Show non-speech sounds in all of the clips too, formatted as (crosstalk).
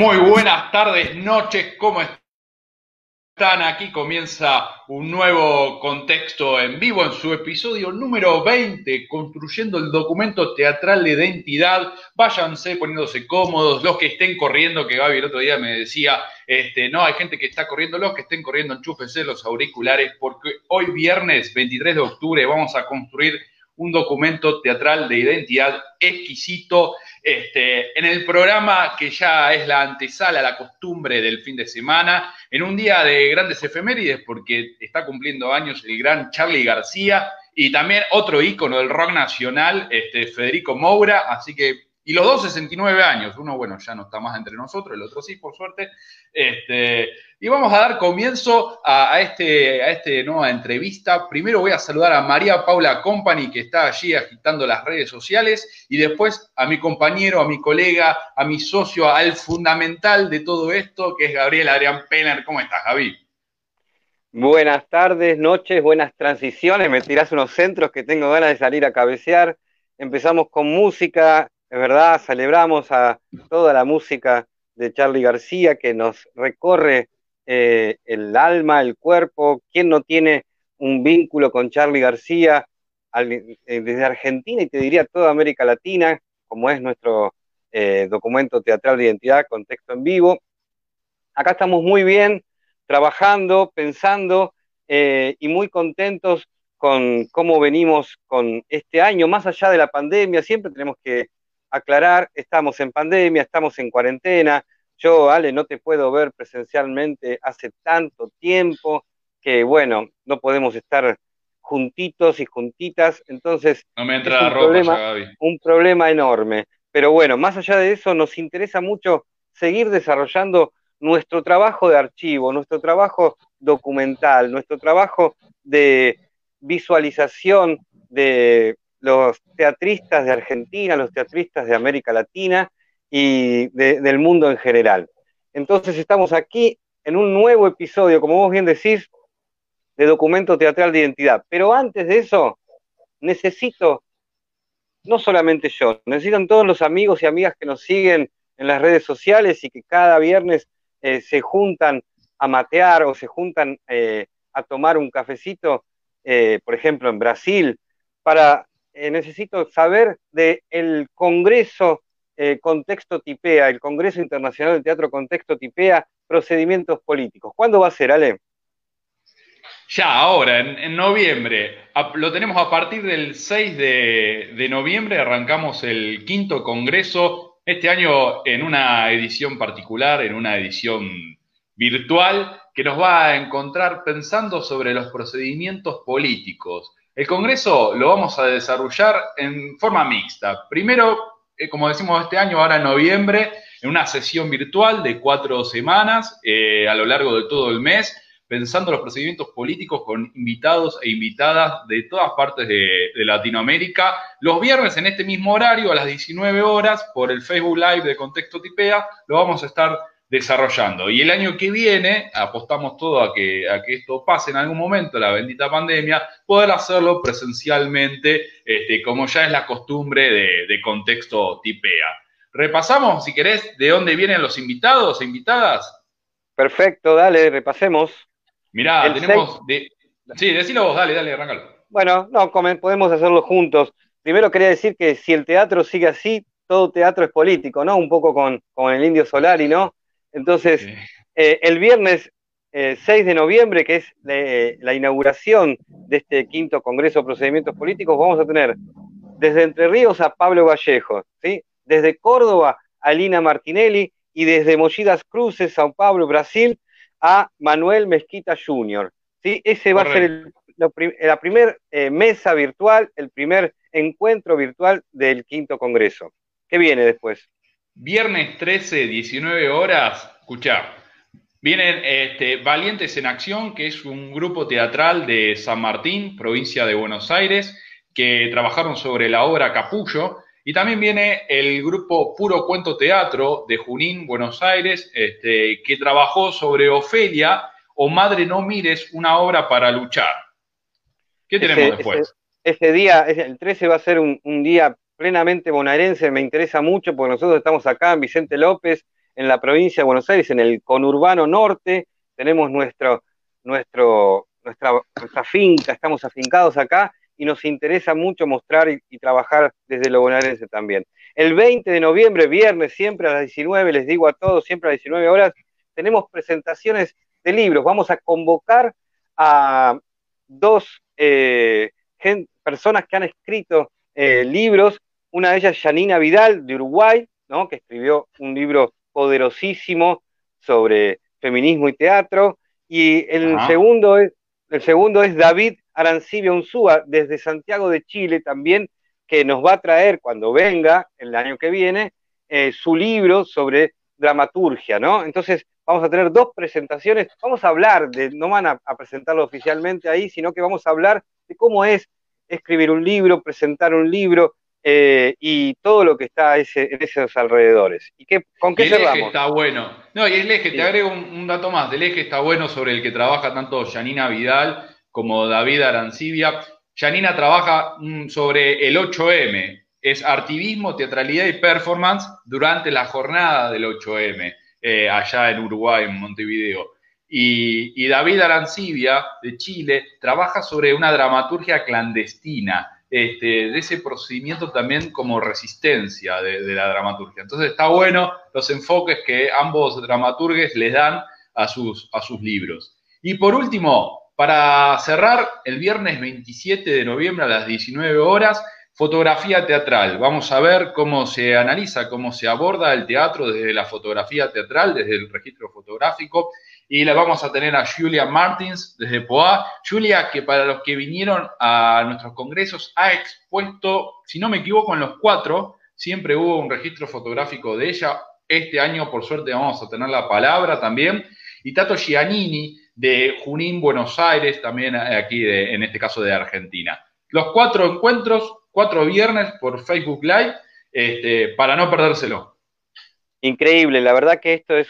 Muy buenas tardes, noches, ¿cómo están? Aquí comienza un nuevo contexto en vivo en su episodio número 20, construyendo el documento teatral de identidad. Váyanse poniéndose cómodos, los que estén corriendo, que Gaby el otro día me decía, este, no, hay gente que está corriendo, los que estén corriendo, enchúfense los auriculares, porque hoy viernes 23 de octubre vamos a construir un documento teatral de identidad exquisito este, en el programa que ya es la antesala, la costumbre del fin de semana, en un día de grandes efemérides, porque está cumpliendo años el gran Charlie García y también otro ícono del rock nacional, este, Federico Moura, así que y los dos 69 años, uno, bueno, ya no está más entre nosotros, el otro sí, por suerte. Este, y vamos a dar comienzo a, a este nueva entrevista. Primero voy a saludar a María Paula Company, que está allí agitando las redes sociales, y después a mi compañero, a mi colega, a mi socio, al fundamental de todo esto, que es Gabriel Adrián Penner. ¿Cómo estás, Javi? Buenas tardes, noches, buenas transiciones. Me tirás unos centros que tengo ganas de salir a cabecear. Empezamos con música, es verdad, celebramos a toda la música de Charlie García que nos recorre eh, el alma, el cuerpo. ¿Quién no tiene un vínculo con Charlie García eh, desde Argentina y te diría toda América Latina, como es nuestro eh, documento teatral de identidad, contexto en vivo? Acá estamos muy bien, trabajando, pensando y muy contentos con cómo venimos con este año, más allá de la pandemia, siempre tenemos que aclarar, estamos en pandemia, estamos en cuarentena. Yo, Ale, no te puedo ver presencialmente hace tanto tiempo que, bueno, no podemos estar juntitos y juntitas. Entonces, no me entra un, problema, un problema enorme. Pero bueno, más allá de eso, nos interesa mucho seguir desarrollando nuestro trabajo de archivo, nuestro trabajo documental, nuestro trabajo de visualización de los teatristas de Argentina, los teatristas de América Latina y del mundo en general. Entonces estamos aquí en un nuevo episodio, como vos bien decís, de documento teatral de identidad. Pero antes de eso, necesito, no solamente yo, necesitan todos los amigos y amigas que nos siguen en las redes sociales y que cada viernes eh, se juntan a matear o se juntan eh, a tomar un cafecito, eh, por ejemplo, en Brasil, para necesito saber del el Congreso eh, Contexto Tipea, el Congreso Internacional de Teatro Contexto Tipea, procedimientos políticos. ¿Cuándo va a ser, Ale? Ya, ahora, en, noviembre. lo tenemos a partir del 6 de, de noviembre, arrancamos el quinto Congreso, este año en una edición particular, en una edición virtual, que nos va a encontrar pensando sobre los procedimientos políticos el Congreso lo vamos a desarrollar en forma mixta. Primero, eh, como decimos este año, ahora en noviembre, en una sesión virtual de cuatro semanas eh, a lo largo de todo el mes, pensando los procedimientos políticos con invitados e invitadas de todas partes de, de, Latinoamérica. Los viernes en este mismo horario, a las 19 horas, por el Facebook Live de Contexto Tipea, lo vamos a estar desarrollando. Y el año que viene, apostamos todo a que, a que esto pase en algún momento, la bendita pandemia, poder hacerlo presencialmente, este, como ya es la costumbre de, contexto tipea. Repasamos, si querés, de dónde vienen los invitados e invitadas. Perfecto, dale, repasemos. Mirá, tenemos... Sí, decilo vos, dale, dale, arrancalo. Bueno, no, podemos hacerlo juntos. Primero quería decir que si el teatro sigue así, todo teatro es político, ¿no? Un poco con, con el Indio Solari, ¿no? Entonces, eh, el viernes 6 eh, de noviembre, que es la inauguración de este quinto Congreso de Procedimientos Políticos, vamos a tener desde Entre Ríos a Pablo Vallejo, ¿sí? desde Córdoba a Lina Martinelli y desde Mollidas Cruces, Sao Paulo, Brasil, a Manuel Mezquita Jr. ¿sí? Ese va a ser la primera eh, mesa virtual, el primer encuentro virtual del quinto Congreso. ¿Qué viene después? Viernes 13, 19 horas, escuchá, vienen este, Valientes en Acción, que es un grupo teatral de San Martín, provincia de Buenos Aires, que trabajaron sobre la obra Capullo. Y también viene el grupo Puro Cuento Teatro de Junín, Buenos Aires, este, que trabajó sobre Ofelia o Madre No Mires, una obra para luchar. ¿Qué tenemos después? Ese, día, el 13 va a ser un, día plenamente bonaerense, me interesa mucho porque nosotros estamos acá en Vicente López, en la provincia de Buenos Aires, en el conurbano norte, tenemos nuestro, nuestro, nuestra, finca, estamos afincados acá y nos interesa mucho mostrar y, trabajar desde lo bonaerense también. El 20 de noviembre, viernes, siempre a las 19, les digo a todos, siempre a las 19 horas, tenemos presentaciones de libros. Vamos a convocar a dos eh, personas que han escrito eh, libros. Una de ellas, Janina Vidal, de Uruguay, ¿no? que escribió un libro poderosísimo sobre feminismo y teatro. Y el segundo es el segundo es David Arancibia Unzúa, desde Santiago de Chile también, que nos va a traer cuando venga, el año que viene, eh, su libro sobre dramaturgia, ¿no? Entonces, vamos a tener dos presentaciones, vamos a hablar de, no van a, presentarlo oficialmente ahí, sino que vamos a hablar de cómo es escribir un libro, presentar un libro, eh, y todo lo que está ese, en esos alrededores. ¿Y qué, con qué el eje está bueno. No, y el eje, te agrego un, dato más, del eje está bueno sobre el que trabaja tanto Janina Vidal como David Arancibia. Janina trabaja mm, sobre el 8M, es activismo, teatralidad y performance durante la jornada del 8M, eh, allá en Uruguay, en Montevideo. Y, y David Arancibia, de Chile, trabaja sobre una dramaturgia clandestina este, de ese procedimiento también como resistencia de, la dramaturgia. Entonces está bueno los enfoques que ambos dramaturgues les dan a sus, a sus libros. Y por último, para cerrar, el viernes 27 de noviembre a las 19 horas, fotografía teatral. Vamos a ver cómo se analiza, cómo se aborda el teatro desde la fotografía teatral, desde el registro fotográfico y la vamos a tener a Julia Martins desde POA. Julia, que para los que vinieron a nuestros congresos, ha expuesto, si no me equivoco, en los cuatro, siempre hubo un registro fotográfico de ella. Este año, por suerte, vamos a tener la palabra también. Y Tato Giannini, de Junín, Buenos Aires, también aquí, en este caso de Argentina. Los cuatro encuentros, cuatro viernes por Facebook Live, este, para no perdérselo. Increíble, la verdad que esto es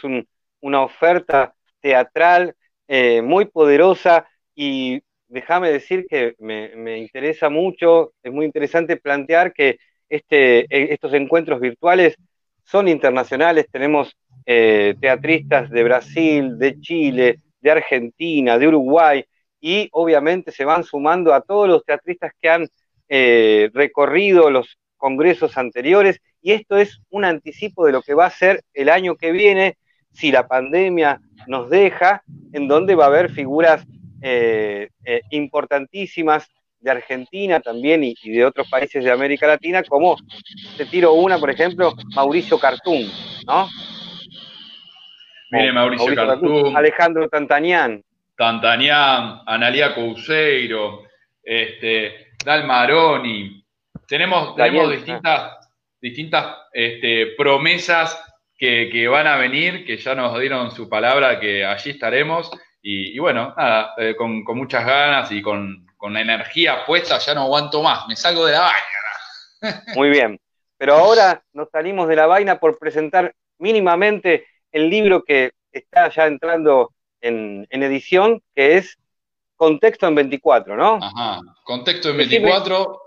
una oferta teatral eh, muy poderosa y déjame decir que me, interesa mucho, es muy interesante plantear que este, e, estos encuentros virtuales son internacionales, tenemos eh, teatristas de Brasil, de Chile, de Argentina, de Uruguay, y obviamente se van sumando a todos los teatristas que han eh, recorrido los congresos anteriores, y esto es un anticipo de lo que va a ser el año que viene, si la pandemia nos deja, en donde va a haber figuras eh, eh, importantísimas de Argentina también y, de otros países de América Latina, como te tiro una, por ejemplo, Mauricio Cartún, ¿no? Mire, Mauricio, Cartún, Alejandro Tantanián. Tantanián, Analia Couseiro, este, Dalmaroni. Tenemos, tenemos distintas, distintas este, promesas que, van a venir, que ya nos dieron su palabra, que allí estaremos. Y, bueno, nada, eh, con, muchas ganas y con, la energía puesta, ya no aguanto más, me salgo de la vaina. Muy bien, pero ahora nos salimos de la vaina por presentar mínimamente el libro que está ya entrando en, edición, que es Contexto en 24, ¿no? Ajá, Contexto en 24.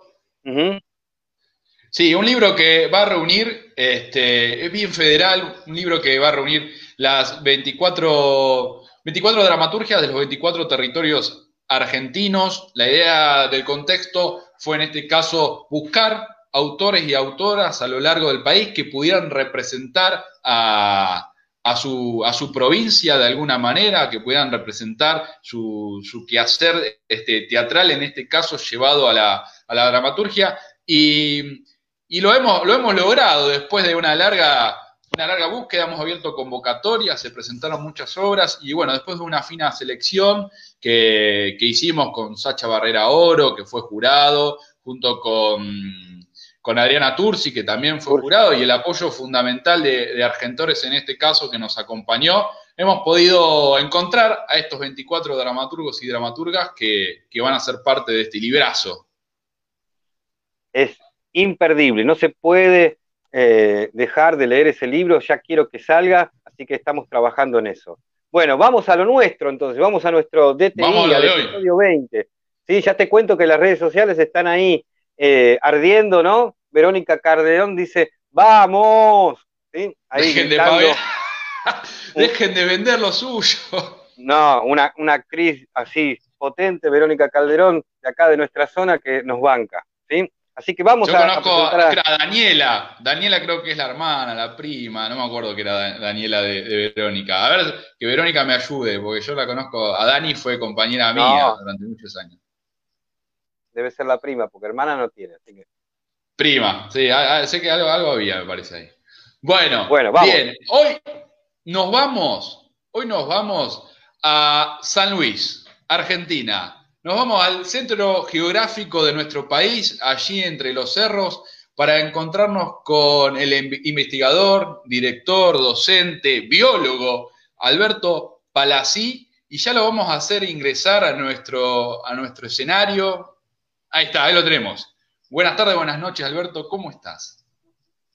Sí, un libro que va a reunir, este, es bien federal, un libro que va a reunir las 24, 24 dramaturgias de los 24 territorios argentinos. La idea del contexto fue en este caso buscar autores y autoras a lo largo del país que pudieran representar a, su, a su, provincia de alguna manera, que puedan representar su, su quehacer este, teatral, en este caso llevado a la, a la dramaturgia. Y y lo hemos, lo hemos logrado después de una larga, una larga búsqueda, hemos abierto convocatorias, se presentaron muchas obras y bueno, después de una fina selección que, hicimos con Sacha Barrera Oro, que fue jurado, junto con, con Adriana Tursi, que también fue jurado, y el apoyo fundamental de, Argentores en este caso que nos acompañó, hemos podido encontrar a estos 24 dramaturgos y dramaturgas que, que van a ser parte de este librazo. Es imperdible, no se puede eh, dejar de leer ese libro, ya quiero que salga, así que estamos trabajando en eso. Bueno, vamos a lo nuestro entonces, vamos a nuestro DTI, al episodio 20. Sí, ya te cuento que las redes sociales están ahí eh, ardiendo, ¿no? Verónica Cardeón dice, ¡vamos! ¿Sí? Dejen, de (laughs) Dejen de vender lo suyo. No, una, una actriz así potente, Verónica Calderón, de acá de nuestra zona, que nos banca. ¿sí? Así que vamos Yo a. conozco a... Daniela. Daniela creo que es la hermana, la prima, no me acuerdo que era Daniela de, Verónica. A ver, que Verónica me ayude, porque yo la conozco. A Dani fue compañera mía durante muchos años. Debe ser la prima, porque hermana no tiene, así que. Prima, sí, sé que algo, algo había, me parece ahí. Bueno, bueno vamos. bien, hoy nos vamos, hoy nos vamos a San Luis, Argentina. Nos vamos al centro geográfico de nuestro país, allí entre los cerros, para encontrarnos con el investigador, director, docente, biólogo, Alberto Palací, y ya lo vamos a hacer ingresar a nuestro, a nuestro escenario. Ahí está, ahí lo tenemos. Buenas tardes, buenas noches, Alberto, ¿cómo estás?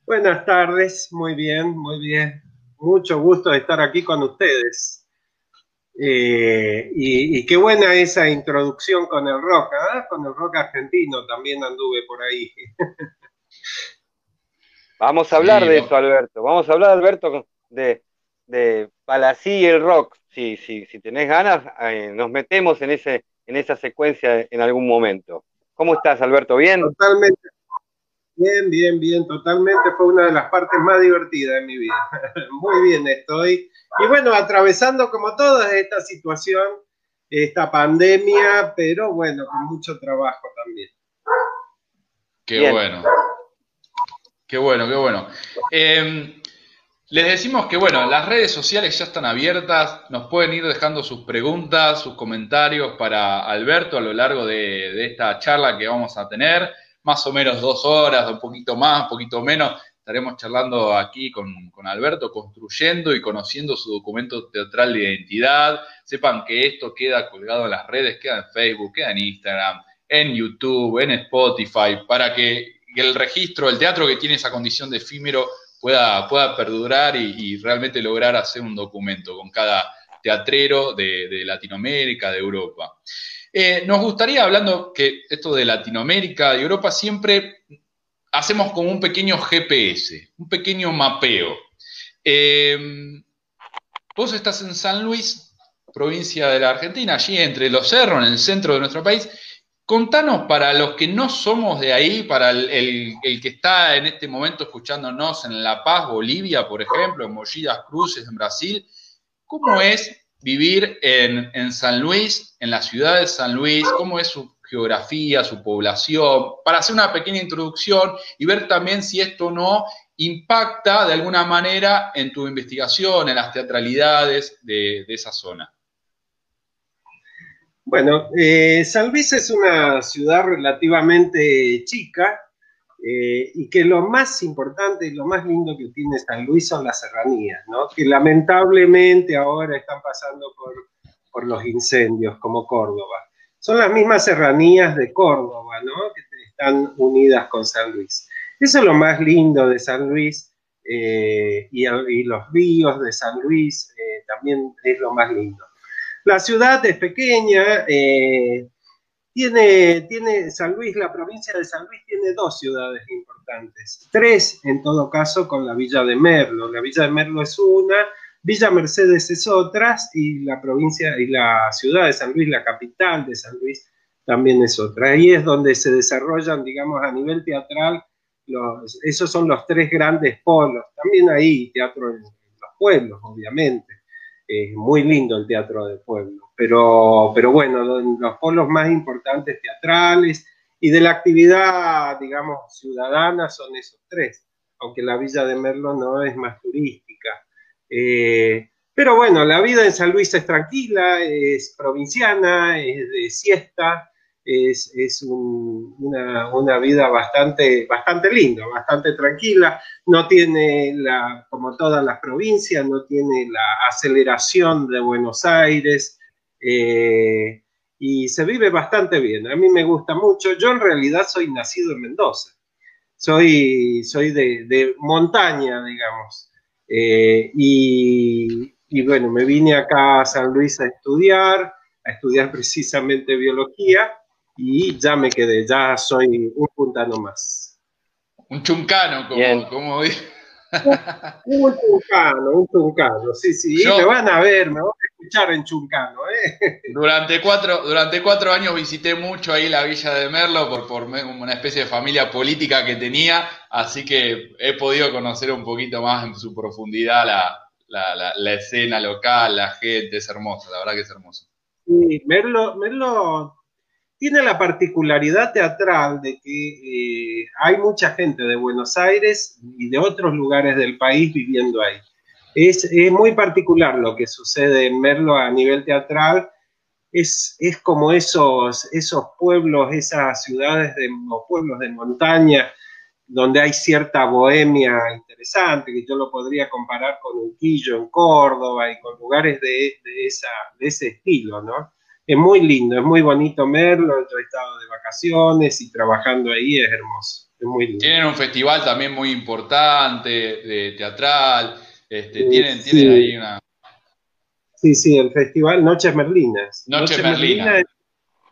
Buenas tardes, muy bien, muy bien. Mucho gusto de estar aquí con ustedes. Eh, y, qué buena esa introducción con el rock, ¿ah? con el rock argentino también anduve por ahí. (laughs) Vamos a hablar de eso, Alberto. Vamos a hablar, Alberto, de, de Palací y el rock. Si, si, si tenés ganas, eh, nos metemos en, ese, en esa secuencia en algún momento. ¿Cómo estás, Alberto? ¿Bien? Totalmente. Bien, bien, bien, totalmente. Fue una de las partes más divertidas de mi vida. (laughs) Muy bien estoy. Y bueno, atravesando como toda esta situación, esta pandemia, pero bueno, con mucho trabajo también. Qué bueno. Qué bueno, qué bueno. Em, les decimos que, bueno, las redes sociales ya están abiertas, nos pueden ir dejando sus preguntas, sus comentarios para Alberto a lo largo de, de esta charla que vamos a tener más o menos dos horas, un poquito más, un poquito menos. Estaremos charlando aquí con, Alberto, construyendo y conociendo su documento teatral de identidad. Sepan que esto queda colgado en las redes, queda en Facebook, queda en Instagram, en YouTube, en Spotify, para que, el registro, el teatro que tiene esa condición de efímero pueda, pueda perdurar y, realmente lograr hacer un documento con cada teatrero de Latinoamérica, de Europa. Eh, nos gustaría, hablando que esto de Latinoamérica, y Europa, siempre hacemos como un pequeño GPS, un pequeño mapeo. Eh, vos estás en San Luis, provincia de la Argentina, allí entre los cerros, en el centro de nuestro país. Contanos para los que no somos de ahí, para el, que está en este momento escuchándonos en La Paz, Bolivia, por ejemplo, en Mojidas Cruces, en Brasil, ¿cómo es vivir en, San Luis, en la ciudad de San Luis, cómo es su geografía, su población, para hacer una pequeña introducción y ver también si esto no impacta de alguna manera en tu investigación, en las teatralidades de, esa zona. Bueno, eh, San Luis es una ciudad relativamente chica, eh, y que lo más importante y lo más lindo que tiene San Luis son las serranías, ¿no? que lamentablemente ahora están pasando por, por los incendios, como Córdoba. Son las mismas serranías de Córdoba, ¿no? que están unidas con San Luis. Eso es lo más lindo de San Luis eh, y, y, los ríos de San Luis eh, también es lo más lindo. La ciudad es pequeña, tiene, San Luis, la provincia de San Luis tiene dos ciudades importantes, tres en todo caso con la Villa de Merlo. La Villa de Merlo es una, Villa Mercedes es otra y la provincia y la ciudad de San Luis, la capital de San Luis, también es otra. Ahí es donde se desarrollan, digamos, a nivel teatral, esos son los tres grandes polos. También hay teatro en los pueblos, obviamente es muy lindo el teatro del pueblo, pero, pero bueno, los polos más importantes teatrales y de la actividad, digamos, ciudadana son esos tres, aunque la Villa de Merlo no es más turística. Eh, pero bueno, la vida en San Luis es tranquila, es provinciana, es de siesta, es, una, vida bastante, bastante linda, bastante tranquila, no tiene, la, como todas las provincias, no tiene la aceleración de Buenos Aires eh, y se vive bastante bien. A mí me gusta mucho, yo en realidad soy nacido en Mendoza. soy, soy de, montaña, digamos. Eh, y, y, bueno, me vine acá a San Luis a estudiar, a estudiar precisamente biología y ya me quedé, ya soy un puntano más. Un chuncano, como, como un chuncano, un chuncano, sí, sí, me van a ver, me van a escuchar en chuncano. ¿eh? Durante, cuatro, durante cuatro años visité mucho ahí la villa de Merlo por, por una especie de familia política que tenía, así que he podido conocer un poquito más en su profundidad la, la, la, escena local, la gente, es hermosa, la verdad que es hermoso. Sí, Merlo, Merlo tiene la particularidad teatral de que eh, hay mucha gente de Buenos Aires y de otros lugares del país viviendo ahí. Es, muy particular lo que sucede en Merlo a nivel teatral. Es, es como esos, esos pueblos, esas ciudades de, o pueblos de montaña, donde hay cierta bohemia interesante, que yo lo podría comparar con Unquillo en Córdoba y con lugares de, de, esa, de ese estilo, ¿no? Es muy lindo, es muy bonito verlo, yo he estado de vacaciones y trabajando ahí, es hermoso, es muy lindo. Tienen un festival también muy importante de teatral, este, tienen, tienen ahí una... Sí, sí, el festival Noches Merlinas. Noches Merlinas.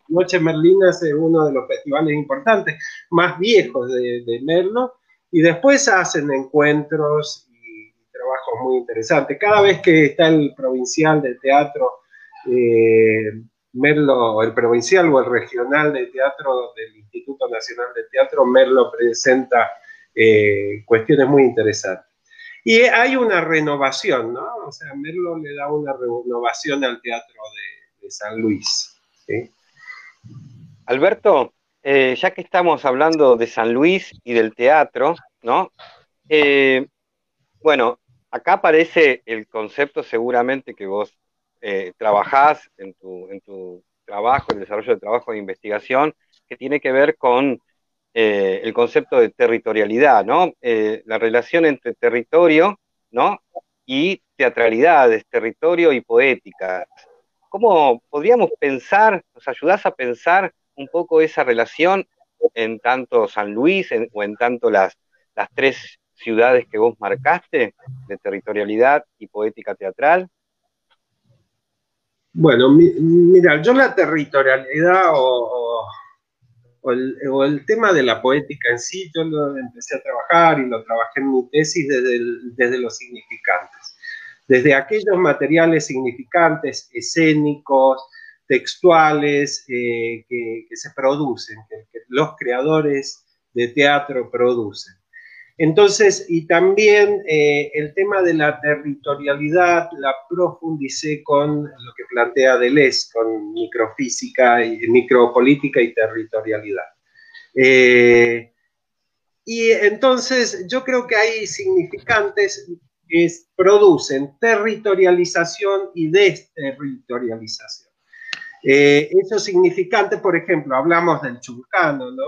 Noches Merlinas es uno de los festivales importantes, más viejos de, de Merlo, y después hacen encuentros y trabajos muy interesantes. Cada vez que está el provincial de teatro eh, Merlo, el provincial o el regional de teatro del Instituto Nacional de Teatro, Merlo presenta eh, cuestiones muy interesantes. Y hay una renovación, ¿no? O sea, Merlo le da una renovación al teatro de, San Luis. Alberto, eh, ya que estamos hablando de San Luis y del teatro, ¿no? Eh, bueno, acá aparece el concepto seguramente que vos eh, trabajás en tu, en tu trabajo, el desarrollo de trabajo de investigación, que tiene que ver con eh, el concepto de territorialidad, ¿no? Eh, la relación entre territorio, ¿no? Y teatralidades, territorio y poética. ¿Cómo podríamos pensar, nos ayudás a pensar un poco esa relación en tanto San Luis o en tanto las, las tres ciudades que vos marcaste de territorialidad y poética teatral? Bueno, mira, yo la territorialidad o, el, tema de la poética en sí, yo lo empecé a trabajar y lo trabajé en mi tesis desde, los significantes, desde aquellos materiales significantes, escénicos, textuales, eh, que, se producen, que los creadores de teatro producen. Entonces, y también eh, el tema de la territorialidad la profundicé con lo que plantea Deleuze, con microfísica, y, micropolítica y territorialidad. Eh, y entonces yo creo que hay significantes que producen territorialización y desterritorialización. Eh, esos significantes, por ejemplo, hablamos del chulcano, ¿no?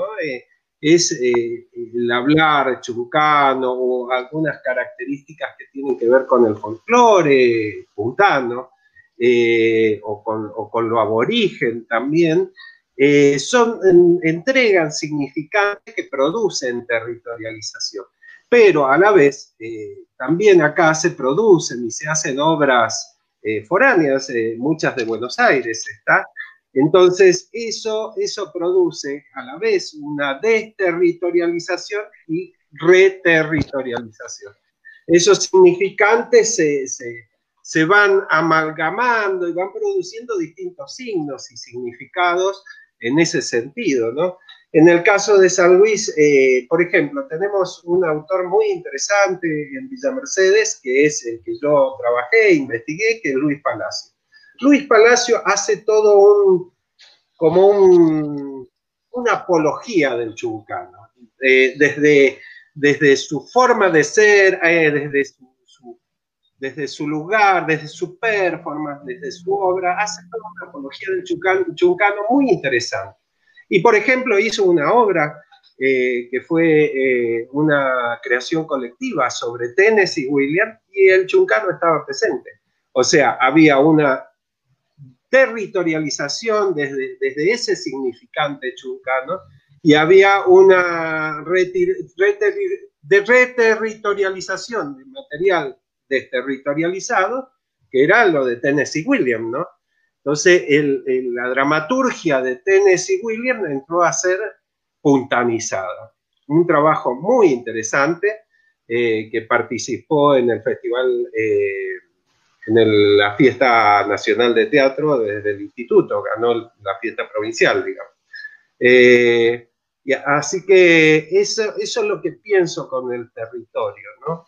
Es eh, el hablar chubucano o algunas características que tienen que ver con el folclore puntano eh, o, con, lo aborigen también, eh, son, entregan significantes que producen territorialización. Pero a la vez, también acá se producen y se hacen obras foráneas, muchas de Buenos Aires, ¿está? Entonces, eso, eso produce a la vez una desterritorialización y reterritorialización. Esos significantes se, se, van amalgamando y van produciendo distintos signos y significados en ese sentido, ¿no? En el caso de San Luis, eh, por ejemplo, tenemos un autor muy interesante en Villa Mercedes, que es el que yo trabajé, investigué, que es Luis Palacio. Luis Palacio hace todo un, como una apología del chubucano, eh, desde, desde su forma de ser, eh, desde, su, desde su lugar, desde su performance, desde su obra, hace toda una apología del chubucano muy interesante. Y por ejemplo hizo una obra eh, que fue una creación colectiva sobre Tennessee William y el chuncano estaba presente. O sea, había una territorialización desde, desde ese significante chuncano y había una de reterritorialización de material desterritorializado, que era lo de Tennessee Williams, ¿no? Entonces, la dramaturgia de Tennessee Williams entró a ser puntanizada. Un trabajo muy interesante eh, que participó en el festival, eh, en la fiesta nacional de teatro desde el instituto, ganó la fiesta provincial, digamos. Eh, así que eso, eso, es lo que pienso con el territorio, ¿no?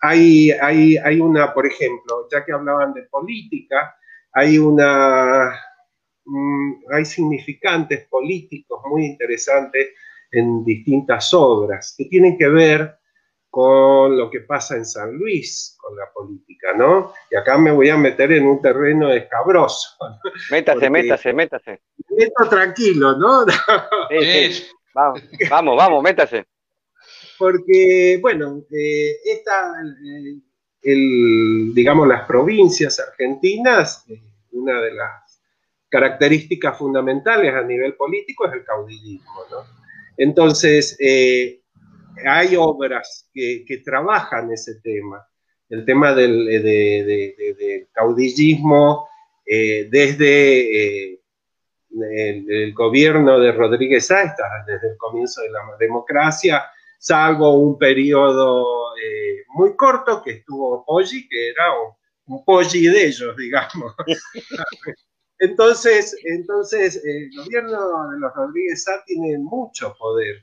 hay, hay, hay una, por ejemplo, ya que hablaban de política, hay una, mm, hay significantes políticos muy interesantes en distintas obras que tienen que ver con lo que pasa en San Luis, con la política, ¿no? Y acá me voy a meter en un terreno escabroso. (laughs) Métase, métase, métase. Meto tranquilo, ¿no? (laughs) Sí, Vamos, vamos, vamos, métase porque, bueno, eh, esta, eh, digamos, las provincias argentinas, eh, una de las características fundamentales a nivel político es el caudillismo, ¿no? Entonces, hay obras que, trabajan ese tema, el tema del, caudillismo desde el, gobierno de Rodríguez Aesta, desde el comienzo de la democracia, salvo un periodo eh, muy corto que estuvo Poggi, que era un, Poggi de ellos, digamos. (laughs) entonces, entonces el gobierno de los Rodríguez Sá tiene mucho poder.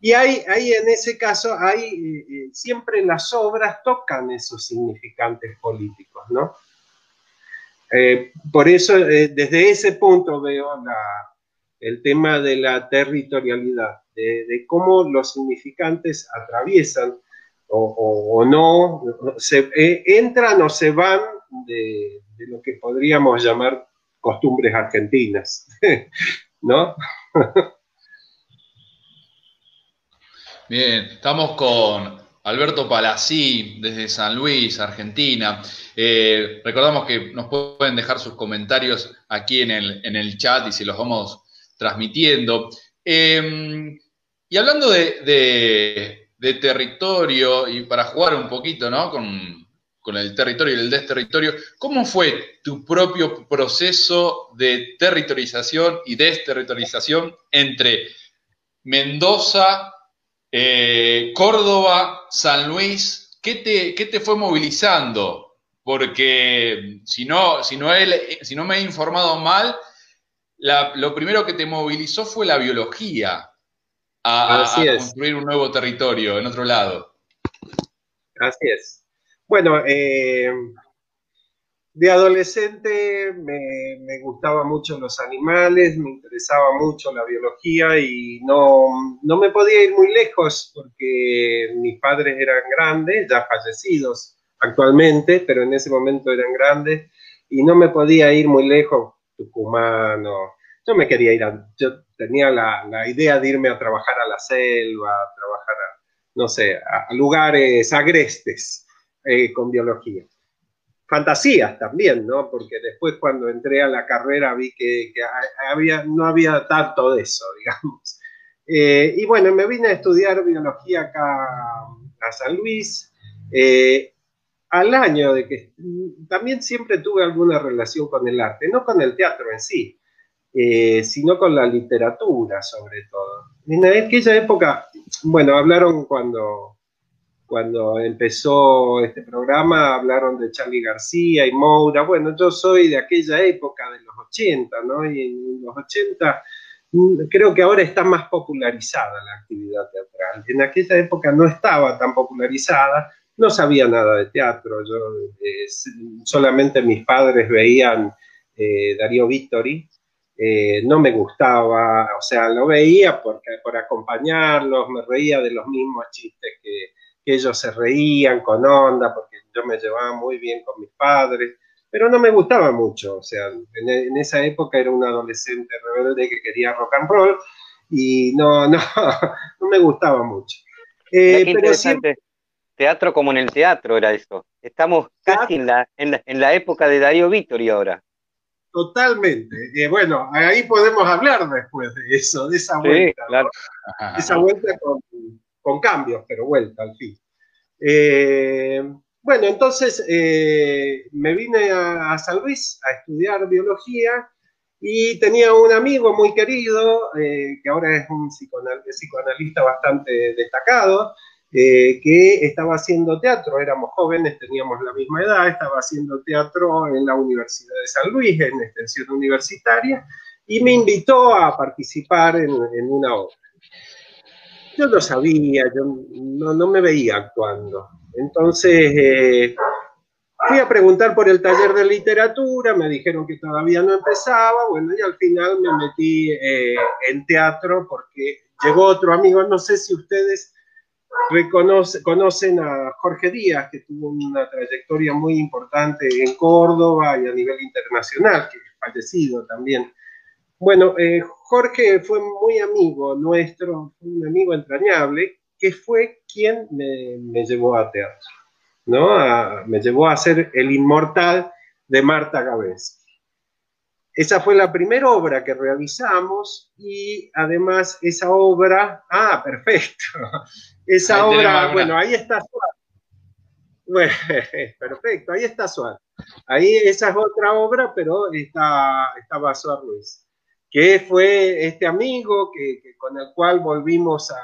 Y hay, hay en ese caso, hay, eh, eh, siempre las obras tocan esos significantes políticos, ¿no? por eso, desde ese punto veo el tema de la territorialidad de, cómo los significantes atraviesan o, no, se, eh, entran o se van de, lo que podríamos llamar costumbres argentinas, (laughs) ¿no? (laughs) Bien, estamos con Alberto Palací desde San Luis, Argentina. Eh, recordamos que nos pueden dejar sus comentarios aquí en el, en el chat y si los vamos transmitiendo. Eh, y hablando de, territorio, y para jugar un poquito ¿no? con, el territorio y el desterritorio, ¿cómo fue tu propio proceso de territorialización y desterritorialización entre Mendoza, eh, Córdoba, San Luis? ¿Qué te, te fue movilizando? Porque si no, si no, si no me he informado mal, lo primero que te movilizó fue la biología a, construir un nuevo territorio en otro lado. Así es. Bueno, eh, de adolescente me, me, gustaban mucho los animales, me interesaba mucho la biología y no, no me podía ir muy lejos porque mis padres eran grandes, ya fallecidos actualmente, pero en ese momento eran grandes y no me podía ir muy lejos, Tucumán o yo me quería ir a, yo tenía la, idea de irme a trabajar a la selva, a trabajar, a, no sé, a, lugares agrestes eh, con biología. Fantasías también, ¿no? Porque después cuando entré a la carrera vi que, no había tanto de eso, (laughs) digamos. Eh, y bueno, me vine a estudiar biología acá a San Luis. Eh, al año de que también siempre tuve alguna relación con el arte, no con el teatro en sí, eh, sino con la literatura sobre todo. En aquella época, bueno, hablaron cuando, cuando empezó este programa, hablaron de Charlie García y Moura, bueno, yo soy de aquella época, de los 80, ¿no? Y en los 80 mm, creo que ahora está más popularizada la actividad teatral. En aquella época no estaba tan popularizada, no sabía nada de teatro, yo eh, solamente mis padres veían eh, Darío Vittori, eh, no me gustaba, o sea, lo veía porque, por acompañarlos, me reía de los mismos chistes que, ellos se reían con onda, porque yo me llevaba muy bien con mis padres, pero no me gustaba mucho, o sea, en, esa época era un adolescente rebelde que quería rock and roll y no, (laughs) no, no me gustaba mucho. Eh, pero Teatro como en el teatro era eso. Estamos casi en la, en la, en la época de Darío Vittori ahora. totalmente. Eh, bueno, ahí podemos hablar después de eso, de esa vuelta. Esa vuelta con, cambios, pero vuelta al fin. Eh, bueno, entonces eh, me vine a, San Luis a estudiar biología y tenía un amigo muy querido, que ahora es un psicoanalista bastante destacado, eh, que estaba haciendo teatro, éramos jóvenes, teníamos la misma edad, estaba haciendo teatro en la Universidad de San Luis, en extensión universitaria, y me invitó a participar en, una obra. Yo no sabía, yo no, me veía actuando. Entonces eh, fui a preguntar por el taller de literatura, me dijeron que todavía no empezaba, bueno, y al final me metí eh, en teatro porque llegó otro amigo, no sé si ustedes reconoce, conocen a Jorge Díaz, que tuvo una trayectoria muy importante en Córdoba y a nivel internacional, que es fallecido también. Bueno, eh, Jorge fue muy amigo nuestro, un amigo entrañable, que fue quien me, llevó a teatro, ¿no? me llevó a ser el inmortal de Marta Gavés. Esa fue la primera obra que realizamos y además esa obra, ah, perfecto, (laughs) esa obra, bueno, ahí está Bueno, (laughs) perfecto, ahí está Suárez. Ahí esa es otra obra, pero está, estaba Suárez Ruiz, que fue este amigo que, con el cual volvimos a,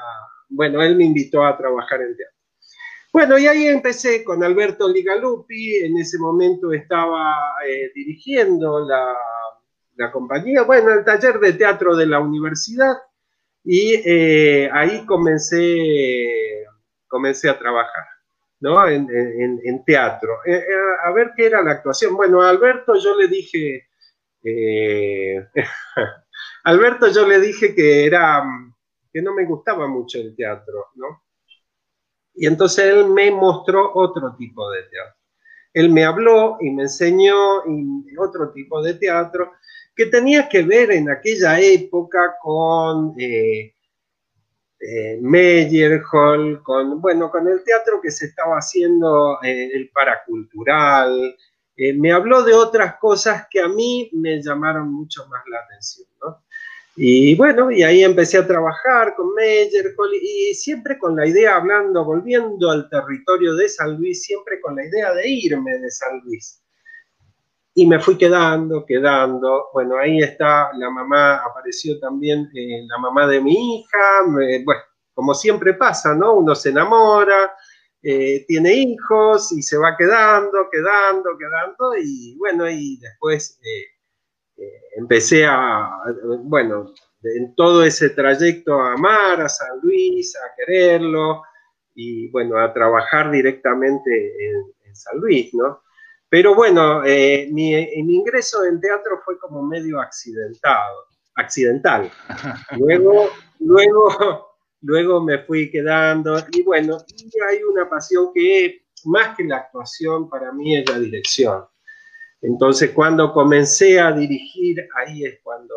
bueno, él me invitó a trabajar en teatro. Bueno, y ahí empecé con Alberto Ligalupi, en ese momento estaba eh, dirigiendo la la compañía, bueno, el taller de teatro de la universidad y eh, ahí comencé, comencé a trabajar, ¿no? En, teatro. Eh, eh, a ver qué era la actuación. Bueno, a Alberto yo le dije, (laughs) Alberto yo le dije que era, que no me gustaba mucho el teatro, ¿no? Y entonces él me mostró otro tipo de teatro. Él me habló y me enseñó otro tipo de teatro que tenía que ver en aquella época con eh, eh, Meyerhold, con, bueno, con el teatro que se estaba haciendo, eh, el paracultural. Me habló de otras cosas que a mí me llamaron mucho más la atención. Y bueno, y ahí empecé a trabajar con Meyerhold y siempre con la idea, hablando, volviendo al territorio de San Luis, siempre con la idea de irme de San Luis y me fui quedando, quedando. Bueno, ahí está, la mamá apareció también, eh, la mamá de mi hija. bueno, como siempre pasa, ¿no? Uno se enamora, eh, tiene hijos y se va quedando, quedando, quedando. Y bueno, y después eh, empecé a, bueno, en todo ese trayecto a amar a San Luis, a quererlo y bueno, a trabajar directamente en San Luis, ¿no? Pero bueno, eh, mi, ingreso en teatro fue como medio accidentado, accidental. (laughs) Luego, luego, luego me fui quedando y bueno, y hay una pasión que más que la actuación para mí es la dirección. Entonces cuando comencé a dirigir, ahí es cuando,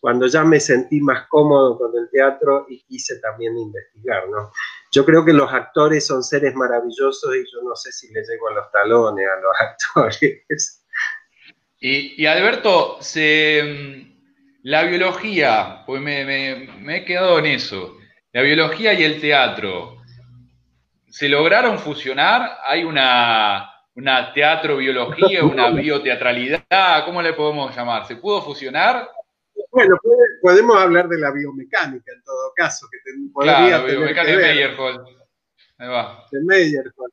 cuando ya me sentí más cómodo con el teatro y quise también investigar, ¿no? yo creo que los actores son seres maravillosos y yo no sé si les llego a los talones a los (laughs) actores. Y, Alberto, la biología, pues me, he quedado en eso, la biología y el teatro, ¿se lograron fusionar? ¿Hay una, una teatro-biología, una bioteatralidad? ¿Cómo le podemos llamar? ¿Se pudo fusionar? Bueno, podemos hablar de la biomecánica en todo caso, que podría claro, biomecánica de Meyerhold. Ahí va. De Meyerhold.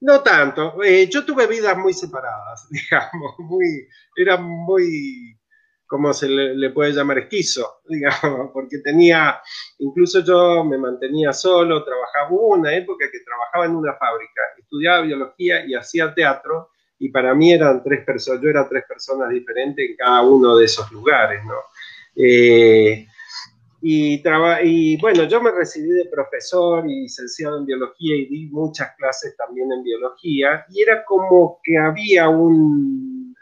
No tanto. Eh, yo tuve vidas muy separadas, (laughs) digamos, muy, era muy, como se le, puede llamar, esquizo, (laughs) digamos, porque tenía, incluso yo me mantenía solo, trabajaba, una época que trabajaba en una fábrica, estudiaba biología y hacía teatro, y para mí eran tres personas, yo era tres personas diferentes en cada uno de esos lugares, ¿no? Eh, y bueno, yo me recibí de profesor y licenciado en biología y di muchas clases también en biología y era como que había un,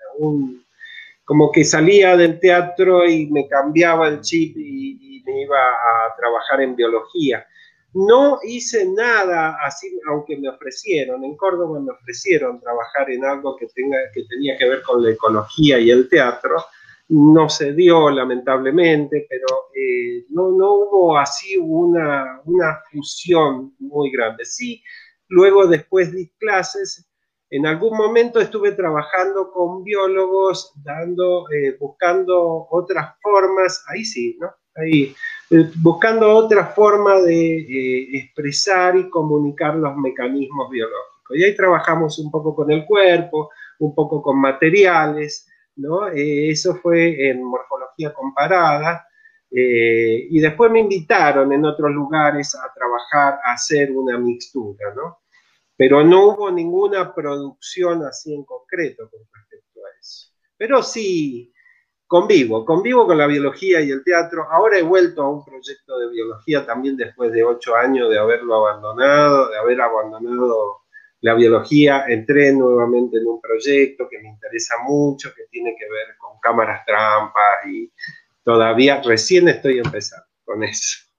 como que salía del teatro y me cambiaba el chip y, me iba a trabajar en biología. No hice nada así, aunque me ofrecieron. En Córdoba me ofrecieron trabajar en algo que, tenga, que tenía que ver con la ecología y el teatro. No se dio, lamentablemente, pero eh, no, no, hubo así una, una fusión muy grande. Sí, luego después di clases en algún momento estuve trabajando con biólogos, dando, eh, buscando otras formas, ahí sí, ¿no? Ahí, eh, buscando otra forma de eh, expresar y comunicar los mecanismos biológicos. Y ahí trabajamos un poco con el cuerpo, un poco con materiales, ¿no? eso fue en morfología comparada. y después me invitaron en otros lugares a trabajar, a hacer una mixtura, ¿no? Pero no hubo ninguna producción así en concreto con respecto a eso. Pero sí, convivo, convivo con la biología y el teatro. Ahora he vuelto a un proyecto de biología también después de ocho años de haberlo abandonado, de haber abandonado la biología. Entré nuevamente en un proyecto que me interesa mucho, que tiene que ver con cámaras trampas y todavía recién estoy empezando con eso.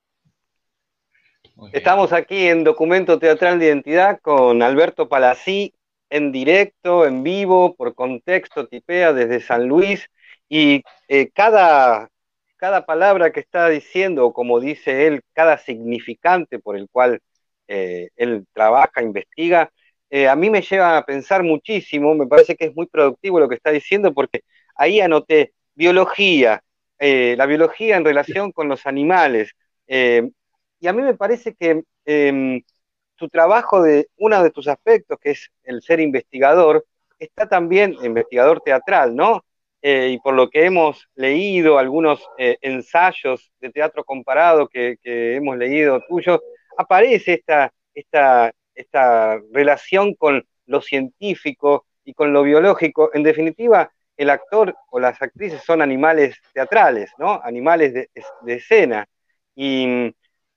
Estamos aquí en Documento Teatral de Identidad con Alberto Palací, en directo, en vivo, por contexto, tipea desde San Luis, y eh, cada, cada palabra que está diciendo, como dice él, cada significante por el cual eh, él trabaja, investiga, eh, a mí me lleva a pensar muchísimo, me parece que es muy productivo lo que está diciendo, porque ahí anoté biología, la biología en relación con los animales, y a mí me parece que em, tu trabajo de uno de tus aspectos, que es el ser investigador, está también investigador teatral, ¿no? Eh, y por lo que hemos leído, algunos eh, ensayos de teatro comparado que, hemos leído tuyos, aparece esta, esta, esta relación con lo científico y con lo biológico. En definitiva, el actor o las actrices son animales teatrales, ¿no? Animales de, de escena. Y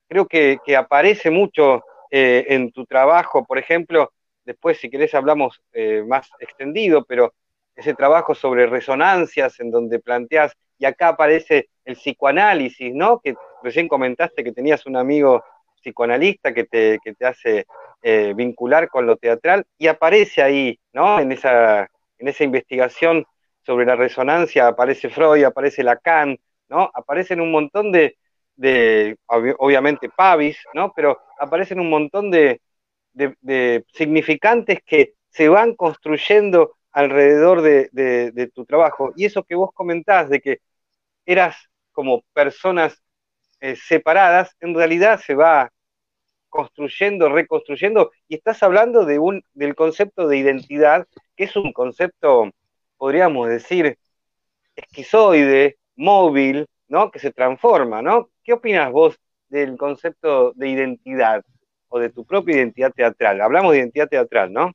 creo que, aparece mucho eh, en tu trabajo, por ejemplo, después si querés hablamos eh, más extendido, pero ese trabajo sobre resonancias en donde planteas, y acá aparece el psicoanálisis, ¿no? Que recién comentaste que tenías un amigo psicoanalista que te, te hace eh, vincular con lo teatral, y aparece ahí, ¿no? En esa, en esa investigación sobre la resonancia aparece Freud, aparece Lacan, ¿no? Aparecen un montón de, de obviamente Pavis, ¿no? Pero aparecen un montón de, significantes que se van construyendo alrededor de, tu trabajo. Y eso que vos comentás de que eras como personas eh, separadas, en realidad se va construyendo, reconstruyendo, y estás hablando de un, del concepto de identidad, que es un concepto, podríamos decir, esquizoide, móvil, ¿no? Que se transforma, ¿no? ¿Qué opinas vos del concepto de identidad o de tu propia identidad teatral? Hablamos de identidad teatral, ¿no?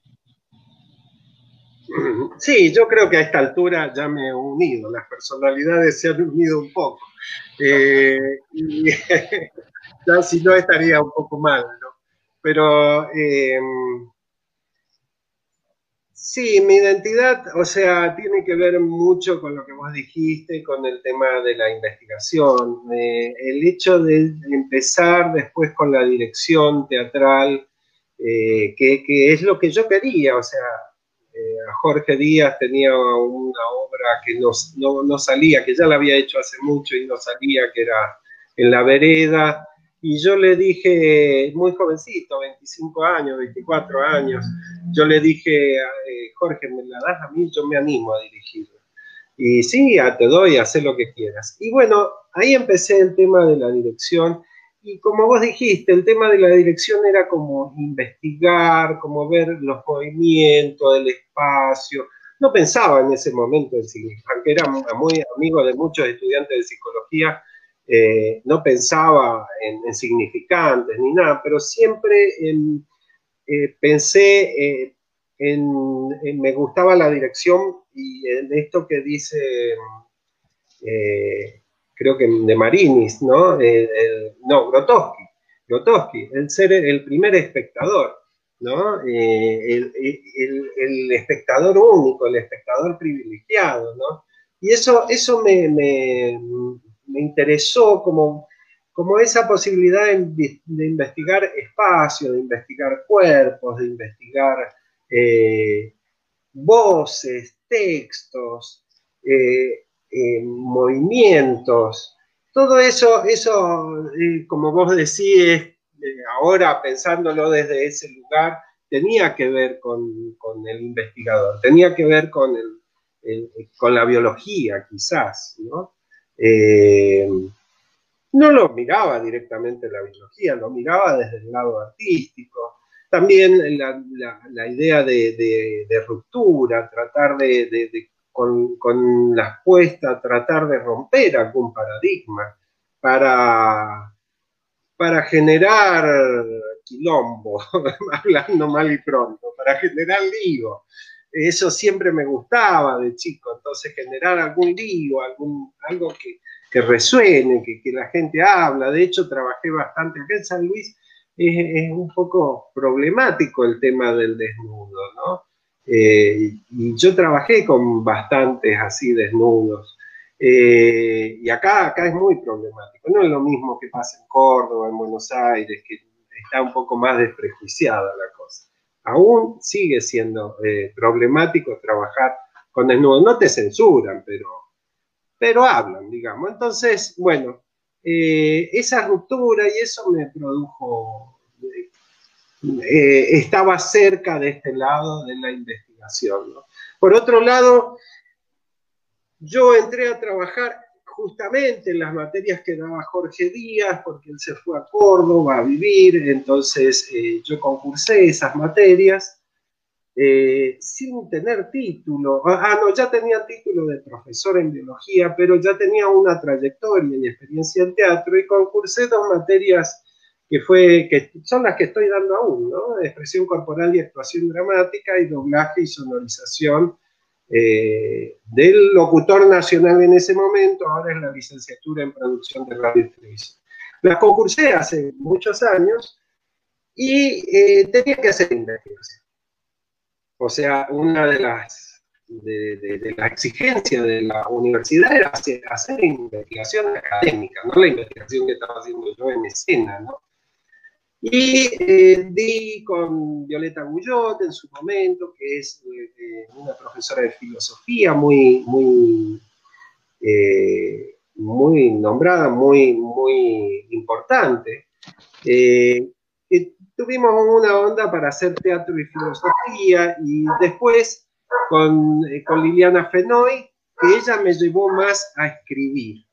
Sí, yo creo que a esta altura ya me he unido, las personalidades se han unido un poco. Eh, y (laughs) ya si no estaría un poco mal, ¿no? Pero eh, Sí, mi identidad, o sea, tiene que ver mucho con lo que vos dijiste, con el tema de la investigación. El hecho de empezar después con la dirección teatral, eh, que, es lo que yo quería, o sea, eh, Jorge Díaz tenía una obra que no, no, salía, que ya la había hecho hace mucho y no salía, que era En la vereda, y yo le dije, muy jovencito, 25 años, 24 años, yo le dije, eh, Jorge, me la das a mí, yo me animo a dirigirla. Y sí, te doy, haz lo que quieras. Y bueno, ahí empecé el tema de la dirección. Y como vos dijiste, el tema de la dirección era como investigar, como ver los movimientos, el espacio. No pensaba en ese momento en sí, aunque era muy amigo de muchos estudiantes de psicología, eh, no pensaba en, significantes ni nada, pero siempre eh, pensé eh, en, me gustaba la dirección y esto que dice, creo que de Marinis, ¿no? no, Grotowski, Grotowski, el ser el primer espectador. ¿no? el, espectador único, el espectador privilegiado, ¿no? Y eso, eso me interesó como como esa posibilidad de, investigar espacio, de investigar cuerpos, de investigar eh, voces, textos, eh, eh, movimientos. Todo eso, eso como vos decís, ahora pensándolo desde ese lugar, tenía que ver con, el investigador, tenía que ver con, con la biología quizás, ¿no? No lo miraba directamente la biología, lo miraba desde el lado artístico. También la, idea de, ruptura, tratar de, con, con, la apuesta, tratar de romper algún paradigma para, para generar quilombo, (laughs) hablando mal y pronto, para generar lío. Eso siempre me gustaba de chico, entonces generar algún lío, algún, algo que, que resuene, que, la gente habla. De hecho, trabajé bastante acá en San Luis. Es, un poco problemático el tema del desnudo, ¿no? Eh, y yo trabajé con bastantes así desnudos. Eh, y acá, acá es muy problemático. No es lo mismo que pasa en Córdoba, en Buenos Aires, que está un poco más desprejuiciada la cosa. Aún sigue siendo eh, problemático trabajar con desnudos. No te censuran, pero pero hablan, digamos. Entonces, bueno, eh, esa ruptura y eso me produjo, eh, estaba cerca de este lado de la investigación. Por otro lado, yo entré a trabajar justamente en las materias que daba Jorge Díaz, porque él se fue a Córdoba a vivir, entonces eh, yo concursé esas materias eh, sin tener título. Ah, ah, no, ya tenía título de profesor en biología, pero ya tenía una trayectoria y experiencia en teatro y concursé dos materias que, fue, que son las que estoy dando aún, ¿no? Expresión corporal y actuación dramática y doblaje y sonorización eh, del locutor nacional en ese momento, ahora es la licenciatura en producción de radio y televisión. Las concursé hace muchos años y eh, tenía que hacer investigación. O sea, una de las, de, exigencias de la universidad era hacer, investigación académica, no la investigación que estaba haciendo yo en escena, ¿no? Y eh, di con Violeta Gullot en su momento, que es eh, una profesora de filosofía muy, muy, eh, muy nombrada, muy, muy importante tuvimos una onda para hacer teatro y filosofía y después eh, con Liliana Fenoy, que ella me llevó más a escribir.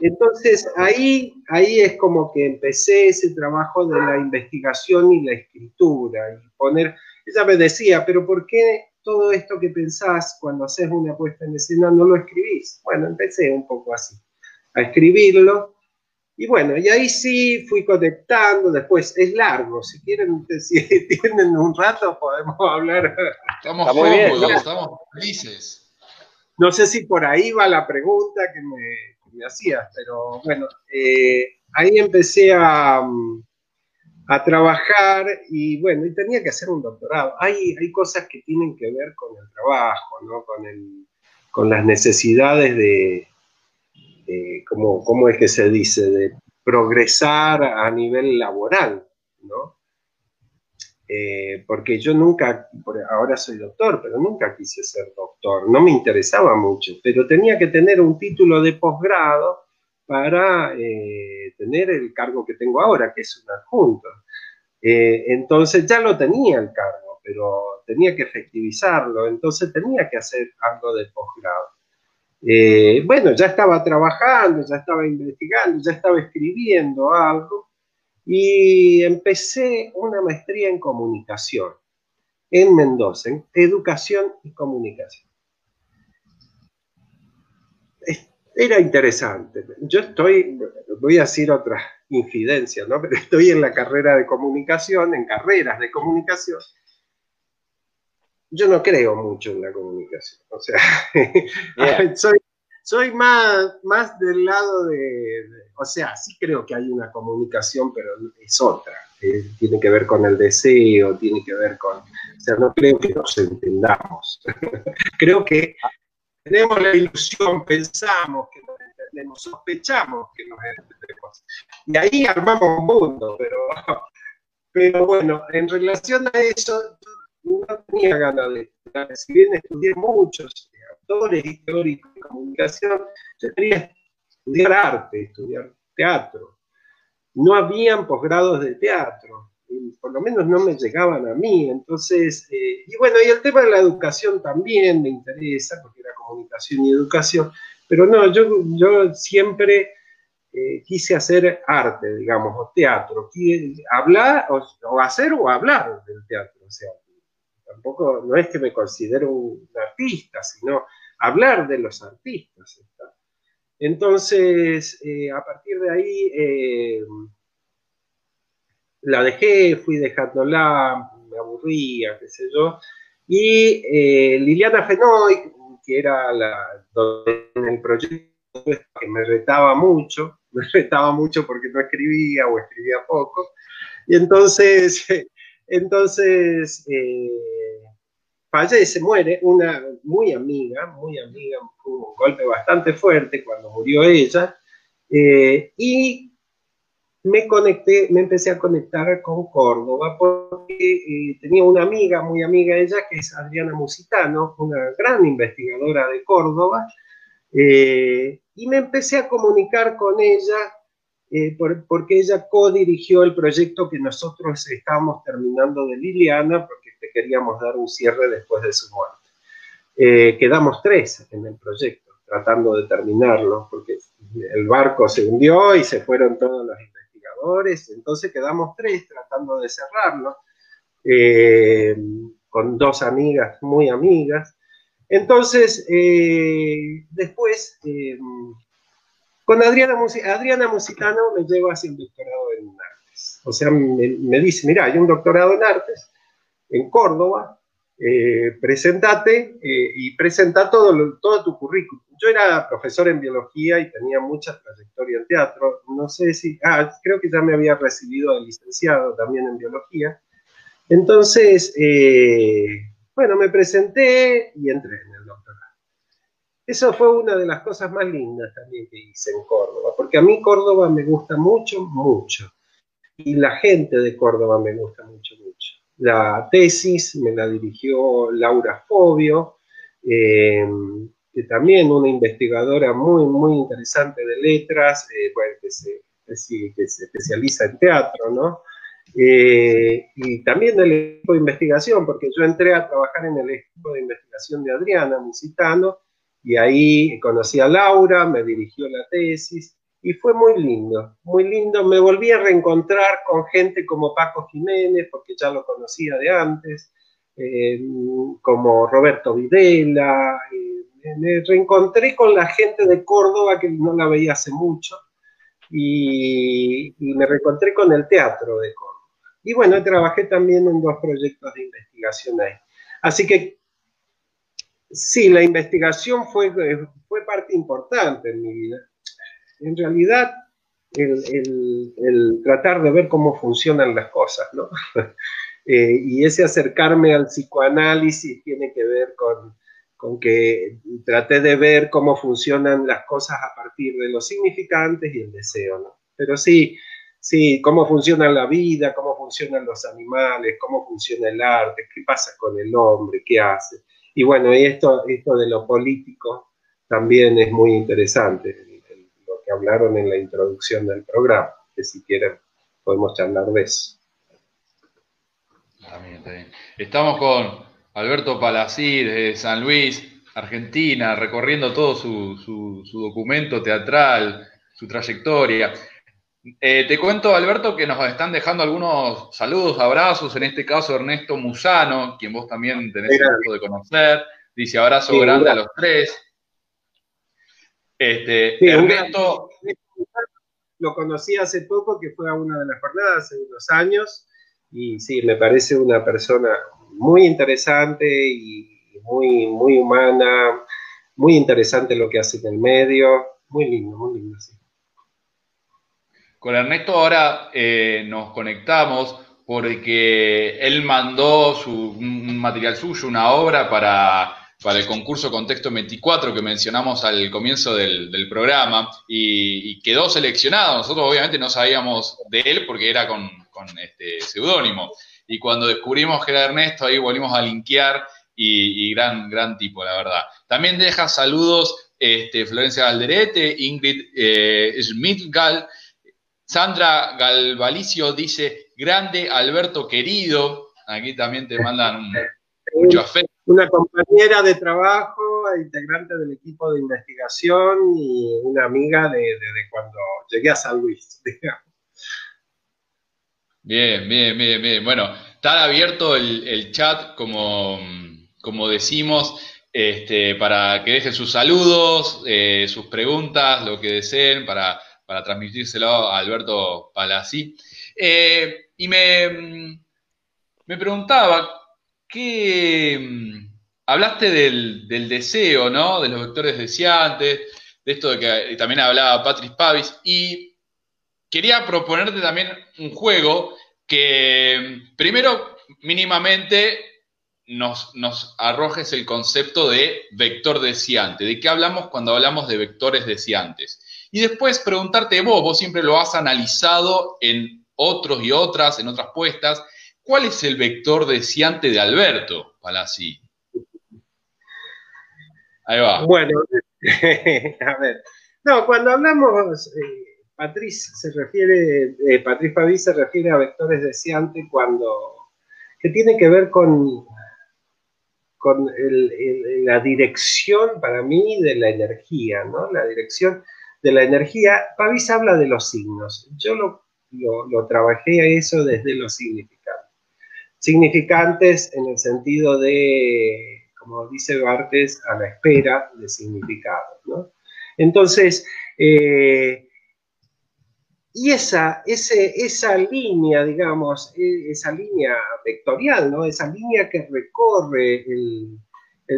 Entonces ahí, ahí es como que empecé ese trabajo de la investigación y la escritura. Y poner, ella me decía, pero ¿por qué todo esto que pensás cuando haces una puesta en escena no lo escribís? Bueno, empecé un poco así, a escribirlo y bueno, y ahí sí fui conectando, después es largo, si quieren, (laughs) si tienen un rato podemos hablar. Estamos muy bien, estamos felices. No sé si por ahí va la pregunta que me, me hacías, pero bueno, eh, ahí empecé a, a, trabajar y bueno, y tenía que hacer un doctorado. Hay, hay cosas que tienen que ver con el trabajo, ¿no? con, el, con las necesidades de, eh, ¿cómo, es que se dice? De progresar a nivel laboral, ¿no? Eh, porque yo nunca, ahora soy doctor, pero nunca quise ser doctor, no me interesaba mucho, pero tenía que tener un título de posgrado para eh, tener el cargo que tengo ahora, que es un adjunto. entonces ya lo tenía el cargo, pero tenía que efectivizarlo, entonces tenía que hacer algo de posgrado. Eh, bueno, ya estaba trabajando, ya estaba investigando, ya estaba escribiendo algo y empecé una maestría en comunicación en Mendoza, en educación y comunicación. Era interesante. Yo estoy, voy a decir otra infidencia, ¿no? (laughs) Pero estoy en la carrera de comunicación, en carreras de comunicación, yo no creo mucho en la comunicación. O sea, (laughs) soy, más, más del lado de, O sea, sí creo que hay una comunicación, pero es otra. tiene que ver con el deseo, tiene que ver con. O sea, no creo que nos entendamos. (laughs) creo que tenemos la ilusión, pensamos que nos entendemos, sospechamos que nos entendemos. Y ahí armamos un mundo, pero, (laughs) bueno, en relación a eso, no tenía ganas de estudiar. Si bien estudié muchos autores y de comunicación, yo quería estudiar arte, estudiar teatro. No habían posgrados de teatro por lo menos no me llegaban a mí. Entonces, eh, y bueno, y el tema de la educación también me interesa, porque era comunicación y educación, pero no, yo, yo siempre eh, quise hacer arte, digamos, o teatro, hablar, o, hacer o hablar del teatro, o sea, tampoco, no es que me considero un artista, sino hablar de los artistas. Entonces, eh, a partir de ahí la dejé, fui dejándola, me aburría, qué sé yo. Y eh, Liliana Fenoy, que era la, en el proyecto que me retaba mucho, (laughs) me retaba mucho porque no escribía o escribía poco. Y entonces, (laughs) entonces eh, fallece, muere, una muy amiga, muy amiga, un golpe bastante fuerte cuando murió ella. Eh, y me conecté, me empecé a conectar con Córdoba porque eh, tenía una amiga, muy amiga ella, que es Adriana Musitano, una gran investigadora de Córdoba, eh, y me empecé a comunicar con ella porque ella co-dirigió el proyecto que nosotros estábamos terminando de Liliana, porque te queríamos dar un cierre después de su muerte. quedamos tres en el proyecto, tratando de terminarlo, porque el barco se hundió y se fueron todos los entonces quedamos tres tratando de cerrarlo, eh, con dos amigas, muy amigas. Entonces, eh, después, eh, con Adriana, Adriana Musitano me llevo hacia el doctorado en artes. O sea, me, dice, mira, hay un doctorado en artes en Córdoba, presentate y presenta todo, todo tu currículum yo era profesor en biología y tenía mucha trayectoria en teatro. No sé si, ah, creo que ya me había recibido de licenciado también en biología. Entonces, eh, bueno, me presenté y entré en el doctorado. Eso fue una de las cosas más lindas también que hice en Córdoba, porque a mí Córdoba me gusta mucho, mucho. Y la gente de Córdoba me gusta mucho, mucho. La tesis me la dirigió Laura Fobio. Eh, que también una investigadora muy, muy interesante de letras, eh, que, se, especializa en teatro, ¿no? Eh, y también del equipo de investigación, porque yo entré a trabajar en el equipo de investigación de Adriana Musitano, y ahí conocí a Laura, me dirigió la tesis, y fue muy lindo, muy lindo. Me volví a reencontrar con gente como Paco Jiménez, porque ya lo conocía de antes, eh, como Roberto Videla, me reencontré con la gente de Córdoba que no la veía hace mucho y, me reencontré con el teatro de Córdoba. Y bueno, trabajé también en dos proyectos de investigación ahí. Así que sí, la investigación fue, fue parte importante en mi vida. En realidad, el, tratar de ver cómo funcionan las cosas, ¿no? (laughs) Eh, y ese acercarme al psicoanálisis tiene que ver con, que traté de ver cómo funcionan las cosas a partir de los significantes y el deseo, ¿no? Pero sí, sí, cómo funciona la vida, cómo funcionan los animales, cómo funciona el arte, qué pasa con el hombre, qué hace. Y bueno, y esto, esto de lo político también es muy interesante, que hablaron en la introducción del programa, que si quieren podemos charlar de eso. Estamos con Alberto Palací de San Luis, Argentina, recorriendo todo su, documento teatral, su trayectoria. Eh, te cuento, Alberto, que nos están dejando algunos saludos, abrazos, en este caso Ernesto Musano, quien vos también tenés el gusto de conocer. Dice abrazo grande a los tres. Este, Ernesto. Lo conocí hace poco, que fue a una de las jornadas, hace unos años, y sí, me parece una persona muy interesante y muy, muy humana, muy interesante lo que hace en el medio, muy lindo, muy lindo, sí. Con Ernesto ahora eh, nos conectamos porque él mandó su, un material suyo, una obra para para el concurso Contexto 24 que mencionamos al comienzo del, programa y, quedó seleccionado. Nosotros obviamente no sabíamos de él porque era con, este seudónimo. Y cuando descubrimos que era Ernesto, ahí volvimos a linkear y, gran, gran tipo, la verdad. También deja saludos este, Florencia Galderete, Ingrid eh, Schmidt-Gal, Sandra Galvalicio dice, grande Alberto querido. Aquí también te mandan mucho afecto. Una compañera de trabajo, integrante del equipo de investigación y una amiga de, cuando llegué a San Luis, (laughs) Bien, bien, bien, bien. Bueno, está abierto el, chat, como, como decimos, este, para que dejen sus saludos, eh, sus preguntas, lo que deseen, para, para transmitírselo a Alberto Palazzi. Eh, y me, me preguntaba, ¿qué, hablaste del, deseo, ¿no? De los vectores deseantes, de esto de que también hablaba Patrick Pavis, y quería proponerte también un juego que primero mínimamente nos, nos, arrojes el concepto de vector deseante, de qué hablamos cuando hablamos de vectores deseantes. Y después preguntarte vos, vos siempre lo has analizado en otros y otras, en otras puestas, ¿cuál es el vector deseante de Alberto Palazzi? Ahí va. Bueno, (laughs) a ver. No, cuando hablamos, eh, Patriz se refiere, eh, Patriz se refiere a vectores deseantes cuando, que tiene que ver con, con la dirección para mí de la energía, ¿no? La dirección de la energía. Pavis habla de los signos. Yo lo, lo, trabajé a eso desde los significantes. Significantes en el sentido de, como dice Bartes, a la espera de significados, ¿no? Entonces, eh, y esa, esa línea, digamos, e, esa línea vectorial, ¿no? Esa línea que recorre el,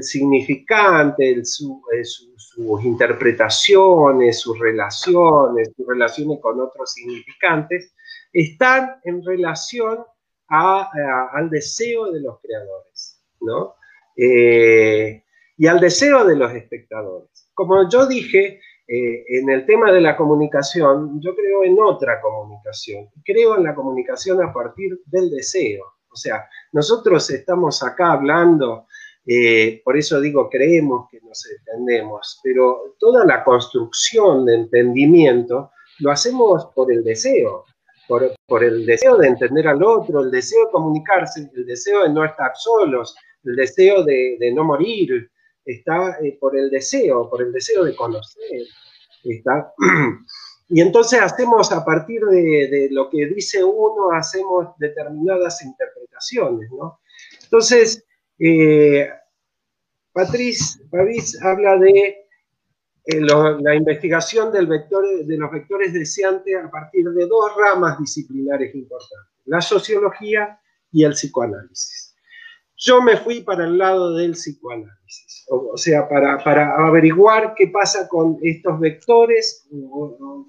significante, sus interpretaciones, sus relaciones, sus relaciones con otros significantes, están en relación al deseo de los creadores, ¿no? Eh, y al deseo de los espectadores. Como yo dije, eh, en el tema de la comunicación, yo creo en otra comunicación. Creo en la comunicación a partir del deseo. O sea, nosotros estamos acá hablando, eh, por eso digo creemos que nos entendemos, pero toda la construcción de entendimiento lo hacemos por el deseo, por, el deseo de entender al otro, el deseo de comunicarse, el deseo de no estar solos, el deseo de, no morir, está eh, por el deseo, por el deseo de conocer. Está. (clears throat) Y entonces hacemos a partir de, lo que dice uno, hacemos determinadas interpretaciones, ¿no? Entonces, eh, Pavis habla de eh, la investigación del vector, de los vectores deseantes a partir de dos ramas disciplinares importantes, la sociología y el psicoanálisis. Yo me fui para el lado del psicoanálisis, o, sea, para, averiguar qué pasa con estos vectores,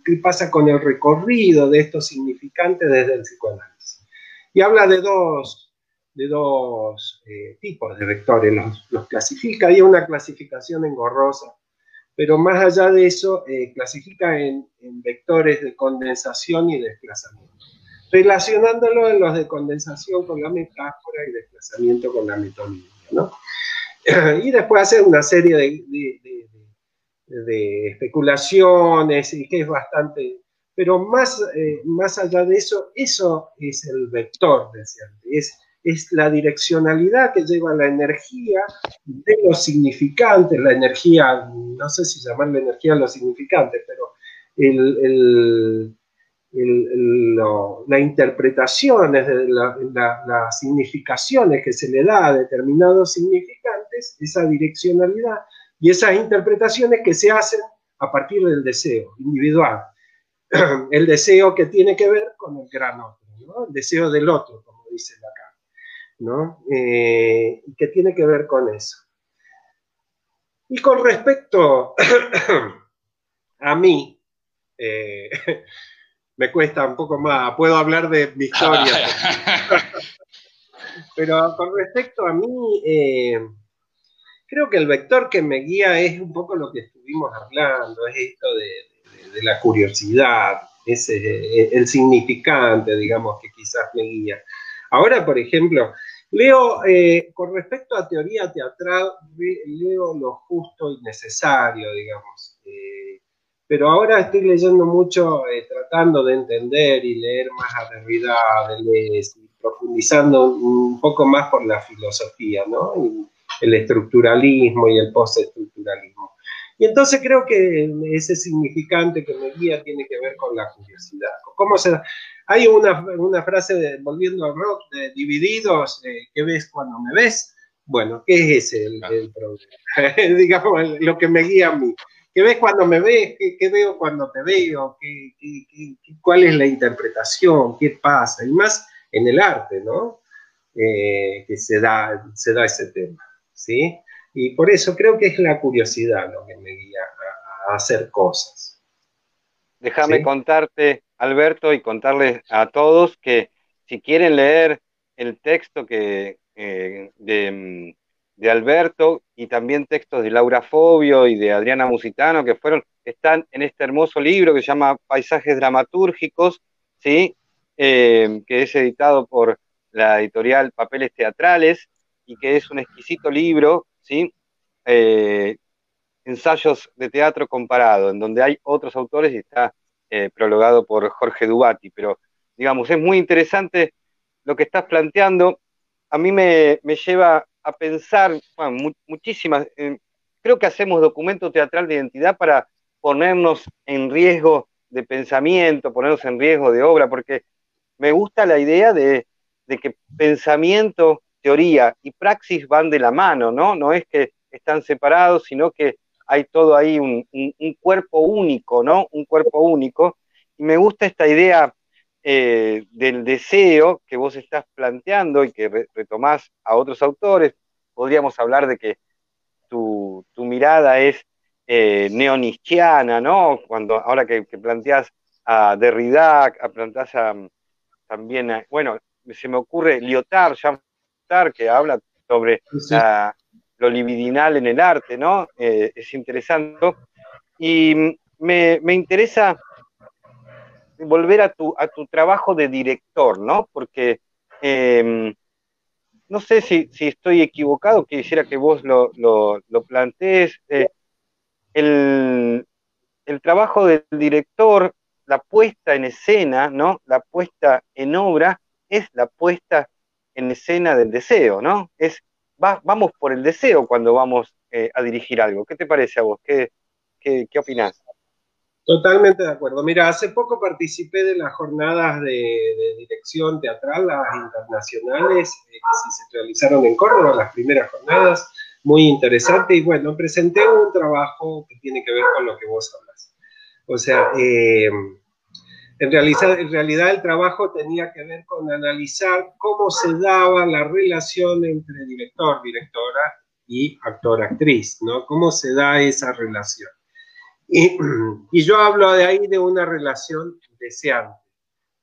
qué pasa con el recorrido de estos significantes desde el psicoanálisis. Y habla de dos, de dos eh, tipos de vectores, los, clasifica, hay una clasificación engorrosa, pero más allá de eso, eh, clasifica en vectores de condensación y desplazamiento relacionándolo en los de condensación con la metáfora y desplazamiento con la metonimia, ¿no? (clears throat) Y después hace una serie de, de, especulaciones y que es bastante... Pero más, eh, más allá de eso, eso es el vector, es, es la direccionalidad que lleva la energía de los significantes, la energía, no sé si llamarla energía a los significantes, pero el la interpretación, las significaciones que se le da a determinados significantes, esa direccionalidad y esas interpretaciones que se hacen a partir del deseo individual. (clears throat) El deseo que tiene que ver con el gran otro, el deseo del otro, como dice acá, ¿no? Eh, que tiene que ver con eso. Y con respecto (clears throat) a mí, eh, (laughs) me cuesta un poco más, puedo hablar de mi historia. (laughs) Pero con respecto a mí, eh, creo que el vector que me guía es un poco lo que estuvimos hablando, es esto de, la curiosidad, ese eh, el significante, digamos, que quizás me guía. Ahora, por ejemplo, leo, eh, con respecto a teoría teatral, leo lo justo y necesario, digamos. Eh, pero ahora estoy leyendo mucho, tratando de entender y leer más a Derrida, profundizando un poco más por la filosofía, ¿no? el estructuralismo y el postestructuralismo. Y entonces creo que ese significante que me guía tiene que ver con la curiosidad. ¿Cómo se Hay una, una frase, de, volviendo al rock, de divididos, eh, ¿qué ves cuando me ves? Bueno, ¿qué es ese el, problema? (laughs) Digamos, lo que me guía a mí. ¿Qué ves cuando me ves? ¿Qué, veo cuando te veo? ¿Qué, cuál es la interpretación? ¿Qué pasa? Y más en el arte, ¿no? Eh, que se da, se da ese tema. ¿sí? Y por eso creo que es la curiosidad lo que me guía a, hacer cosas. Déjame contarte, Alberto, y contarles a todos que si quieren leer el texto que, eh, de, de, Alberto y también textos de Laura Fobio y de Adriana Musitano, que fueron, están en este hermoso libro que se llama Paisajes Dramatúrgicos, ¿sí? Eh, que es editado por la editorial Papeles Teatrales, y que es un exquisito libro, ¿sí? Eh, ensayos de teatro comparado, en donde hay otros autores y está eh, prologado por Jorge Dubati, pero digamos, es muy interesante lo que estás planteando. A mí me, lleva a pensar muchísimas, eh, creo que hacemos documento teatral de identidad para ponernos en riesgo de pensamiento, ponernos en riesgo de obra, porque me gusta la idea de, de que pensamiento teoría y praxis van de la mano, ¿no? No es que están separados, sino que hay todo ahí un, cuerpo único, ¿no? Un cuerpo único. Y me gusta esta idea eh, del deseo que vos estás planteando y que retomás a otros autores. Podríamos hablar de que tu, mirada es eh, ¿no? Cuando, ahora que, que planteás a Derrida, a planteás a, también, a, bueno, se me ocurre Lyotard, Jean que habla sobre lo libidinal en el arte, ¿no? Eh, es interesante. Y me, interesa volver a tu, a tu trabajo de director, ¿no? Porque em, no sé si, estoy equivocado, quisiera que vos lo, lo, plantees. Eh, el, el, trabajo del director, la puesta en escena, ¿no? La puesta en obra es la puesta en escena del deseo, ¿no? Es, vamos por el deseo cuando vamos eh, a dirigir algo. ¿Qué te parece a vos? ¿Qué, qué, qué opinás? Totalmente de acuerdo. Mira, hace poco participé de las jornadas de, dirección teatral, las internacionales, eh, que se realizaron en Córdoba, las primeras jornadas, muy interesante. Y bueno, presenté un trabajo que tiene que ver con lo que vos hablas. O sea, eh, en realidad, en realidad el trabajo tenía que ver con analizar cómo se daba la relación entre director, directora y actor, actriz, ¿no? Cómo se da esa relación. Y, (clears throat) y yo hablo de ahí de una relación deseante,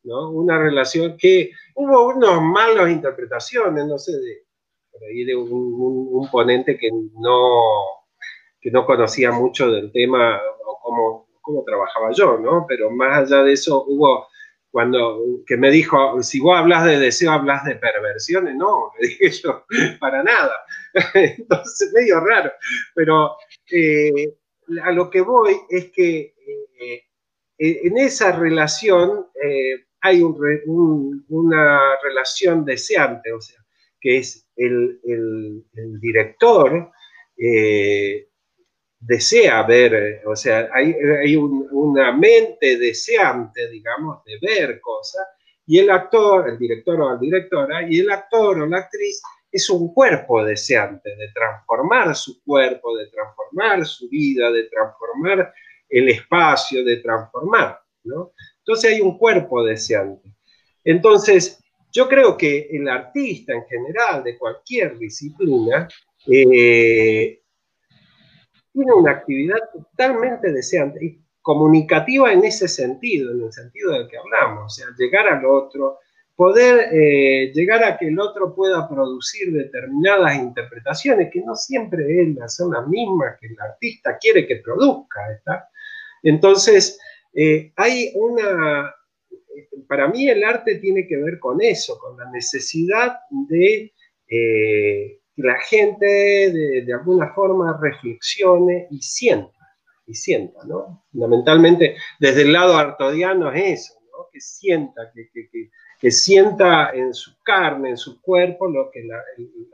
¿no? Una relación que hubo unos malos interpretaciones, no sé, de, por ahí de un, un, ponente que no, que no conocía mucho del tema o cómo cómo trabajaba yo, ¿no? Pero más allá de eso, hubo cuando que me dijo, si vos hablas de deseo, hablas de perversiones, no, (laughs) le dije yo, para nada. (laughs) Entonces, medio raro. Pero eh, a lo que voy es que eh, en esa relación eh, hay una relación deseante, o sea, que es el, el director desea ver, eh, o sea, hay, una mente deseante, digamos, de ver cosas, y el actor, el director o la directora, y el actor o la actriz es un cuerpo deseante de transformar su cuerpo, de transformar su vida, de transformar el espacio, de transformar, ¿no? Entonces hay un cuerpo deseante. Entonces, yo creo que el artista en general, de cualquier disciplina, eh, tiene una actividad totalmente deseante y comunicativa en ese sentido, en el sentido del que hablamos, o sea, llegar al otro, poder eh, llegar a que el otro pueda producir determinadas interpretaciones que no siempre son las mismas que el artista quiere que produzca. Entonces, eh, hay una, para mí el arte tiene que ver con eso, con la necesidad de eh, que la gente de, alguna forma reflexione y sienta, y sienta, ¿no? Fundamentalmente, desde el lado artodiano es eso, ¿no? Que sienta, que, que, sienta en su carne, en su cuerpo, lo que el,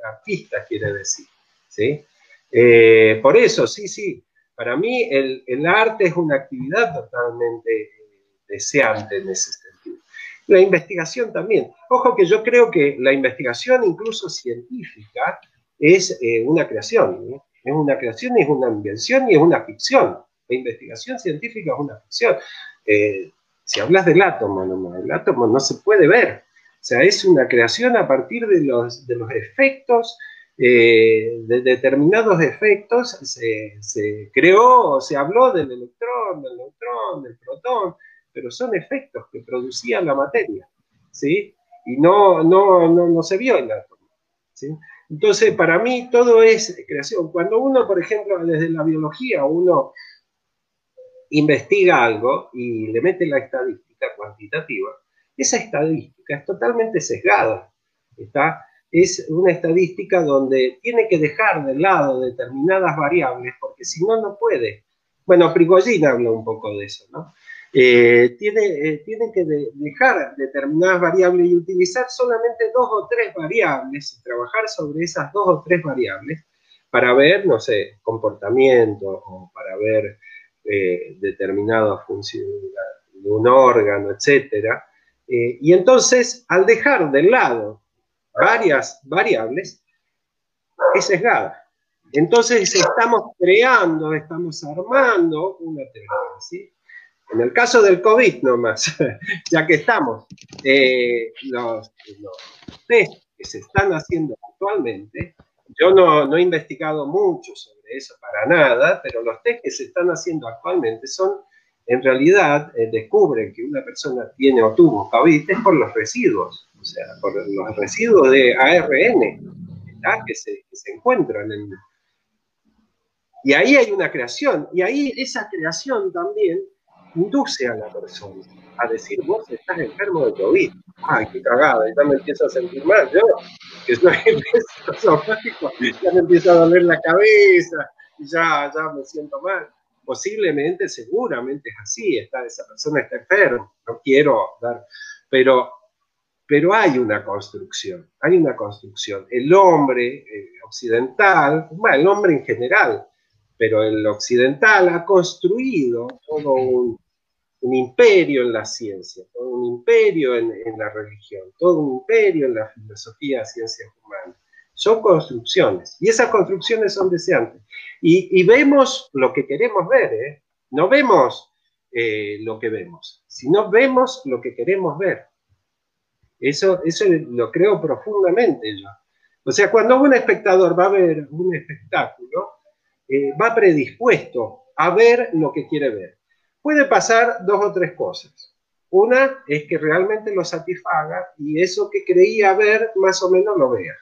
artista quiere decir, ¿sí? Eh, por eso, sí, sí, para mí el, el arte es una actividad totalmente deseante en ese sentido. La investigación también. Ojo que yo creo que la investigación, incluso científica, es eh, una creación. Es una creación, es una invención y es una ficción. La investigación científica es una ficción. Eh, si hablas del átomo, el átomo no se puede ver. O sea, es una creación a partir de los, de los efectos, eh, de determinados efectos, se, se creó, se habló del electrón, del neutrón, del protón, pero son efectos que producía la materia, ¿sí? Y no, no, no, se vio el átomo, ¿sí? Entonces, para mí todo es creación. Cuando uno, por ejemplo, desde la biología, uno investiga algo y le mete la estadística cuantitativa, esa estadística es totalmente sesgada, ¿está? Es una estadística donde tiene que dejar de lado determinadas variables, porque si no, no puede. Bueno, Prigogine habla un poco de eso, ¿no? Eh, eh, tiene, que dejar determinadas variables y utilizar solamente dos o tres variables trabajar sobre esas dos o tres variables para ver, no sé, comportamiento o para ver eh, determinadas funciones de un órgano, etc. y entonces, al dejar de lado varias variables, es sesgada. Entonces estamos creando, estamos armando una teoría, ¿sí? En el caso del COVID nomás, (laughs) ya que estamos, eh, los, test que se están haciendo actualmente, yo no, he investigado mucho sobre eso para nada, pero los test que se están haciendo actualmente son, en realidad, eh, descubren que una persona tiene o tuvo COVID es por los residuos, o sea, por los residuos de ARN que se, que se encuentran en... Y ahí hay una creación, y ahí esa creación también induce a la persona a decir, vos estás enfermo de COVID. Ay, qué cagada, ya me empiezo a sentir mal. Yo, que soy (laughs) somático, ya me empieza a doler la cabeza, ya, ya me siento mal. Posiblemente, seguramente es así, está, esa persona está enferma, no quiero dar, pero, pero hay una construcción, hay una construcción. El hombre eh, occidental, bueno, el hombre en general, pero el occidental ha construido todo un, un imperio en la ciencia, todo un imperio en, la religión, todo un imperio en la filosofía, ciencias humanas. Son construcciones y esas construcciones son deseantes. Y, vemos lo que queremos ver, ¿eh? no vemos eh, lo que vemos, sino vemos lo que queremos ver. Eso, eso lo creo profundamente yo. O sea, cuando un espectador va a ver un espectáculo, eh, va predispuesto a ver lo que quiere ver puede pasar dos o tres cosas. Una es que realmente lo satisfaga y eso que creía ver más o menos lo vea.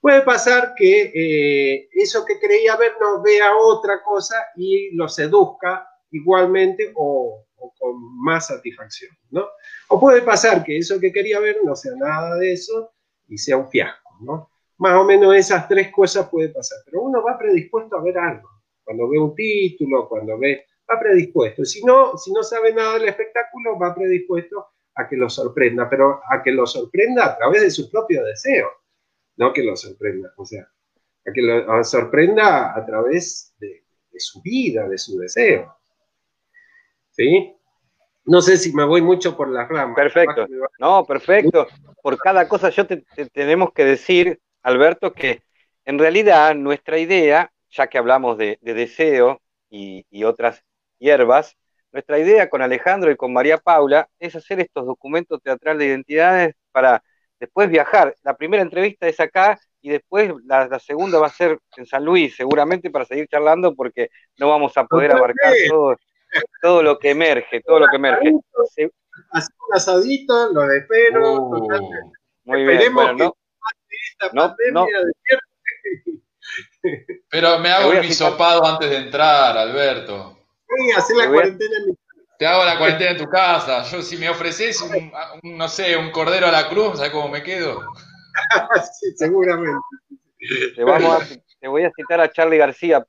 Puede pasar que eh, eso que creía ver no vea otra cosa y lo seduzca igualmente o, con más satisfacción. ¿no? O puede pasar que eso que quería ver no sea nada de eso y sea un fiasco. ¿no? Más o menos esas tres cosas puede pasar. Pero uno va predispuesto a ver algo. Cuando ve un título, cuando ve va predispuesto. Si no, si no sabe nada del espectáculo, va predispuesto a que lo sorprenda, pero a que lo sorprenda a través de su propio deseo, no que lo sorprenda, o sea, a que lo sorprenda a través de, su vida, de su deseo. ¿Sí? No sé si me voy mucho por las ramas. Perfecto. No, perfecto. Por cada cosa yo te, tenemos que decir, Alberto, que en realidad nuestra idea, ya que hablamos de, deseo y, y, otras hierbas, nuestra idea con Alejandro y con María Paula es hacer estos documentos teatrales de identidades para después viajar. La primera entrevista es acá y después la, segunda va a ser en San Luis, seguramente para seguir charlando porque no vamos a poder abarcar todo, todo lo que emerge, todo lo que emerge. Hacemos un asadito, los espero. Uh, muy bien, bueno, no, esta no, pandemia Pero me hago un hisopado antes de entrar, Alberto. Sí, hacer la cuarentena en mi te hago la cuarentena en tu casa. Yo, si me ofreces, un, no sé, un cordero a la cruz, ¿sabes cómo me quedo? (laughs) sí, seguramente. Te, voy a citar a Charlie García.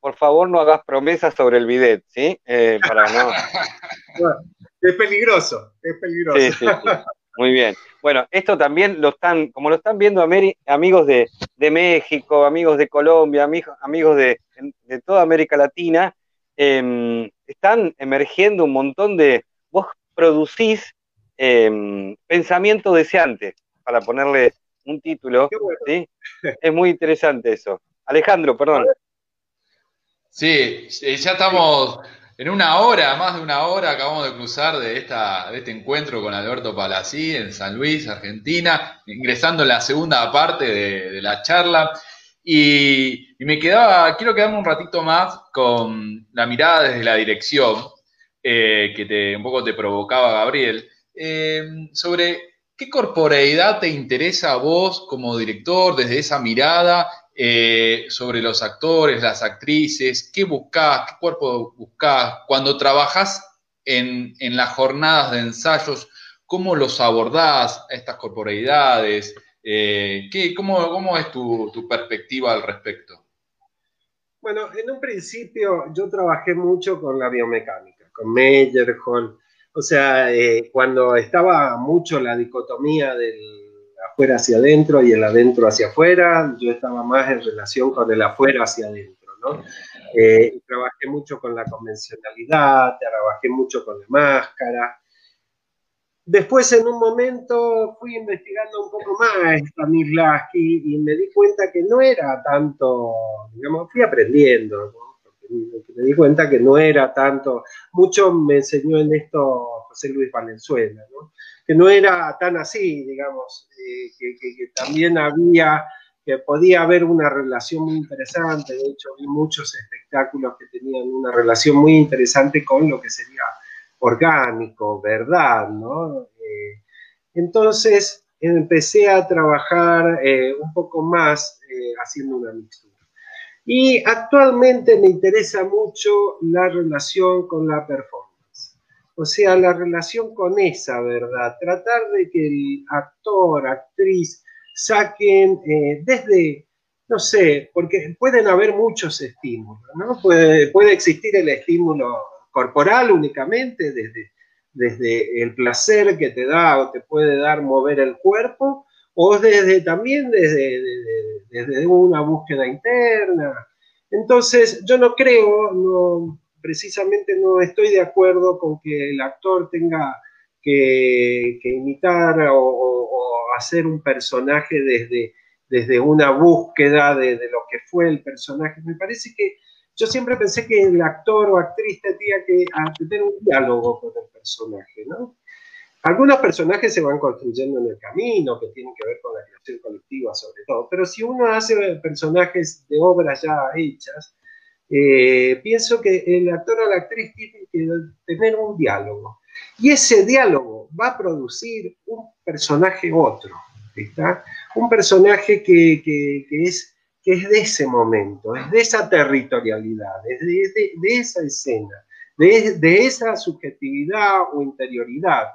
Por favor, no hagas promesas sobre el bidet, ¿sí? Eh, para no. (laughs) es peligroso, es peligroso. Sí, sí, sí. Muy bien. Bueno, esto también lo están, como lo están viendo amigos de, México, amigos de Colombia, amigos, amigos de, de toda América Latina, Em, están emergiendo un montón de, vos producís em, pensamiento deseante, para ponerle un título, ¿sí? Es muy interesante eso. Alejandro, perdón. Sí, ya estamos en una hora, más de una hora, acabamos de cruzar de, esta, de este encuentro con Alberto Palací en San Luis, Argentina, ingresando en la segunda parte de la charla. Y, me quedaba, quiero quedarme un ratito más con la mirada desde la dirección eh, que te, un poco te provocaba Gabriel, eh, sobre qué corporeidad te interesa a vos como director desde esa mirada eh, sobre los actores, las actrices, qué buscás, qué cuerpo buscás, cuando trabajás en, en las jornadas de ensayos, cómo los abordás a estas corporeidades, eh, ¿qué, cómo, es tu, perspectiva al respecto? Bueno, en un principio yo trabajé mucho con la biomecánica, con Meyerhold. O sea, eh, cuando estaba mucho la dicotomía del afuera hacia adentro y el adentro hacia afuera, yo estaba más en relación con el afuera hacia adentro, ¿no? Eh, trabajé mucho con la convencionalidad, trabajé mucho con la máscara, Después, en un momento, fui investigando un poco más Stanislavski y me di cuenta que no era tanto, digamos, fui aprendiendo, me di cuenta que no era tanto, mucho me enseñó en esto José Luis Valenzuela, que no era tan así, digamos, eh, que, también había, que podía haber una relación muy interesante, de hecho vi muchos espectáculos que tenían una relación muy interesante con lo que sería orgánico, verdad, ¿no? Eh, entonces empecé a trabajar eh, un poco más eh, haciendo una mixtura. Y actualmente me interesa mucho la relación con la performance, o sea, la relación con esa verdad, tratar de que el actor, actriz, saquen desde no sé, porque pueden haber muchos estímulos, ¿no? Puede, puede existir el estímulo corporal únicamente, desde, desde el placer que te da o te puede dar mover el cuerpo, o desde también desde, desde, una búsqueda interna. Entonces, yo no creo, no, precisamente no estoy de acuerdo con que el actor tenga que, imitar o, hacer un personaje desde, desde una búsqueda de, de, lo que fue el personaje. Me parece que yo siempre pensé que el actor o actriz tenía que tener un diálogo con el personaje, ¿no? Algunos personajes se van construyendo en el camino, que tienen que ver con la creación colectiva sobre todo, pero si uno hace personajes de obras ya hechas, eh, pienso que el actor o la actriz tiene que tener un diálogo. Y ese diálogo va a producir un personaje otro, ¿está? Un personaje que, que es es de ese momento, es de esa territorialidad, es de, esa escena, de, esa subjetividad o interioridad.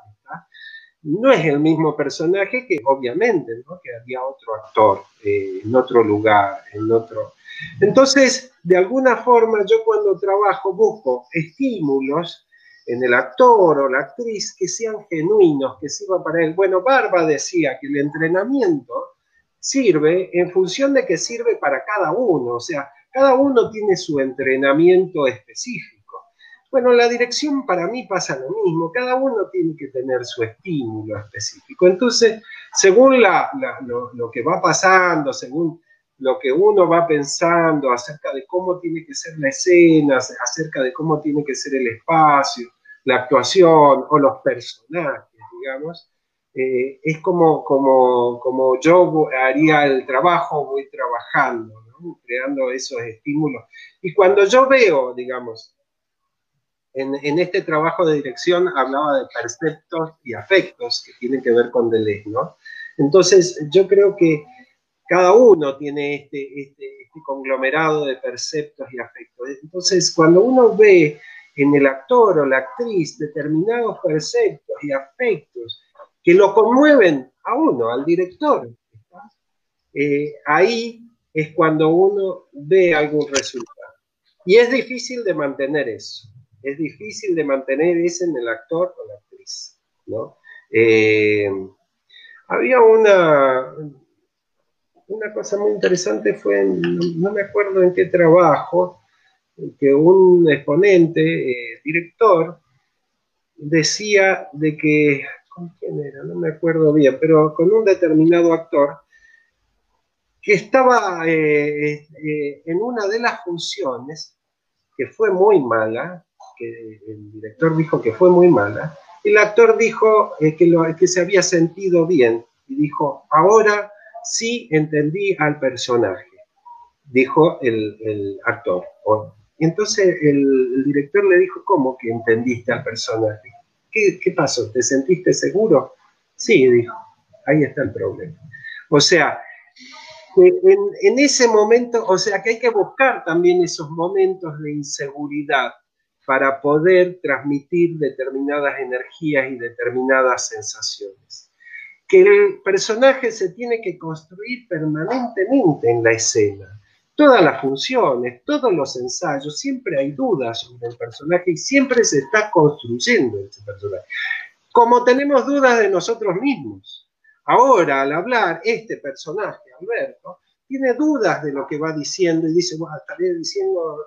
No es el mismo personaje que obviamente, ¿no? que había otro actor eh, en otro lugar, en otro... Entonces, de alguna forma, yo cuando trabajo busco estímulos en el actor o la actriz que sean genuinos, que sirvan para él. Bueno, Barba decía que el entrenamiento sirve en función de que sirve para cada uno, o sea, cada uno tiene su entrenamiento específico. Bueno, la dirección para mí pasa lo mismo, cada uno tiene que tener su estímulo específico. Entonces, según lo, que va pasando, según lo que uno va pensando acerca de cómo tiene que ser la escena, acerca de cómo tiene que ser el espacio, la actuación o los personajes, digamos, eh, es como, como, como yo haría el trabajo, voy trabajando, creando esos estímulos. Y cuando yo veo, digamos, en, este trabajo de dirección hablaba de perceptos y afectos que tienen que ver con Deleuze, ¿no? Entonces, yo creo que cada uno tiene este, este, este, conglomerado de perceptos y afectos. Entonces, cuando uno ve en el actor o la actriz determinados perceptos y afectos que lo conmueven a uno, al director, eh, ahí es cuando uno ve algún resultado. Y es difícil de mantener eso es difícil de mantener eso en el actor o la actriz, ¿no? Eh, había una, una cosa muy interesante, fue, no me acuerdo en qué trabajo, que un exponente, eh, director, decía de que, ¿con quién era? No me acuerdo bien, pero con un determinado actor, que estaba eh, en una de las funciones, que fue muy mala, que el director dijo que fue muy mala, el actor dijo eh, que, lo, que se había sentido bien y dijo, ahora sí entendí al personaje, dijo el, actor. Y entonces el, director le dijo, ¿cómo que entendiste al personaje? ¿Qué, ¿Qué pasó? ¿Te sentiste seguro? Sí, dijo, ahí está el problema. O sea, en, en, ese momento, o sea que hay que buscar también esos momentos de inseguridad para poder transmitir determinadas energías y determinadas sensaciones. Que el personaje se tiene que construir permanentemente en la escena. Todas las funciones, todos los ensayos, siempre hay dudas sobre el personaje y siempre se está construyendo ese personaje. Como tenemos dudas de nosotros mismos. Ahora, al hablar, este personaje, Alberto, tiene dudas de lo que va diciendo y dice, bueno, estaré diciendo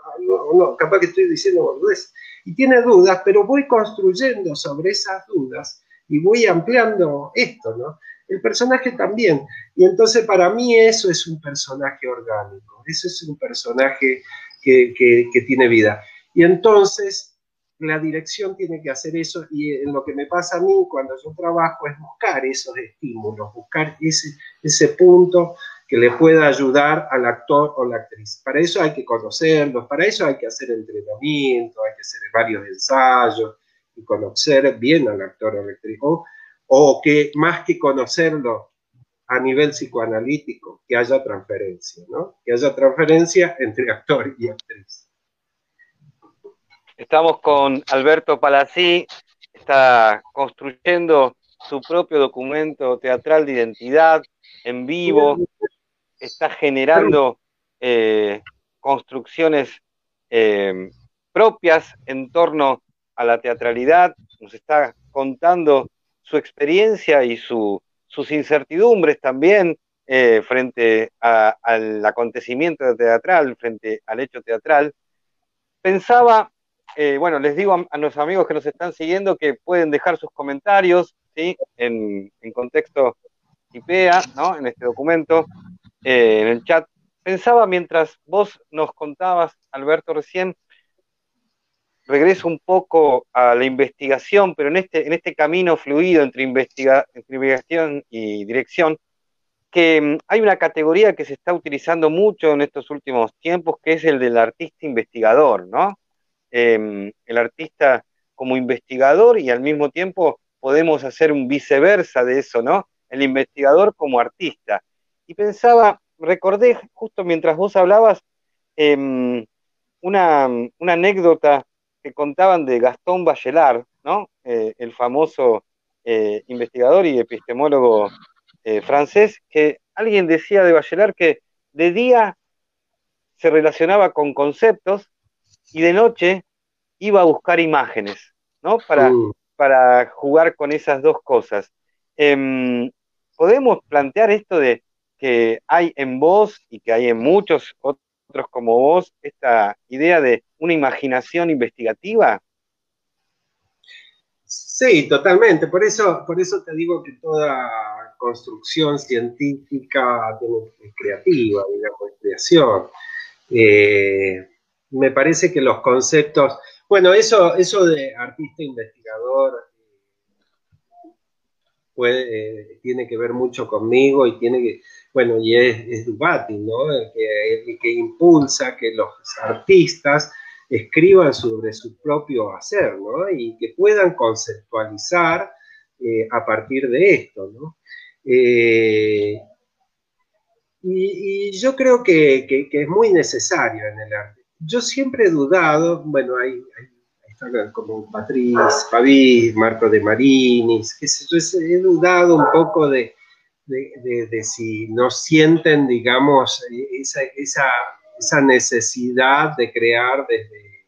no, capaz que estoy diciendo boludez. Y tiene dudas, pero voy construyendo sobre esas dudas y voy ampliando esto, ¿no? El personaje también. Y entonces para mí eso es un personaje orgánico, eso es un personaje que, que tiene vida. Y entonces la dirección tiene que hacer eso y en lo que me pasa a mí cuando yo trabajo es buscar esos estímulos, buscar ese, ese punto que le pueda ayudar al actor o la actriz. Para eso hay que conocerlos, para eso hay que hacer entrenamiento, hay que hacer varios ensayos y conocer bien al actor o la actriz. Que más que conocerlo a nivel psicoanalítico, que haya transferencia, ¿no? Que haya transferencia entre actor y actriz. Estamos con Alberto Palazzi, está construyendo su propio documento teatral de identidad en vivo, está generando eh, construcciones eh, propias en torno a la teatralidad, nos está contando su experiencia y sus incertidumbres también eh, frente al acontecimiento teatral, frente al hecho teatral. Pensaba, bueno, les digo a, nuestros amigos que nos están siguiendo que pueden dejar sus comentarios ¿sí? en, en contexto IPEA, ¿no? en este documento, eh, en el chat. Pensaba mientras vos nos contabas, Alberto, recién, regreso un poco a la investigación, pero en este, en este camino fluido entre, investigación y dirección, que mm, hay una categoría que se está utilizando mucho en estos últimos tiempos, que es el del artista investigador, ¿no? Em, el artista como investigador y al mismo tiempo podemos hacer un viceversa de eso, ¿no? El investigador como artista y pensaba, recordé justo mientras vos hablabas em, una, anécdota que contaban de Gastón Bachelard, ¿no? Eh, el famoso eh, investigador y epistemólogo eh, francés, que alguien decía de Bachelard que de día se relacionaba con conceptos y de noche iba a buscar imágenes, ¿no? Para, uh. para jugar con esas dos cosas. Em, ¿Podemos plantear esto de que hay en vos y que hay en muchos otros como vos esta idea de una imaginación investigativa? Sí, totalmente. Por eso, por eso te digo que toda construcción científica es creativa, digamos, es creación. Eh, me parece que los conceptos, bueno, eso, eso de artista investigador eh, tiene que ver mucho conmigo y tiene que, bueno, y es, es Dubati, ¿no? El que, que, impulsa que los artistas escriban sobre su propio hacer, ¿no? Y que puedan conceptualizar eh, a partir de esto, ¿no? Eh, y, yo creo que, es muy necesario en el arte. Yo siempre he dudado, bueno, hay, están como Patriz, Pavís, Marco de Marinis, qué sé yo, he dudado un poco de, de, si no sienten, digamos, esa, esa, necesidad de crear desde,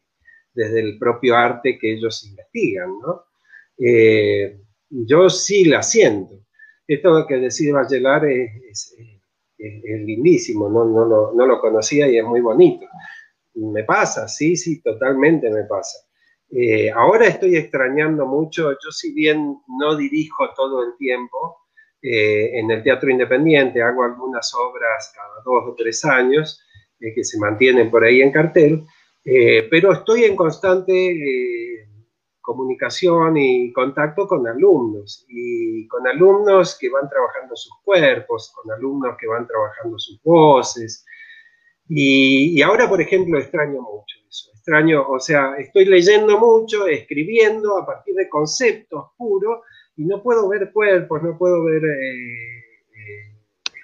desde, el propio arte que ellos investigan, ¿no? Eh, yo sí la siento. Esto que decía Bachelard es, es, lindísimo, no, no, lo, no, lo, conocía y es muy bonito. Me pasa, sí, sí, totalmente me pasa. Eh, ahora estoy extrañando mucho, yo si bien no dirijo todo el tiempo, eh, en el teatro independiente hago algunas obras cada dos o tres años eh, que se mantienen por ahí en cartel, pero estoy en constante comunicación y contacto con alumnos y con alumnos que van trabajando sus cuerpos, con alumnos que van trabajando sus voces. Y, ahora, por ejemplo, extraño mucho eso. Extraño, o sea, estoy leyendo mucho, escribiendo a partir de conceptos puros y no puedo ver cuerpos, no puedo ver eh, eh,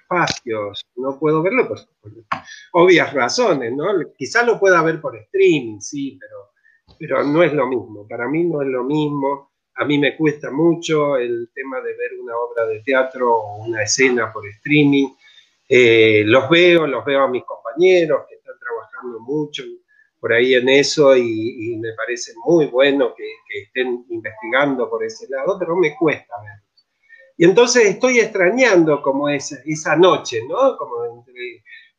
espacios, no puedo verlo por, por, obvias razones, ¿no? Quizás lo pueda ver por streaming, sí, pero pero no es lo mismo. Para mí no es lo mismo. A mí me cuesta mucho el tema de ver una obra de teatro o una escena por streaming. Eh, los veo, los veo a mis compañeros que están trabajando mucho por ahí en eso y, me parece muy bueno que, estén investigando por ese lado, pero me cuesta verlos. Y entonces estoy extrañando como esa, esa noche, ¿no? Como,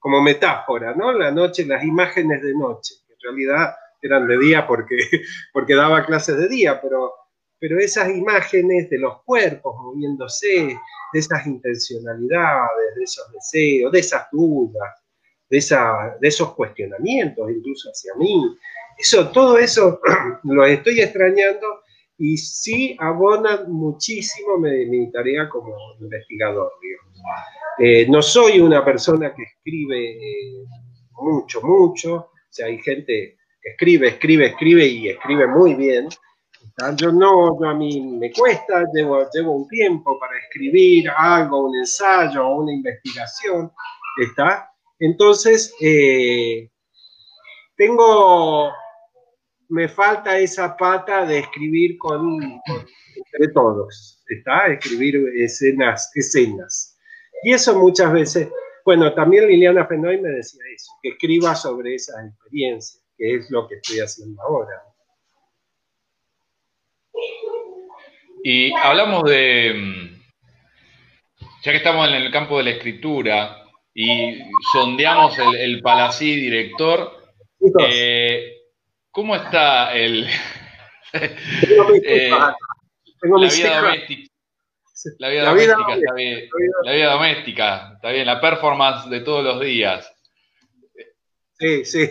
como metáfora, ¿no? La noche, las imágenes de noche, que en realidad eran de día porque, (laughs) porque daba clases de día, pero, pero esas imágenes de los cuerpos moviéndose, de esas intencionalidades, de esos deseos, de esas dudas, de, esa, de esos cuestionamientos incluso hacia mí, eso, todo eso (clears throat) lo estoy extrañando y sí abona muchísimo mi, tarea como investigador. Eh, no soy una persona que escribe eh, mucho, mucho, o sea, hay gente escribe, escribe, escribe y escribe muy bien. Yo no, a mí me cuesta, llevo, llevo un tiempo para escribir algo, un ensayo o una investigación, ¿está? Entonces, eh, tengo, me falta esa pata de escribir con, entre todos, ¿está? Escribir escenas, escenas. Y eso muchas veces, bueno, también Liliana Fenoy me decía eso, que escriba sobre esas experiencias que es lo que estoy haciendo ahora. Y hablamos de, mm, ya que estamos en el campo de la escritura y sondeamos el, el palací director, eh, ¿cómo está el, (laughs) eh, la vida doméstica? La vida, doméstica, está bien. La vida doméstica, está bien. La performance de todos los días. Sí, sí.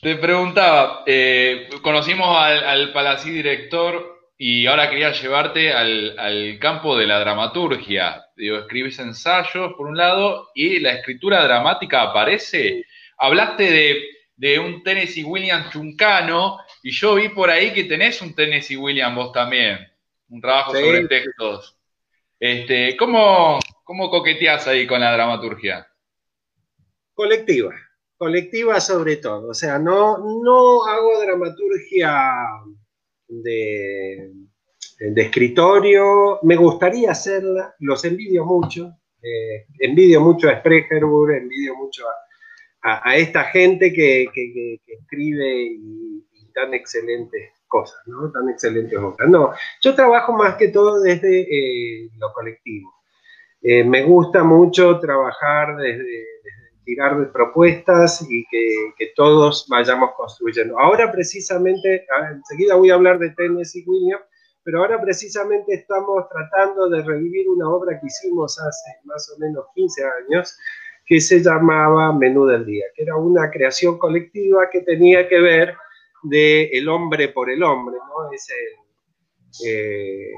Te preguntaba, eh, conocimos al, al Palací director y ahora quería llevarte al, campo de la dramaturgia. Digo, escribes ensayos por un lado y la escritura dramática aparece. Hablaste de, un Tennessee Williams chuncano y yo vi por ahí que tenés un Tennessee Williams vos también, un trabajo sobre textos. Este, ¿cómo, ¿Cómo coqueteás ahí con la dramaturgia? Colectiva colectiva sobre todo. O sea, no, no hago dramaturgia de, escritorio, me gustaría hacerla, los envidio mucho, eh, envidio mucho a Sprecherburg, envidio mucho a, a, esta gente que, que, escribe y, tan excelentes cosas, ¿no? Tan excelentes obras. No, yo trabajo más que todo desde eh, lo colectivo. Eh, me gusta mucho trabajar desde tirar de propuestas y que, todos vayamos construyendo. Ahora precisamente, enseguida voy a hablar de Tennessee Williams, pero ahora precisamente estamos tratando de revivir una obra que hicimos hace más o menos 15 años, que se llamaba Menú del Día, que era una creación colectiva que tenía que ver de el hombre por el hombre, ¿no? Es el, eh,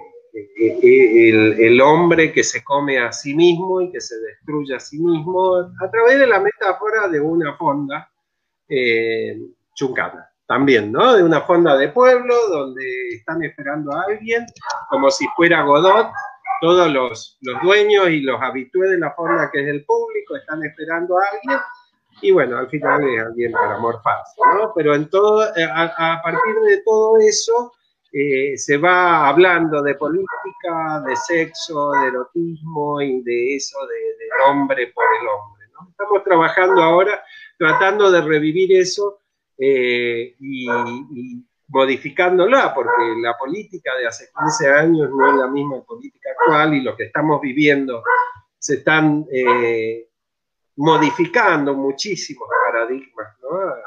el, hombre que se come a sí mismo y que se destruye a sí mismo a través de la metáfora de una fonda eh, Chuncana, también, ¿no? De una fonda de pueblo donde están esperando a alguien, como si fuera Godot, todos los, dueños y los habitués de la fonda que es el público están esperando a alguien y bueno, al final es alguien para morfarse, ¿no? Pero en todo, eh, a, partir de todo eso eh, se va hablando de política, de sexo, de erotismo y de eso de, del hombre por el hombre. Estamos trabajando ahora tratando de revivir eso eh, y, modificándola, porque la política de hace 15 años no es la misma política actual y lo que estamos viviendo se están eh, modificando muchísimos paradigmas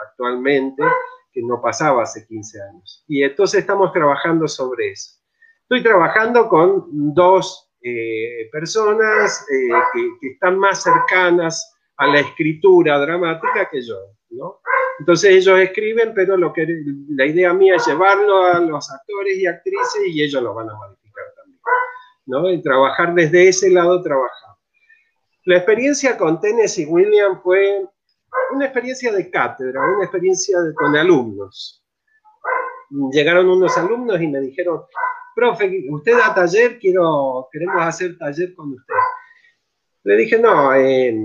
actualmente que no pasaba hace 15 años. Y entonces estamos trabajando sobre eso. Estoy trabajando con dos eh, personas que, que, están más cercanas a la escritura dramática que yo, ¿no? Entonces ellos escriben, pero lo que la idea mía es llevarlo a los actores y actrices y ellos lo van a modificar también, ¿no? Y trabajar desde ese lado, trabajar. La experiencia con Tennessee William fue una experiencia de cátedra, una experiencia con alumnos. Llegaron unos alumnos y me dijeron, profe, usted da taller, quiero, queremos hacer taller con usted. Le dije, no, eh,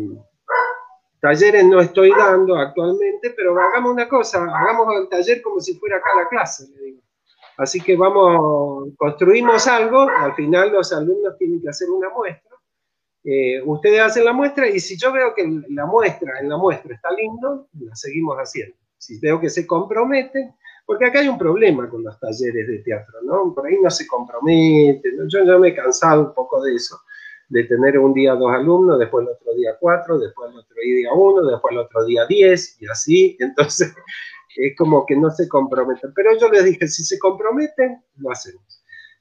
Talleres no estoy dando actualmente, pero hagamos una cosa, hagamos el taller como si fuera acá la clase. Así que vamos, construimos algo, al final los alumnos tienen que hacer una muestra. Eh, ustedes hacen la muestra y si yo veo que la muestra, en la muestra está lindo, la seguimos haciendo. Si veo que se comprometen, porque acá hay un problema con los talleres de teatro, ¿no? Por ahí no se comprometen, yo ya me he cansado un poco de eso de tener un día dos alumnos, después el otro día cuatro, después el otro día uno, después el otro día diez, y así. (laughs) Entonces, es como que no se comprometen. Pero yo les dije, si se comprometen, lo hacemos.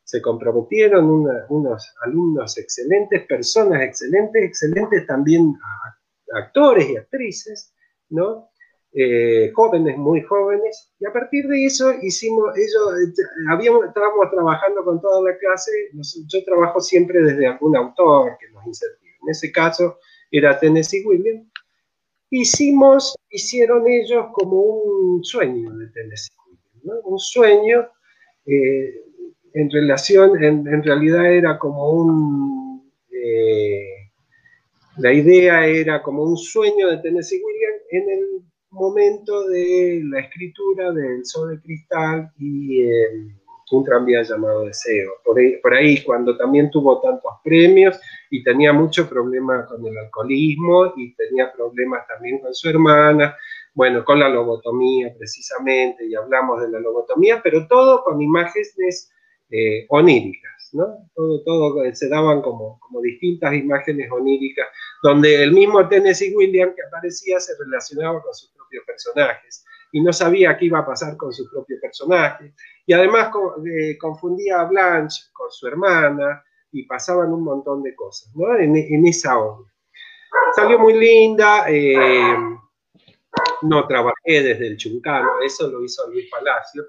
Se comprometieron unos alumnos excelentes, personas excelentes, excelentes también actores y actrices, ¿no? Eh, jóvenes, muy jóvenes, y a partir de eso hicimos, ellos, habíamos, estábamos trabajando con toda la clase, yo trabajo siempre desde algún autor que nos incentive, en ese caso era Tennessee Williams, hicimos, hicieron ellos como un sueño de Tennessee Williams, un sueño eh, en relación, en, realidad era como un... Eh, la idea era como un sueño de Tennessee Williams en el momento de la escritura del Sol de Cristal y eh, un tranvía llamado Deseo. Por ahí, cuando también tuvo tantos premios y tenía mucho problema con el alcoholismo y tenía problemas también con su hermana, bueno, con la lobotomía precisamente, y hablamos de la lobotomía, pero todo con imágenes eh, oníricas. ¿no? Todo, todo se daban como, como distintas imágenes oníricas, donde el mismo Tennessee William que aparecía se relacionaba con sus propios personajes y no sabía qué iba a pasar con sus propios personajes. Y además eh, confundía a Blanche con su hermana y pasaban un montón de cosas ¿no? en, esa obra. Salió muy linda, eh, no trabajé desde el Chuncano, eso lo hizo Luis Palacio.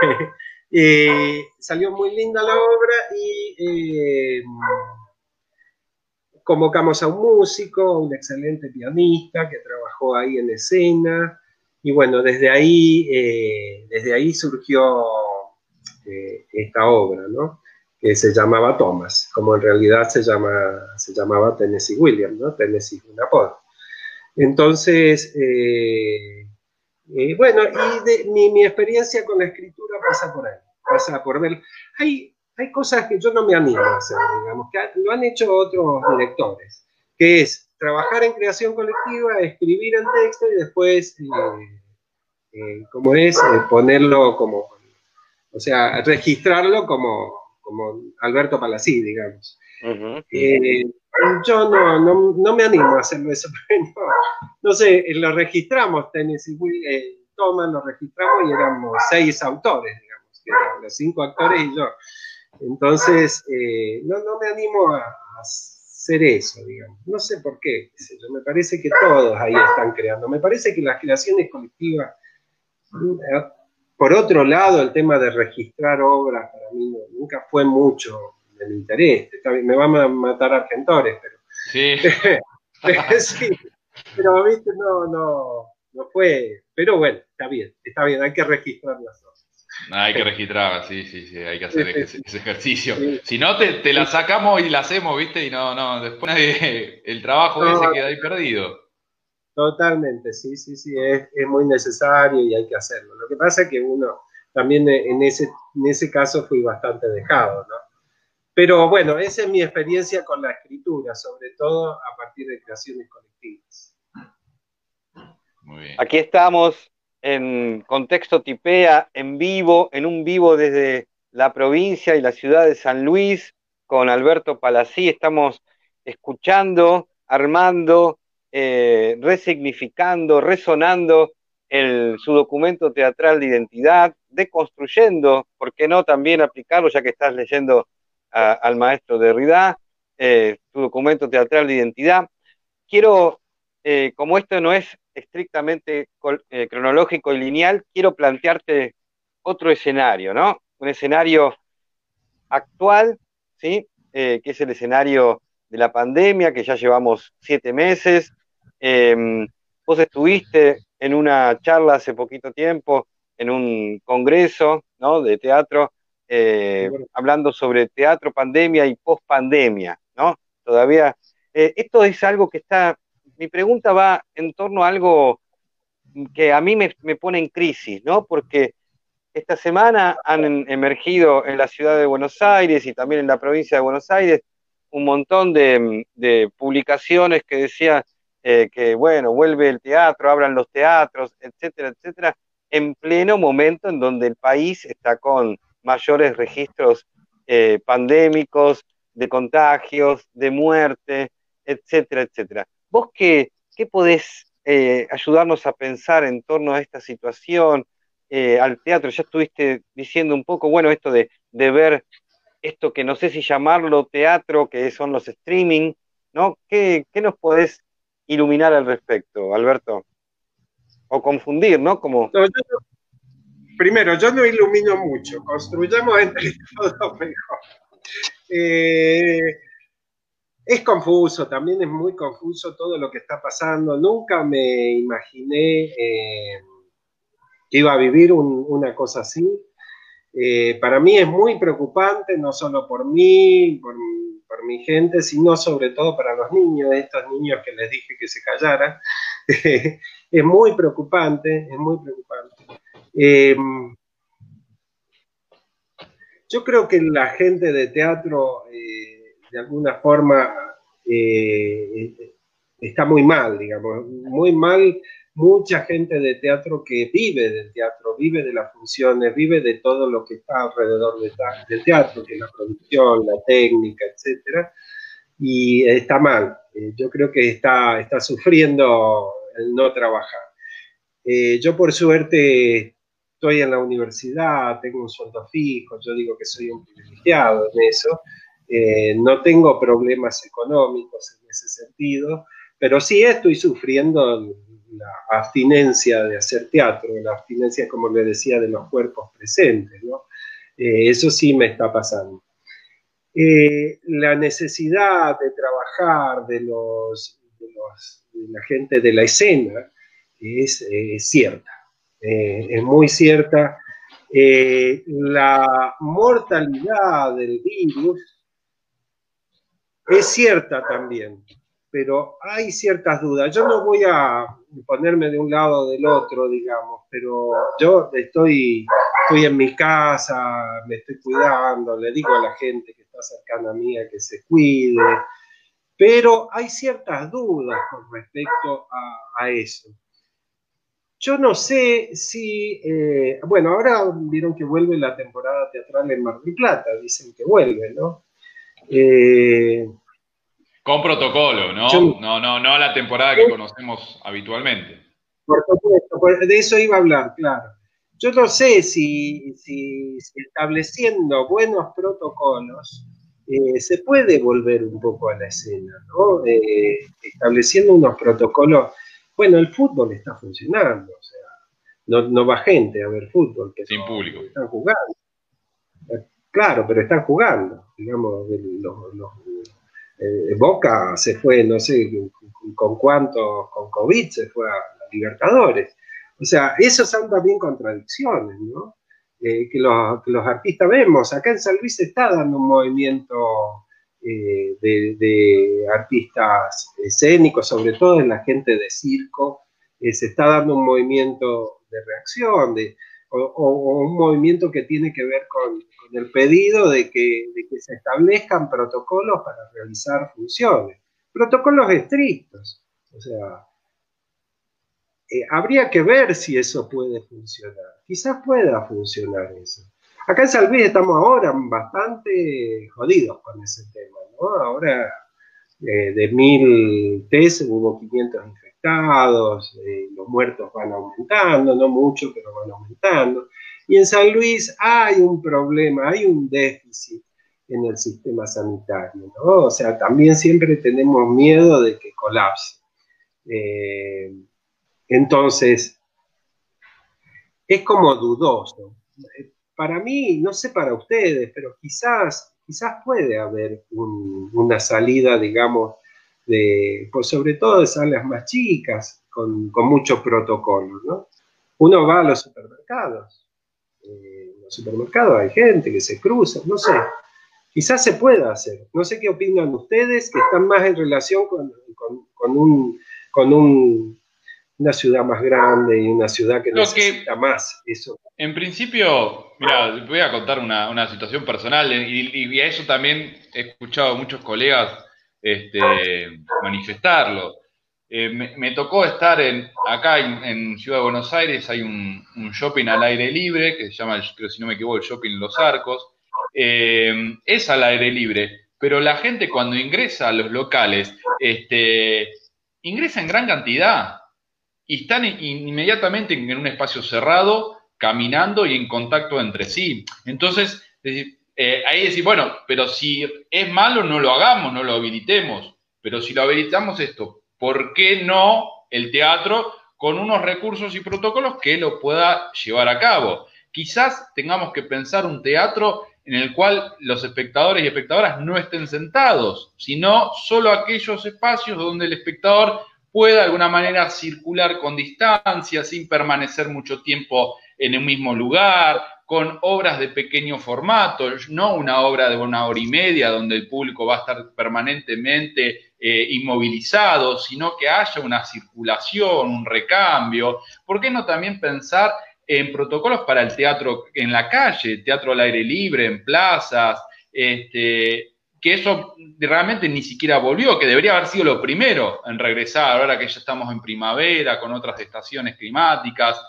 (laughs) Eh, salió muy linda la obra y eh, convocamos a un músico, un excelente pianista que trabajó ahí en escena. Y bueno, desde ahí, eh, desde ahí surgió esta obra, ¿no? que se llamaba Thomas, como en realidad se, llama, se llamaba Tennessee Williams, ¿no? Tennessee un apodo. Entonces, bueno, y mi, experiencia con la escritura pasa por ahí, pasa por ver. Hay, hay cosas que yo no me animo a hacer, digamos, que lo han hecho otros directores, que es trabajar en creación colectiva, escribir el texto y después, eh, eh, como es, eh, ponerlo como, o sea, registrarlo como, como Alberto Palací, digamos. yo no, no, no, me animo a hacerlo eso, (laughs) no, sé, lo registramos, Tennessee eh, Thomas, lo registramos y éramos seis autores, digamos, que eran los cinco actores y yo. Entonces, eh, no, no, me animo a, hacer eso, digamos. No sé por qué, yo, me parece que todos ahí están creando. Me parece que las creaciones colectivas, por otro lado, el tema de registrar obras para mí nunca fue mucho del interés. Me van a matar argentores, pero... Sí. (laughs) sí pero, viste, no, no, no fue Pero bueno, está bien, está bien, hay que registrar las cosas. Hay que registrar, sí, sí, sí, hay que hacer ese, ejercicio. Si no, te, te, la sacamos y la hacemos, ¿viste? Y no, no, después (laughs) el trabajo ese queda ahí perdido. Totalmente, sí, sí, sí, es, es, muy necesario y hay que hacerlo. Lo que pasa es que uno también en ese, en ese caso fui bastante dejado, ¿no? Pero bueno, esa es mi experiencia con la escritura, sobre todo a partir de creaciones colectivas. Muy bien. Aquí estamos en contexto tipea, en vivo, en un vivo desde la provincia y la ciudad de San Luis, con Alberto Palací. Estamos escuchando, armando, eh, resignificando, resonando su documento teatral de identidad, deconstruyendo, ¿por qué no también aplicarlo, ya que estás leyendo al maestro Derrida, eh, tu documento teatral de identidad. Quiero, eh, como esto no es estrictamente eh, cronológico y lineal, quiero plantearte otro escenario, ¿no? Un escenario actual, ¿sí? que es el escenario de la pandemia, que ya llevamos siete meses. Em, vos estuviste en una charla hace poquito tiempo, en un congreso ¿no? de teatro, eh, hablando sobre teatro, pandemia y post-pandemia, ¿no? Todavía, eh, esto es algo que está, mi pregunta va en torno a algo que a mí me, pone en crisis, ¿no? Porque esta semana han emergido en la ciudad de Buenos Aires y también en la provincia de Buenos Aires un montón de, publicaciones que decían eh, que, bueno, vuelve el teatro, abran los teatros, etcétera, etcétera, en pleno momento en donde el país está con mayores registros eh, pandémicos, de contagios, de muerte, etcétera, etcétera. ¿Vos qué, qué podés eh, ayudarnos a pensar en torno a esta situación, eh, al teatro? Ya estuviste diciendo un poco, bueno, esto de, de, ver esto que no sé si llamarlo teatro, que son los streaming, ¿no? ¿Qué, qué nos podés iluminar al respecto, Alberto? O confundir, ¿no? Como primero, yo no ilumino mucho, construyamos entre (laughs) todos mejor. Eh, es confuso, también es muy confuso todo lo que está pasando. Nunca me imaginé eh, que iba a vivir una cosa así. Eh, para mí es muy preocupante, no solo por mí, por, mi gente, sino sobre todo para los niños, estos niños que les dije que se callaran. (laughs) es muy preocupante, es muy preocupante. Eh, yo creo que la gente de teatro, de alguna forma, eh, está muy mal, digamos, muy mal mucha gente de teatro que vive del teatro, vive de las funciones, vive de todo lo que está alrededor del teatro, que es la producción, la técnica, etcétera, y está mal. yo creo que está, está sufriendo el no trabajar. yo por suerte estoy en la universidad, tengo un sueldo fijo, yo digo que soy un privilegiado en eso, eh, no tengo problemas económicos en ese sentido, pero sí estoy sufriendo la abstinencia de hacer teatro, la abstinencia, como le decía, de los cuerpos presentes. Eh, eso sí me está pasando. Eh, la necesidad de trabajar de, los, de, la gente de la escena es cierta. Es muy cierta. La mortalidad del virus es cierta también, pero hay ciertas dudas. Yo no voy a ponerme de un lado o del otro, digamos, pero yo estoy, estoy en mi casa, me estoy cuidando, le digo a la gente que está cercana a mí que se cuide, pero hay ciertas dudas con respecto a eso. Yo no sé si, eh, bueno, ahora vieron que vuelve la temporada teatral en Mar del Plata, dicen que vuelve, ¿no? Eh, Con protocolo, ¿no? no, no, no a la temporada que conocemos habitualmente. Por supuesto, de eso iba a hablar, claro. Yo no sé si, estableciendo buenos protocolos eh, se puede volver un poco a la escena, ¿no? estableciendo unos protocolos bueno, el fútbol está funcionando, o sea, no, va gente a ver fútbol. Que Sin público. Están jugando. Claro, pero están jugando. Digamos, eh, Boca se fue, no sé con cuánto, con COVID se fue a Libertadores. O sea, esas son también contradicciones, ¿no? Eh, que, los, artistas vemos. Acá en San Luis se está dando un movimiento eh, de, artistas escénicos, sobre todo en la gente de circo, se está dando un movimiento de reacción, de, o, un movimiento que tiene que ver con, el pedido de que, de que se establezcan protocolos para realizar funciones. Protocolos estrictos. O sea, eh, habría que ver si eso puede funcionar. Quizás pueda funcionar eso. Acá en San estamos ahora bastante jodidos con ese tema, ¿no? Ahora eh, de mil test hubo 500 infectados, eh, los muertos van aumentando, no mucho, pero van aumentando. Y en San Luis hay un problema, hay un déficit en el sistema sanitario, ¿no? O sea, también siempre tenemos miedo de que colapse. Entonces, es como dudoso. Para mí, no sé para ustedes, pero quizás, quizás puede haber una salida, digamos, de, pues sobre todo de salas más chicas, con, con mucho protocolo, ¿no? Uno va a los supermercados. Eh, en los supermercados hay gente que se cruza, no sé. Quizás se pueda hacer. No sé qué opinan ustedes, que están más en relación con, un, con un una ciudad más grande y una ciudad que necesita más eso. En principio, mira, voy a contar una, situación personal y, a eso también he escuchado a muchos colegas este, manifestarlo. Eh, me, tocó estar en, acá en, Ciudad de Buenos Aires, hay un, shopping al aire libre que se llama, creo si no me equivoco, el shopping Los Arcos. Eh, es al aire libre, pero la gente cuando ingresa a los locales, este, ingresa en gran cantidad y están inmediatamente en un espacio cerrado, caminando y en contacto entre sí. Entonces, eh, ahí decir, bueno, pero si es malo, no lo hagamos, no lo habilitemos. Pero si lo habilitamos esto, ¿por qué no el teatro con unos recursos y protocolos que lo pueda llevar a cabo? Quizás tengamos que pensar un teatro en el cual los espectadores y espectadoras no estén sentados, sino solo aquellos espacios donde el espectador pueda de alguna manera circular con distancia, sin permanecer mucho tiempo en el mismo lugar, con obras de pequeño formato, no una obra de una hora y media donde el público va a estar permanentemente eh, inmovilizado, sino que haya una circulación, un recambio. ¿Por qué no también pensar en protocolos para el teatro en la calle, teatro al aire libre, en plazas, este, que eso realmente ni siquiera volvió, que debería haber sido lo primero en regresar, ahora que ya estamos en primavera, con otras estaciones climáticas.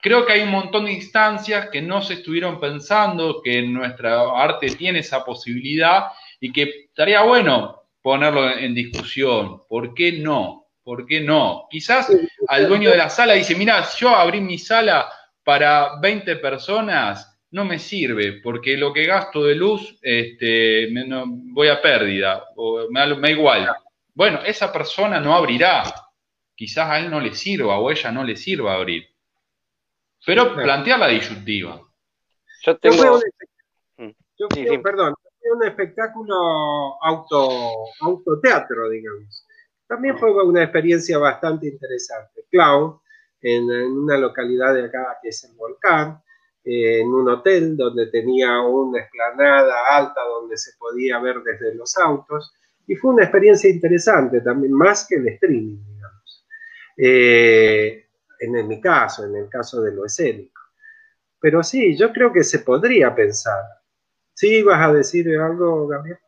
Creo que hay un montón de instancias que no se estuvieron pensando, que nuestra arte tiene esa posibilidad y que estaría bueno ponerlo en discusión. ¿Por qué no? ¿Por qué no? Quizás al dueño de la sala dice, mira, yo abrí mi sala para 20 personas no me sirve, porque lo que gasto de luz este, voy a pérdida, o me, da igual. Bueno, esa persona no abrirá. Quizás a él no le sirva o a ella no le sirva abrir. Pero plantear la disyuntiva. Yo tengo... Yo mm. perdón, un espectáculo auto, autoteatro, digamos. También fue una experiencia bastante interesante. Clown, en, en una localidad de acá que es el Volcán, en un hotel donde tenía una esplanada alta donde se podía ver desde los autos y fue una experiencia interesante también, más que el streaming, digamos. Eh, en, mi caso, en el caso de lo escénico. Pero sí, yo creo que se podría pensar. ¿Sí vas a decir algo, Gabriel?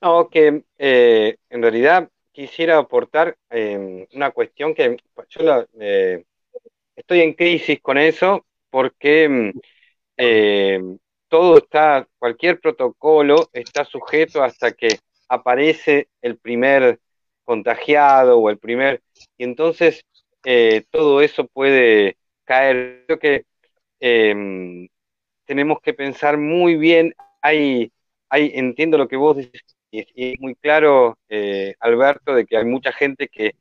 No, que eh, en realidad quisiera aportar em, una cuestión que yo eh, estoy en crisis con eso porque mm, eh, todo está, cualquier protocolo está sujeto hasta que aparece el primer contagiado o el primer, y entonces eh, todo eso puede caer. Creo que em, tenemos que pensar muy bien, hay, hay, entiendo lo que vos decís, y es muy claro, eh, Alberto, de que hay mucha gente que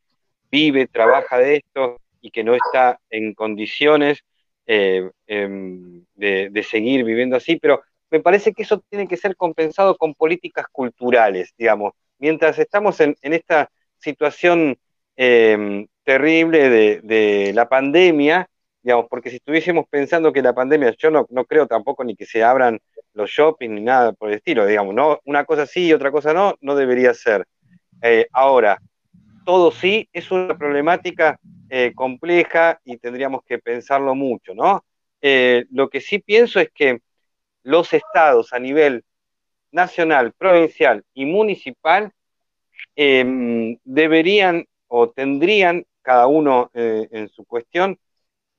vive, trabaja de esto y que no está en condiciones eh, em, de, seguir viviendo así, pero me parece que eso tiene que ser compensado con políticas culturales, digamos. Mientras estamos en, esta situación em, terrible de, la pandemia, digamos, porque si estuviésemos pensando que la pandemia, yo no, no creo tampoco ni que se abran los shopping ni nada por el estilo, digamos, no, una cosa sí y otra cosa no, no debería ser. Eh, ahora, todo sí es una problemática eh, compleja y tendríamos que pensarlo mucho, ¿no? Eh, lo que sí pienso es que los estados a nivel nacional, provincial y municipal em, deberían o tendrían, cada uno en su cuestión,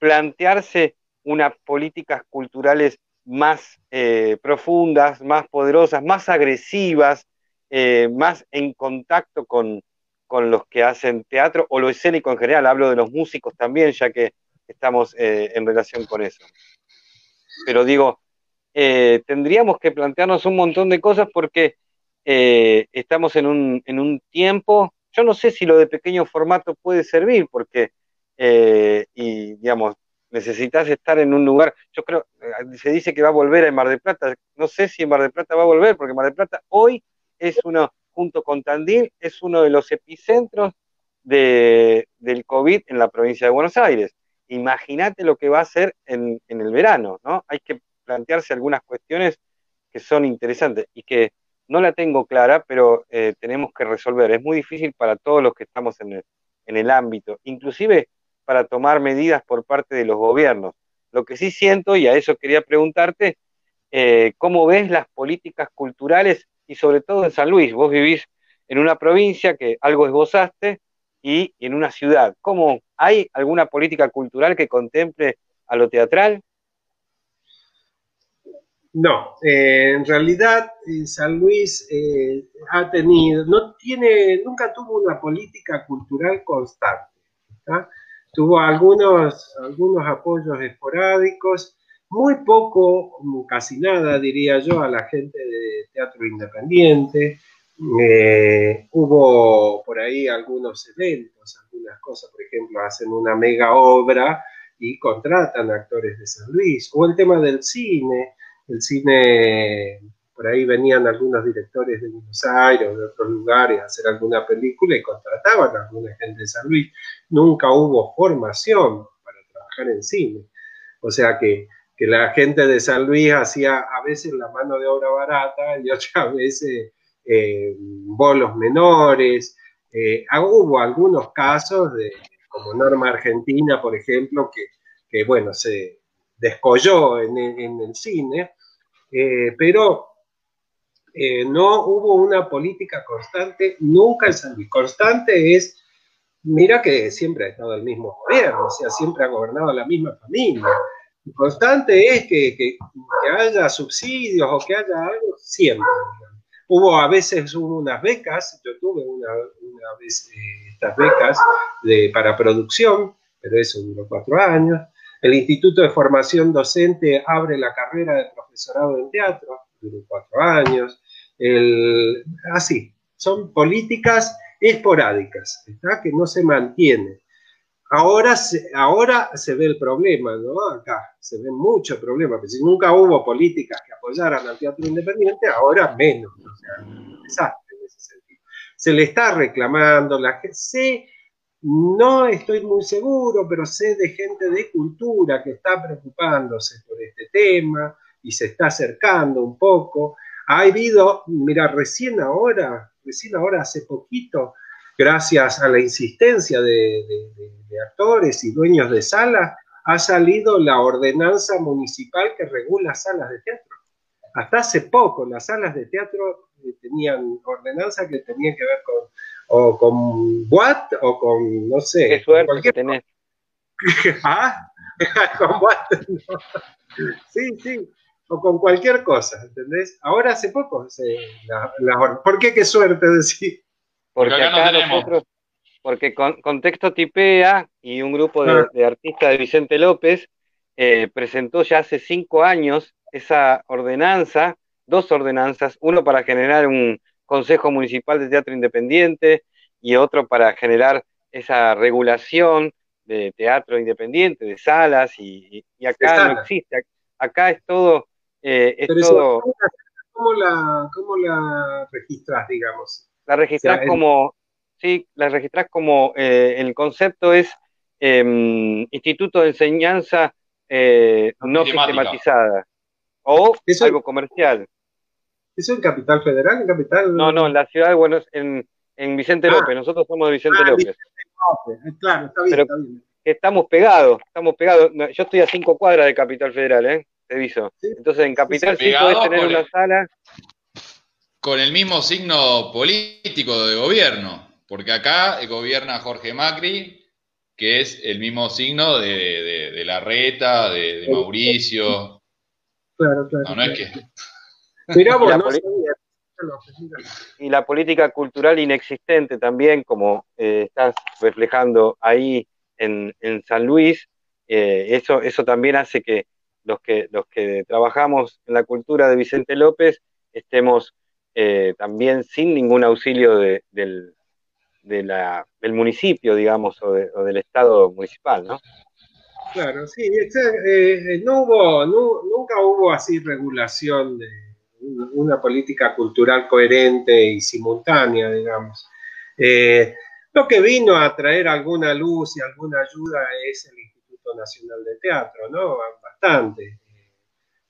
plantearse unas políticas culturales más eh, profundas, más poderosas, más agresivas, eh, más en contacto con, los que hacen teatro o lo escénico en general. Hablo de los músicos también, ya que estamos eh, en relación con eso. Pero digo, tendríamos que plantearnos un montón de cosas porque estamos en un, en un tiempo, yo no sé si lo de pequeño formato puede servir, porque, y digamos, necesitas estar en un lugar, yo creo, eh, se dice que va a volver en Mar del Plata, no sé si en Mar del Plata va a volver, porque Mar del Plata hoy es uno, junto con Tandil, es uno de los epicentros de, del COVID en la provincia de Buenos Aires. Imagínate lo que va a ser en, el verano, ¿no? Hay que plantearse algunas cuestiones que son interesantes y que no la tengo clara, pero eh, tenemos que resolver. Es muy difícil para todos los que estamos en el, en el ámbito. Inclusive para tomar medidas por parte de los gobiernos. Lo que sí siento, y a eso quería preguntarte, eh, ¿cómo ves las políticas culturales y sobre todo en San Luis? Vos vivís en una provincia que algo esbozaste y en una ciudad. ¿Cómo hay alguna política cultural que contemple a lo teatral? No, eh, en realidad eh, San Luis ha tenido, no tiene, nunca tuvo una política cultural constante. Tuvo algunos, algunos apoyos esporádicos, muy poco, casi nada, diría yo, a la gente de teatro independiente. Eh, hubo por ahí algunos eventos, algunas cosas, por ejemplo, hacen una mega obra y contratan actores de San Luis. O el tema del cine, el cine por ahí venían algunos directores de Buenos Aires o de otros lugares a hacer alguna película y contrataban a alguna gente de San Luis. Nunca hubo formación para trabajar en cine. O sea que, la gente de San Luis hacía a veces la mano de obra barata y (laughs) otras veces eh, bolos menores. Eh, hubo algunos casos, de, como Norma Argentina, por ejemplo, que, bueno, se descolló en, el cine, eh, pero eh, no hubo una política constante nunca en San Luis. Constante es, mira que siempre ha estado el mismo gobierno, o sea, siempre ha gobernado la misma familia. Constante es que, haya subsidios o que haya algo, siempre. Hubo a veces hubo unas becas, yo tuve una, vez eh, estas becas de, para producción, pero eso duró cuatro años. El Instituto de Formación Docente abre la carrera de profesorado en teatro, duró cuatro años. así, son políticas esporádicas, que no se mantienen. Ahora se, ahora se ve el problema, ¿no? Acá se ve mucho problema, porque si nunca hubo políticas que apoyaran al teatro independiente, ahora menos, o sea, desastre en ese sentido. Se le está reclamando, la no estoy muy seguro, pero sé de gente de cultura que está preocupándose por este tema, y se está acercando un poco. Ha habido, mira, recién ahora, recién ahora hace poquito, gracias a la insistencia de, actores y dueños de salas, ha salido la ordenanza municipal que regula salas de teatro. Hasta hace poco las salas de teatro eh, tenían ordenanza que tenían que ver con o con Watt o con, no sé. Qué suerte cualquier... tenés. (laughs) ¿Ah? (laughs) con Watt. Sí, sí o con cualquier cosa, ¿entendés? Ahora hace poco, ¿por qué qué suerte decir? Porque, acá, nosotros, porque con, Contexto Tipea y un grupo de, ah. artistas de Vicente López eh, presentó ya hace cinco años esa ordenanza, dos ordenanzas, uno para generar un Consejo Municipal de Teatro Independiente y otro para generar esa regulación de teatro independiente, de salas, y, acá no existe. Acá es todo eh, Pero ¿cómo, la, ¿cómo la registras, digamos? La registras como, sí, la registrás como, eh, el concepto es em, Instituto de Enseñanza eh, no sistematizada o algo comercial. ¿Eso en Capital Federal? ¿En Capital? No, no, en la ciudad de Buenos en, en Vicente ah. López. Nosotros somos de Vicente ah, López. Eh, claro, está bien, está bien. Estamos pegados, estamos pegados. Yo estoy a cinco cuadras de Capital Federal, ¿eh? Te aviso. Entonces en Capital sí, podés tener una sala. Con el mismo signo político de gobierno, porque acá gobierna Jorge Macri, que es el mismo signo de, de, la reta, de, Mauricio. Claro, claro. No, no es que. (laughs) y la política cultural inexistente también, como eh, estás reflejando ahí en, San Luis, eh, eso, eso también hace que los, que los que trabajamos en la cultura de Vicente López estemos eh, también sin ningún auxilio del, del municipio, digamos, o, del Estado municipal, ¿no? Claro, sí, no hubo, nunca hubo así regulación de, una política cultural coherente y simultánea, digamos. Eh, lo que vino a traer alguna luz y alguna ayuda es el Nacional de Teatro, ¿no? Bastante.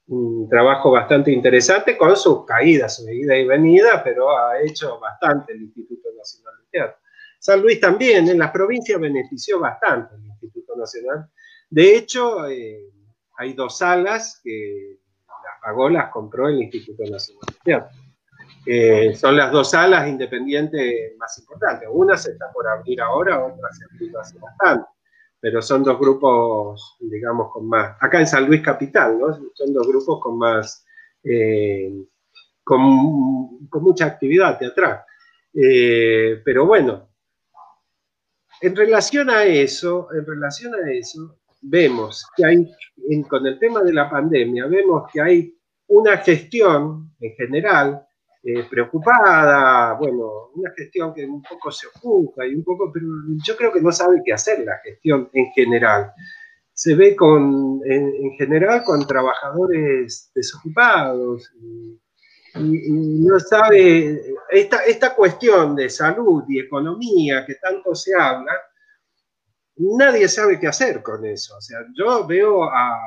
Un trabajo bastante interesante con sus caídas, su ida y venida, pero ha hecho bastante el Instituto Nacional de Teatro. San Luis también, en las provincias benefició bastante el Instituto Nacional. De hecho, eh, hay dos salas que pagó, las compró el Instituto Nacional de Teatro. Eh, son las dos salas independientes más importantes. Una se está por abrir ahora, otra se abrió hace bastante. Pero son dos grupos, digamos, con más. Acá en San Luis Capital, ¿no? Son dos grupos con más. Eh, con, mucha actividad teatral. Eh, pero bueno, en relación a eso, en relación a eso, vemos que hay, con el tema de la pandemia, vemos que hay una gestión en general eh, preocupada, bueno, una gestión que un poco se ocupa y un poco, pero yo creo que no sabe qué hacer la gestión en general. Se ve con, en, general con trabajadores desocupados y, no sabe, esta, esta cuestión de salud y economía que tanto se habla, nadie sabe qué hacer con eso. O sea, yo veo a,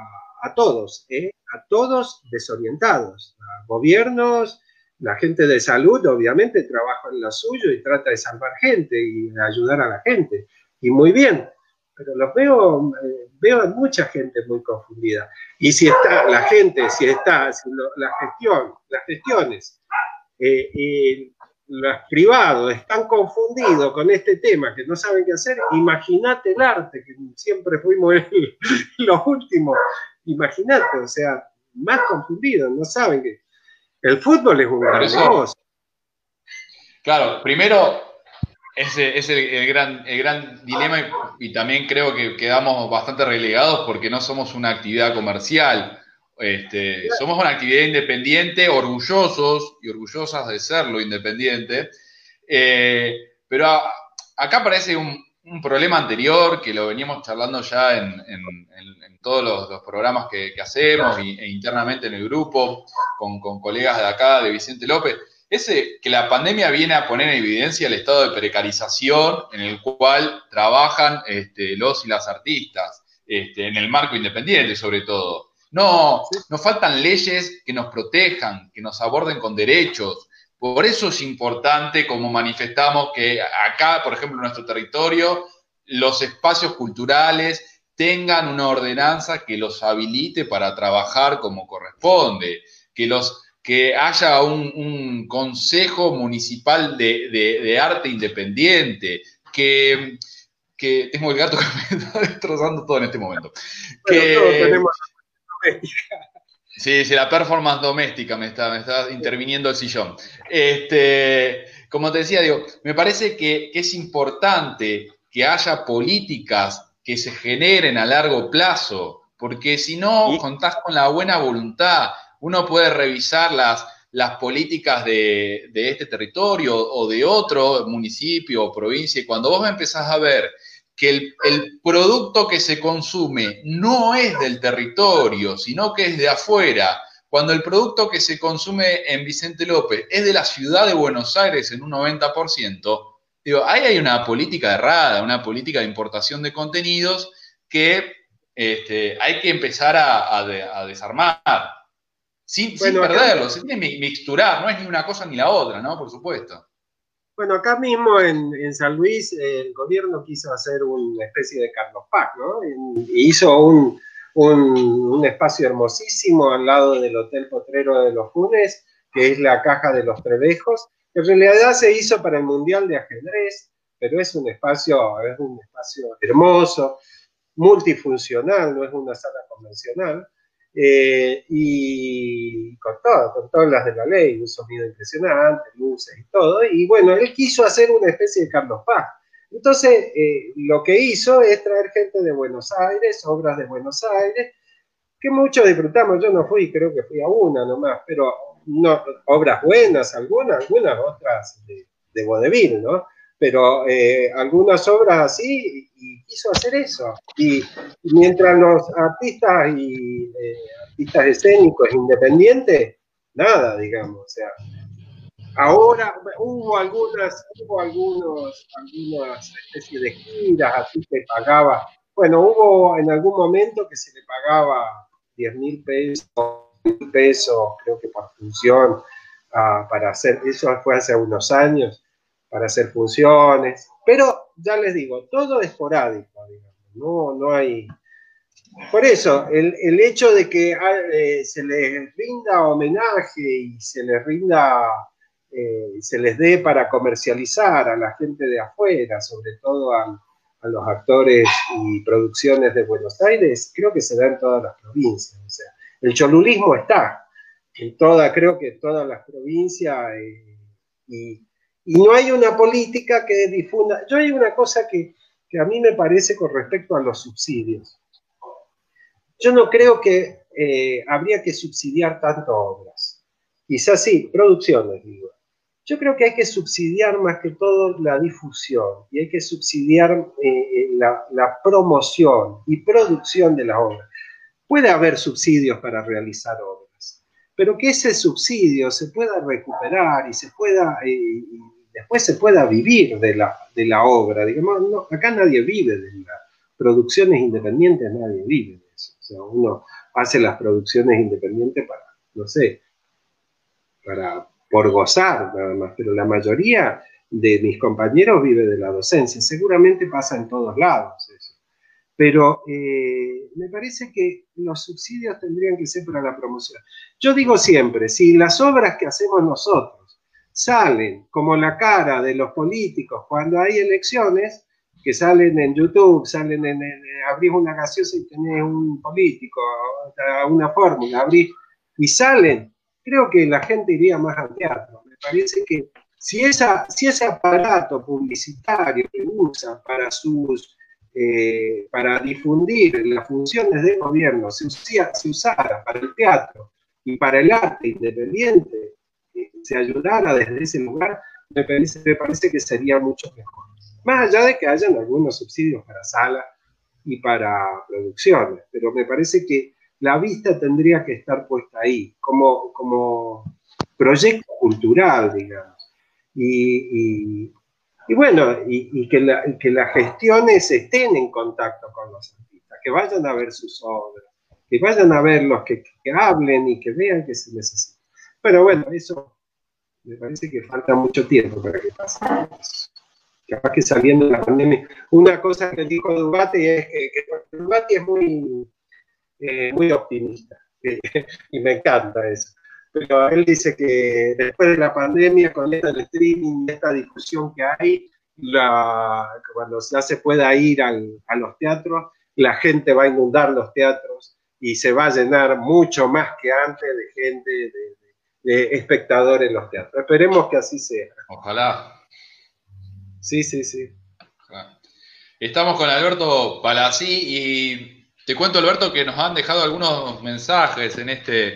todos, ¿eh? a todos desorientados, a gobiernos, la gente de salud obviamente trabaja en lo suyo y trata de salvar gente y de ayudar a la gente. Y muy bien, pero los veo, eh, veo mucha gente muy confundida. Y si está la gente, si está la gestión, las gestiones, eh, los privados están confundidos con este tema, que no saben qué hacer, imagínate el arte, que siempre fuimos (laughs) los últimos, imagínate, o sea, más confundidos, no saben que el fútbol es un gran negocio. Claro, primero, ese es el, gran, el gran dilema y, y, también creo que quedamos bastante relegados porque no somos una actividad comercial. Este, somos una actividad independiente, orgullosos y orgullosas de serlo independiente, eh, pero acá aparece un, problema anterior que lo veníamos charlando ya en, todos los, programas que, hacemos e internamente en el grupo con, colegas de acá, de Vicente López, ese que la pandemia viene a poner en evidencia el estado de precarización en el cual trabajan este, los y las artistas, este, en el marco independiente sobre todo. No, nos faltan leyes que nos protejan, que nos aborden con derechos. Por eso es importante, como manifestamos, que acá, por ejemplo, en nuestro territorio, los espacios culturales tengan una ordenanza que los habilite para trabajar como corresponde, que, los, que haya un, consejo municipal de, arte independiente, que, tengo el gato (laughs) que me está destrozando todo en este momento. que, (laughs) Sí, sí, la performance doméstica me está, me está interviniendo el sillón. Este, como te decía, digo, me parece que, es importante que haya políticas que se generen a largo plazo, porque si no contás con la buena voluntad, uno puede revisar las, las políticas de, de, este territorio o de otro municipio o provincia, y cuando vos empezás a ver que el, producto que se consume no es del territorio, sino que es de afuera, cuando el producto que se consume en Vicente López es de la ciudad de Buenos Aires en un 90%, digo, ahí hay una política errada, una política de importación de contenidos que este, hay que empezar a, desarmar. Sin, perderlo, se tiene que mixturar, no es ni una cosa ni la otra, ¿no? Por supuesto. Bueno, acá mismo en, San Luis el gobierno quiso hacer una especie de Carlos Paz, ¿no? Y hizo un, un, espacio hermosísimo al lado del Hotel Potrero de los Funes, que es la caja de los Trevejos, que en realidad se hizo para el Mundial de Ajedrez, pero es un espacio, es un espacio hermoso, multifuncional, no es una sala convencional, eh, y con todo, con todas las de la ley, un sonido impresionante, luces y todo, y bueno, él quiso hacer una especie de Carlos Paz. Entonces, eh, lo que hizo es traer gente de Buenos Aires, obras de Buenos Aires, que muchos disfrutamos, yo no fui, creo que fui a una nomás, pero no, obras buenas, algunas, algunas otras de, de vodevil, ¿no? Pero eh, algunas obras así, y quiso hacer eso. Y, mientras los artistas y eh, artistas escénicos independientes, nada, digamos, o sea, ahora hubo algunas, hubo algunos, algunas especies de giras, así que pagaba, bueno, hubo en algún momento que se le pagaba 10 mil pesos, pesos, creo que por función, ah, para hacer, eso fue hace unos años, para hacer funciones, pero ya les digo, todo esporádico, digamos, no, no hay... Por eso, el, el hecho de que ah, eh, se les rinda homenaje y se les rinda, eh, se les dé para comercializar a la gente de afuera, sobre todo a, a, los actores y producciones de Buenos Aires, creo que se da en todas las provincias. O sea, el cholulismo está en toda, creo que en todas las provincias eh, y y no hay una política que difunda. Yo hay una cosa que, a mí me parece con respecto a los subsidios. Yo no creo que eh, habría que subsidiar tanto obras. Quizás sí, producciones, digo. Yo creo que hay que subsidiar más que todo la difusión y hay que subsidiar eh, eh, la, la, promoción y producción de las obras. Puede haber subsidios para realizar obras, pero que ese subsidio se pueda recuperar y se pueda después se pueda vivir de la, de la obra. Digamos, acá nadie vive de las producciones independientes, nadie vive de eso. O sea, uno hace las producciones independientes para, no sé, para por gozar nada más, pero la mayoría de mis compañeros vive de la docencia. Seguramente pasa en todos lados eso. Pero eh, me parece que los subsidios tendrían que ser para la promoción. Yo digo siempre, si las obras que hacemos nosotros salen como la cara de los políticos cuando hay elecciones, que salen en YouTube, salen en, abrís una gaseosa y tenés un político, una fórmula, abrís y salen, creo que la gente iría más al teatro. Me parece que si, esa, si ese aparato publicitario que usa para sus eh, para difundir las funciones del gobierno se, se usara para el teatro y para el arte independiente, se ayudara desde ese lugar, me parece, me parece que sería mucho mejor. Más allá de que hayan algunos subsidios para salas y para producciones, pero me parece que la vista tendría que estar puesta ahí, como, como proyecto cultural, digamos. Y, y, bueno, y, que, que, las gestiones estén en contacto con los artistas, que vayan a ver sus obras, que vayan a ver los que, que hablen y que vean que se necesita. Pero bueno, eso me parece que falta mucho tiempo para que pase. Capaz que saliendo de la pandemia. Una cosa que dijo Dubati es que, que es muy, eh, muy optimista (laughs) y me encanta eso. Pero él dice que después de la pandemia, con esta streaming, esta discusión que hay, la, cuando ya se pueda ir al, a los teatros, la gente va a inundar los teatros y se va a llenar mucho más que antes de gente, de espectadores en los teatros. Esperemos que así sea. Ojalá. Sí, sí, sí. Estamos con Alberto Palazzi y te cuento, Alberto, que nos han dejado algunos mensajes en este,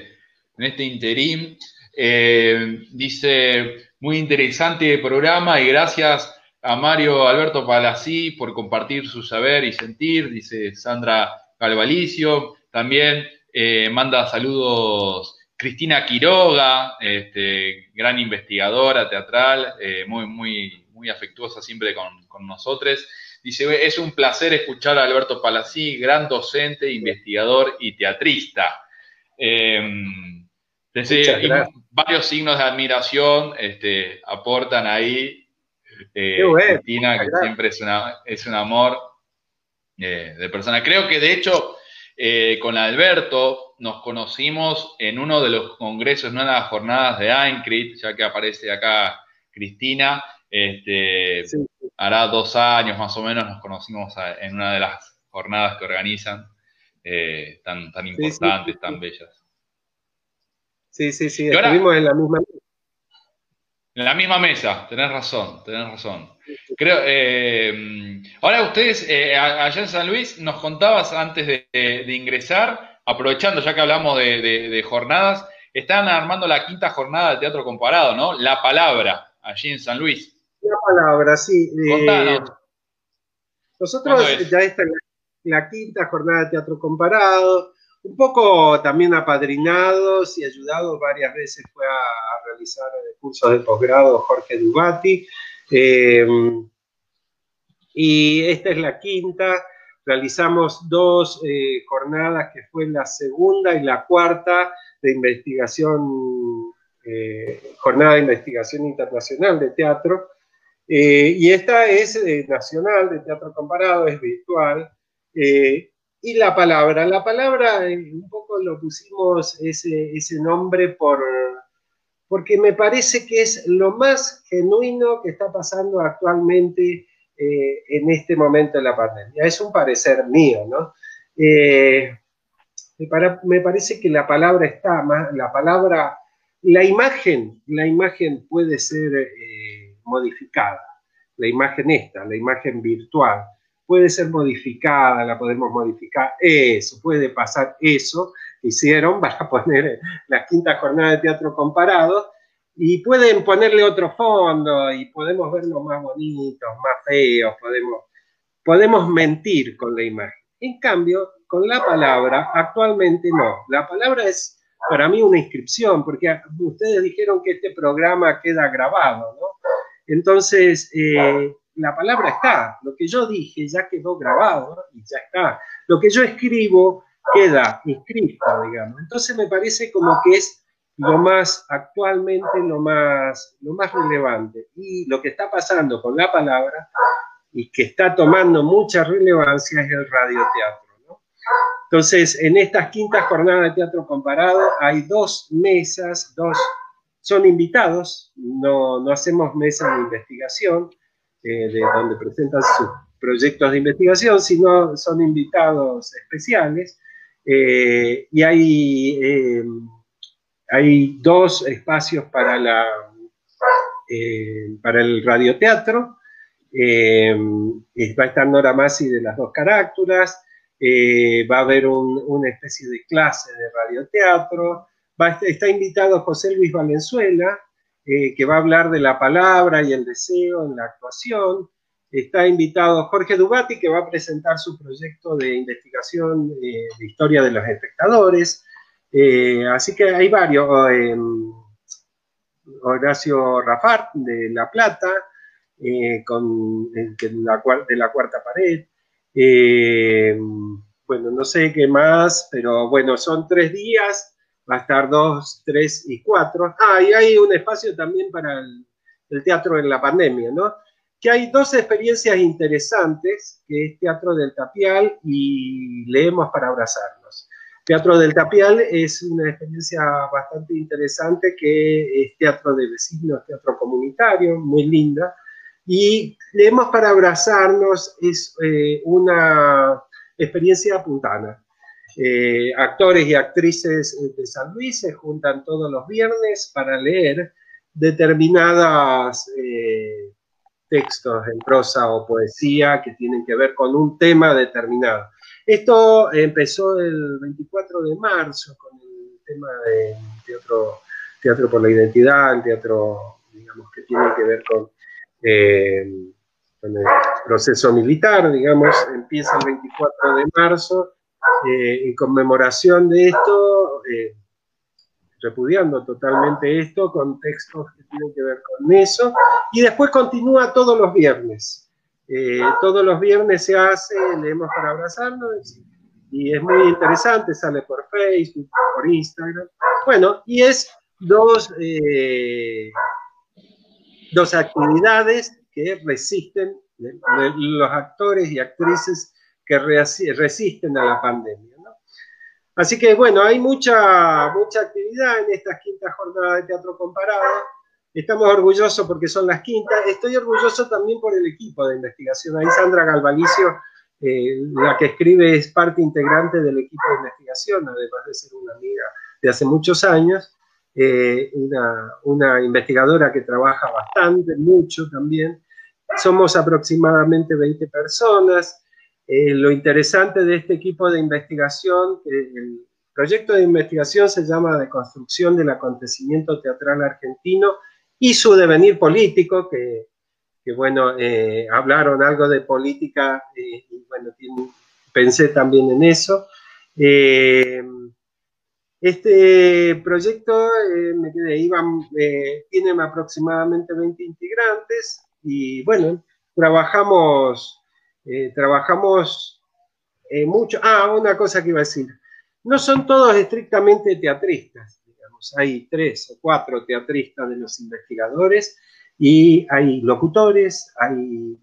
en este interim. Eh, dice, muy interesante programa y gracias a Mario Alberto Palazzi por compartir su saber y sentir, dice Sandra Calvalicio. También eh, manda saludos Cristina Quiroga, este, gran investigadora teatral, eh, muy, muy, muy afectuosa siempre con, con, nosotros. Dice, es un placer escuchar a Alberto Palací, gran docente, investigador y teatrista. Em, varios signos de admiración este, aportan ahí. Eh, Cristina, que siempre es, una, es un amor eh, de persona. Creo que de hecho eh, con Alberto nos conocimos en uno de los congresos, en una de las jornadas de AINCRIT, ya que aparece acá Cristina. Este, Hará dos años más o menos nos conocimos en una de las jornadas que organizan, eh, tan, tan importantes, tan bellas. Sí, sí, sí, estuvimos en la misma mesa. En la misma mesa, tenés razón, tenés razón. Creo, eh, ahora ustedes, eh, allá en San Luis, nos contabas antes de, ingresar, aprovechando ya que hablamos de, jornadas, están armando la quinta jornada de teatro comparado, ¿no? La palabra, allí en San Luis. La palabra, sí. Eh, nosotros ya está la, quinta jornada de teatro comparado, un poco también apadrinados y ayudados varias veces fue a, realizar cursos de posgrado Jorge Dubati. Em, y esta es la quinta. Realizamos dos eh, jornadas que fue la segunda y la cuarta de investigación, eh, jornada de investigación internacional de teatro. Eh, y esta es nacional de teatro comparado, es virtual. y la palabra, la palabra un poco lo pusimos ese, ese nombre por, porque me parece que es lo más genuino que está pasando actualmente eh, en este momento de la pandemia. Es un parecer mío, ¿no? Eh, me, parece que la palabra está más, la palabra, la imagen, la imagen puede ser eh, modificada, la imagen esta, la imagen virtual, puede ser modificada, la podemos modificar, eso, puede pasar eso, hicieron (laughs) para poner la quinta jornada de teatro comparado, y pueden ponerle otro fondo y podemos verlos más bonitos, más feos, podemos, podemos mentir con la imagen. En cambio, con la palabra, actualmente no. La palabra es para mí una inscripción, porque ustedes dijeron que este programa queda grabado, ¿no? Entonces, eh, la palabra está. Lo que yo dije ya quedó grabado y ya está. Lo que yo escribo queda inscrito, digamos. Entonces me parece como que es lo más actualmente, lo más, lo más relevante. Y lo que está pasando con la palabra y que está tomando mucha relevancia es el radioteatro. ¿no? Entonces, en estas quintas jornadas de teatro comparado hay dos mesas, dos, son invitados, no, no hacemos mesas de investigación, eh, de donde presentan sus proyectos de investigación, sino son invitados especiales. Eh, y hay, eh, hay dos espacios para, la, para el radioteatro. va a estar Nora Masi de las dos caráctulas. va a haber una especie de clase de radioteatro. Va, está invitado José Luis Valenzuela, que va a hablar de la palabra y el deseo en la actuación. Está invitado Jorge Dubati, que va a presentar su proyecto de investigación eh, de historia de los espectadores. Eh, así que hay varios. Em, Horacio Rafart, de La Plata, eh, con, de, la, cuarta pared. bueno, no sé qué más, pero bueno, son tres días va a estar 2, 3 y 4. Ah, y hay un espacio también para el, teatro en la pandemia, ¿no? Que hay dos experiencias interesantes, que es Teatro del Tapial y Leemos para Abrazarnos. Teatro del Tapial es una experiencia bastante interesante que es teatro de vecinos, teatro comunitario, muy linda. Y Leemos para Abrazarnos es eh, una experiencia puntana eh, actores y actrices de San Luis se juntan todos los viernes para leer determinados eh, textos en prosa o poesía que tienen que ver con un tema determinado. Esto empezó el 24 de marzo con el tema de teatro, teatro por la identidad, el teatro, digamos, que tiene que ver con, eh, el proceso militar, digamos, empieza el 24 de marzo eh, en conmemoración de esto, eh, repudiando totalmente esto, con textos que tienen que ver con eso, y después continúa todos los viernes. Eh, todos los viernes se hace, leemos para abrazarnos, y es muy interesante, sale por Facebook, por Instagram. Bueno, y es dos, eh, dos actividades que resisten, los actores y actrices que resisten a la pandemia. Así que bueno, hay mucha, mucha actividad en estas quintas jornadas de teatro comparado. Estamos orgullosos porque son las quintas. Estoy orgulloso también por el equipo de investigación. Ahí Sandra Galvalicio, eh, la que escribe, es parte integrante del equipo de investigación, además de ser una amiga de hace muchos años. Eh, una, investigadora que trabaja bastante, mucho también. Somos aproximadamente 20 personas. Eh, lo interesante de este equipo de investigación, el proyecto de investigación se llama Deconstrucción del acontecimiento teatral argentino y su devenir político, que, bueno, eh, hablaron algo de política eh, y bueno, pensé también en eso. este proyecto me quedé, tiene aproximadamente 20 integrantes y bueno, trabajamos eh, trabajamos eh, mucho. Ah, una cosa que iba a decir. No son todos estrictamente teatristas, Hay tres o cuatro teatristas de los investigadores y hay locutores, hay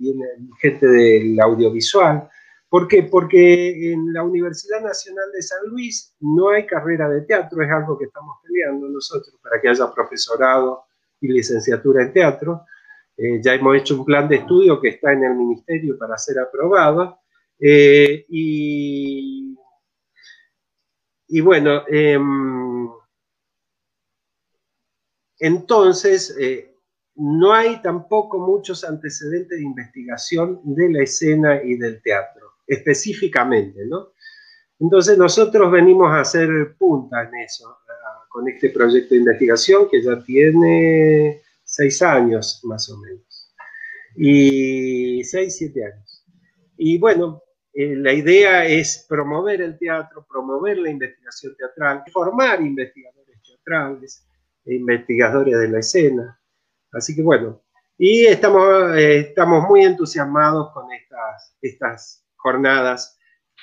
gente del audiovisual. ¿Por qué? Porque en la Universidad Nacional de San Luis no hay carrera de teatro, es algo que estamos peleando nosotros para que haya profesorado y licenciatura en teatro. Eh, ya hemos hecho un plan de estudio que está en el ministerio para ser aprobado. Eh, y, bueno, em, entonces eh, no hay tampoco muchos antecedentes de investigación de la escena y del teatro, específicamente, ¿no? Entonces nosotros venimos a hacer punta en eso, con este proyecto de investigación que ya tiene seis años más o menos. Y seis, siete años. Y bueno, eh, la idea es promover el teatro, promover la investigación teatral, formar investigadores teatrales, investigadores de la escena. Así que bueno, y estamos, eh, estamos muy entusiasmados con estas, estas jornadas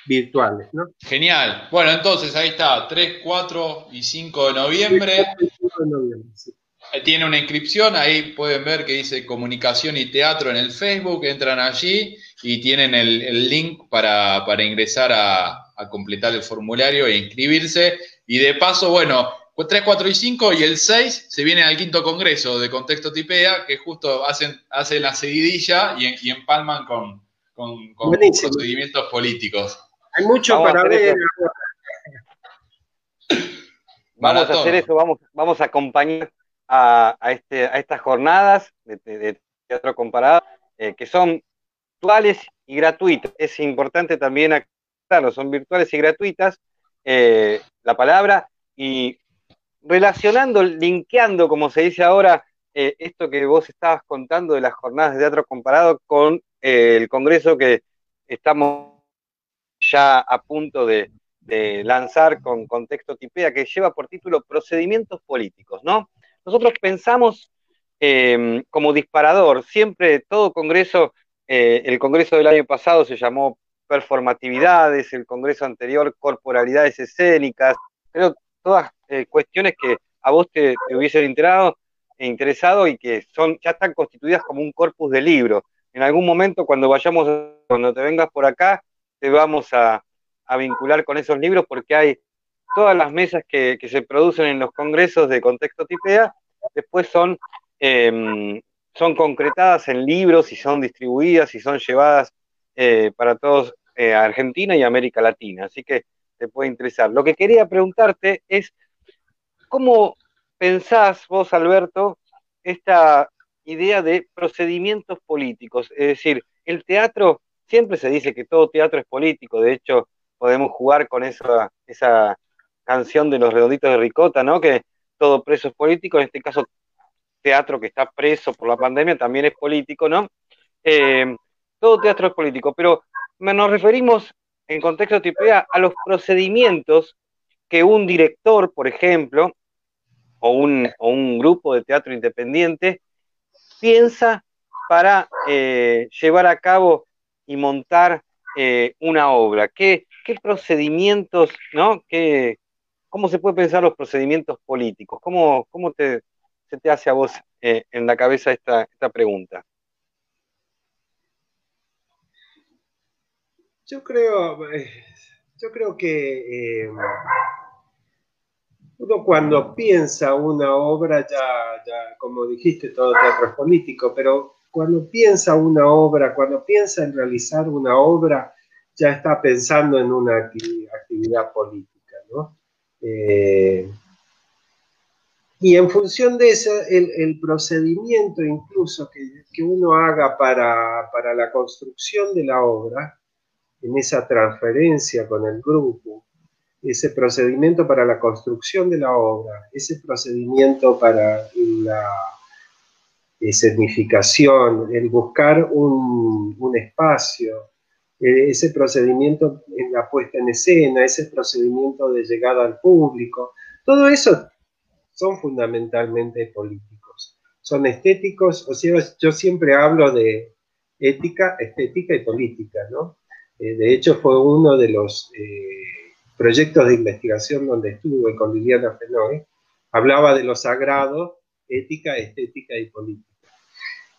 virtuales. ¿no? Genial. Bueno, entonces ahí está, 3, 4 y 5 de noviembre. 5 de noviembre sí. Tiene una inscripción, ahí pueden ver que dice comunicación y teatro en el Facebook, entran allí y tienen el, link para, ingresar a, completar el formulario e inscribirse. Y de paso, bueno, 3, 4 y 5 y el 6 se viene al quinto congreso de Contexto Tipea, que justo hacen, hacen la seguidilla y, empalman con, procedimientos políticos. Hay mucho para ver. Vamos a (laughs) hacer eso, vamos, vamos a acompañar a, este, a estas jornadas de, teatro comparado, eh, que son virtuales y gratuitas. Es importante también aclararlo, son virtuales y gratuitas eh, la palabra y relacionando, linkeando, como se dice ahora, eh, esto que vos estabas contando de las jornadas de teatro comparado con el congreso que estamos ya a punto de, lanzar con contexto tipea, que lleva por título Procedimientos Políticos, ¿no? Nosotros pensamos em, como disparador, siempre todo congreso, eh, el congreso del año pasado se llamó performatividades, el congreso anterior corporalidades escénicas, pero todas eh, cuestiones que a vos te, hubiesen interesado, interesado y que son ya están constituidas como un corpus de libros. En algún momento cuando vayamos, cuando te vengas por acá, te vamos a, a vincular con esos libros porque hay todas las mesas que, se producen en los congresos de contexto tipea, después son, em, son concretadas en libros y son distribuidas y son llevadas eh, para todos eh, Argentina y América Latina. Así que te puede interesar. Lo que quería preguntarte es, ¿cómo pensás vos, Alberto, esta idea de procedimientos políticos? Es decir, el teatro, siempre se dice que todo teatro es político, de hecho podemos jugar con esa, esa canción de los redonditos de Ricota, ¿no? Que todo preso es político, en este caso teatro que está preso por la pandemia también es político, ¿no? Eh, todo teatro es político, pero nos referimos en contexto tipea a los procedimientos que un director, por ejemplo, o un, grupo de teatro independiente piensa para eh, llevar a cabo y montar eh, una obra? ¿Qué, procedimientos, ¿no? ¿Qué, ¿Cómo se puede pensar los procedimientos políticos? ¿Cómo, te, se te hace a vos eh, en la cabeza esta pregunta? Yo creo, yo creo que uno cuando piensa una obra, ya, como dijiste, todo teatro es político, pero cuando piensa una obra, cuando piensa en realizar una obra, ya está pensando en una actividad, política, ¿no? Eh, y en función de eso, el, procedimiento incluso que, que uno haga para, para, la construcción de la obra, en esa transferencia con el grupo, ese procedimiento para la construcción de la obra, ese procedimiento para la escenificación, el buscar un, espacio, eh, ese procedimiento en la puesta en escena, ese procedimiento de llegada al público, todo eso son fundamentalmente políticos, son estéticos, o sea, yo siempre hablo de ética, estética y política, ¿no? Eh, de hecho, fue uno de los... Eh, proyectos de investigación donde estuve con Liliana Fenoy, hablaba de lo sagrado, ética, estética y política.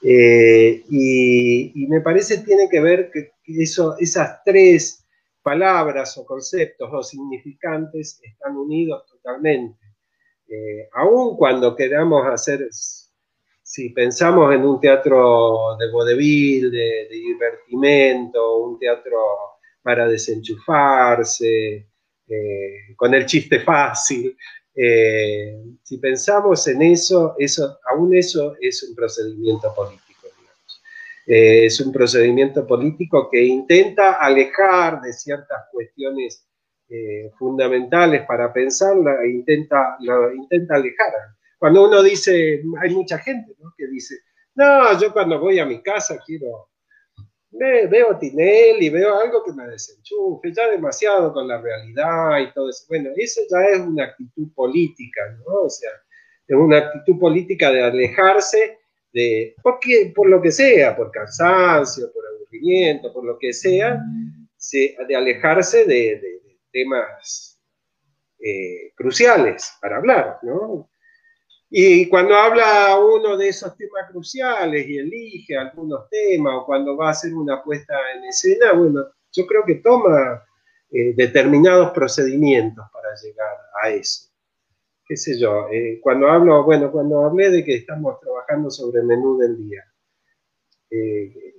Eh, y, me parece tiene que ver que esas tres palabras o conceptos o significantes están unidos totalmente. Aun cuando queramos hacer, si pensamos en un teatro de vodevil, de, divertimento, un teatro para desenchufarse, eh, con el chiste fácil. Eh, si pensamos en eso, eso, aún eso es un procedimiento político, digamos. Eh, es un procedimiento político que intenta alejar de ciertas cuestiones fundamentales para pensarla e intenta, intenta alejar. Cuando uno dice, hay mucha gente que dice, no, yo cuando voy a mi casa quiero veo Tinelli, veo algo que me desenchufe, ya demasiado con la realidad y todo eso. Bueno, eso ya es una actitud política, ¿no? O sea, es una actitud política de alejarse de, porque, por lo que sea, por cansancio, por aburrimiento, por lo que sea, de alejarse de, temas eh, cruciales para hablar, ¿no? Y cuando habla uno de esos temas cruciales y elige algunos temas o cuando va a hacer una puesta en escena, bueno, yo creo que toma eh, determinados procedimientos para llegar a eso. ¿Qué sé yo? Eh, cuando hablo, bueno, cuando hablé de que estamos trabajando sobre el menú del día, eh,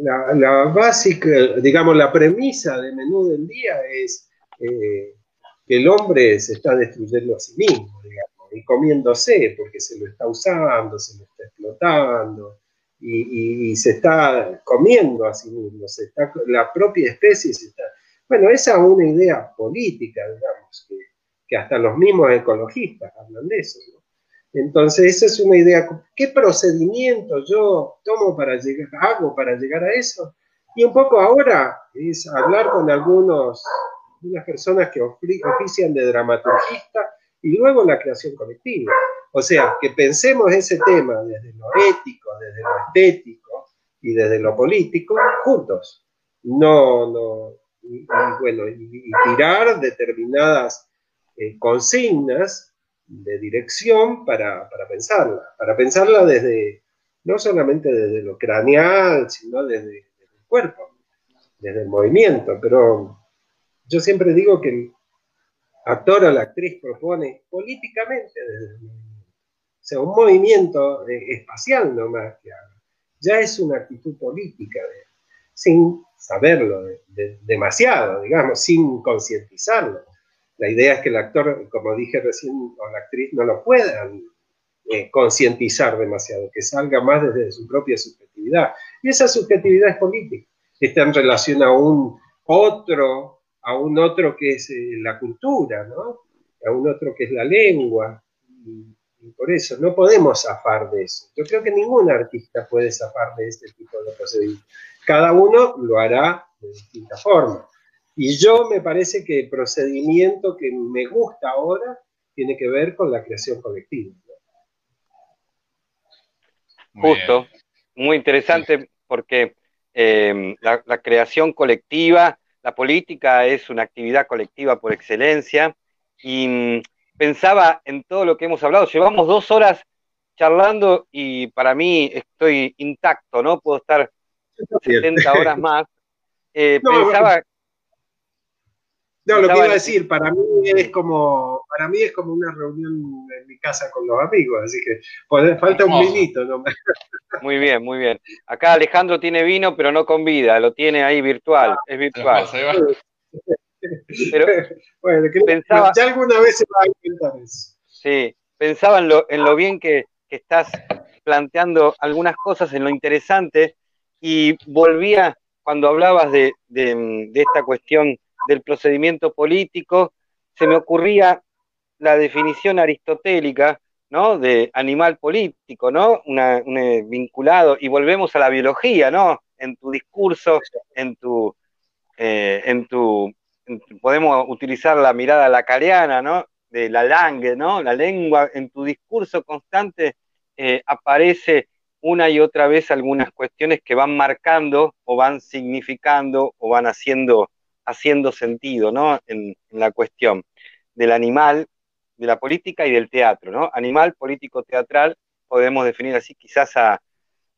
la, la, básica, digamos, la premisa del menú del día es que el hombre se está destruyendo a sí mismo, digamos y comiéndose, porque se lo está usando, se lo está explotando y, se está comiendo a sí mismo, se está, la propia especie se está... Bueno, esa es una idea política, digamos, que, que hasta los mismos ecologistas hablan de eso. Entonces, esa es una idea. ¿Qué procedimiento yo tomo para llegar, hago para llegar a eso? Y un poco ahora es hablar con algunos, unas personas que ofician de dramaturgista y luego la creación colectiva. O sea, que pensemos ese tema desde lo ético, desde lo estético y desde lo político juntos. No, no, y, bueno, y, tirar determinadas eh, consignas de dirección para, pensarla, para pensarla desde, no solamente desde lo craneal, sino desde el cuerpo, desde el movimiento, pero yo siempre digo que actor o la actriz propone políticamente desde el movimiento. O sea, un movimiento eh, espacial nomás que haga. Ya es una actitud política, sin saberlo demasiado, digamos, sin concientizarlo. La idea es que el actor, como dije recién, o la actriz no lo puedan eh, concientizar demasiado, que salga más desde su propia subjetividad. Y esa subjetividad es política, está en relación a un otro a un otro que es eh, la cultura, ¿no? a un otro que es la lengua. Y, por eso no podemos zafar de eso. Yo creo que ningún artista puede zafar de este tipo de procedimientos. Cada uno lo hará de distinta forma. Y yo me parece que el procedimiento que me gusta ahora tiene que ver con la creación colectiva. Justo, muy interesante porque eh, la, creación colectiva, la política es una actividad colectiva por excelencia y mm, pensaba en todo lo que hemos hablado. Llevamos dos horas charlando y para mí estoy intacto, ¿no? Puedo estar 70 horas más. (laughs) Eh, pensaba, no, lo que iba a decir, para mí es como, para mí es como una reunión en mi casa con los amigos, así que falta un vinito ¿no? (laughs) Muy bien, muy bien. Acá Alejandro tiene vino, pero no con vida, lo tiene ahí virtual, es virtual. (laughs) Pero bueno, pensaba, ya alguna vez se va a intentar eso. Sí, pensaba en lo, en lo bien que, que estás planteando algunas cosas, en lo interesante, y volvía cuando hablabas de, de, de esta cuestión del procedimiento político, se me ocurría la definición aristotélica, ¿no? De animal político, ¿no? Una, vinculado, y volvemos a la biología, ¿no? En tu discurso, en tu, eh, en tu, podemos utilizar la mirada lacariana, ¿no? De la langue, ¿no? La lengua, en tu discurso constante eh, aparece una y otra vez algunas cuestiones que van marcando o van significando o van haciendo haciendo sentido ¿no? en, la cuestión del animal, de la política y del teatro. ¿no? Animal, político, teatral, podemos definir así quizás a,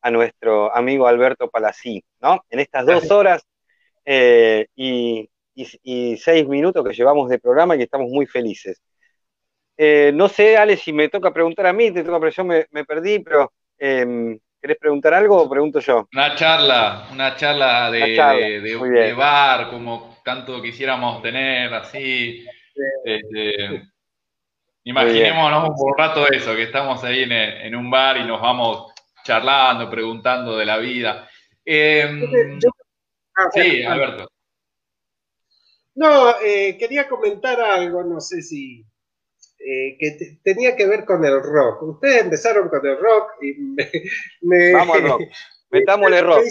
nuestro amigo Alberto Palací. ¿no? En estas dos horas eh, y, seis minutos que llevamos de programa y estamos muy felices. Eh, no sé, Ale, si me toca preguntar a mí, te toca, pero yo me, me perdí, pero em, ¿Querés preguntar algo o pregunto yo? Una charla, una charla de, de, bar, como tanto quisiéramos tener, así. Este, imaginémonos un rato eso, que estamos ahí en, un bar y nos vamos charlando, preguntando de la vida. Em, ah, sí, Alberto. No, eh, quería comentar algo, no sé si eh, que tenía que ver con el rock. Ustedes empezaron con el rock y me... Vamos al rock. (laughs) Metámosle rock. Me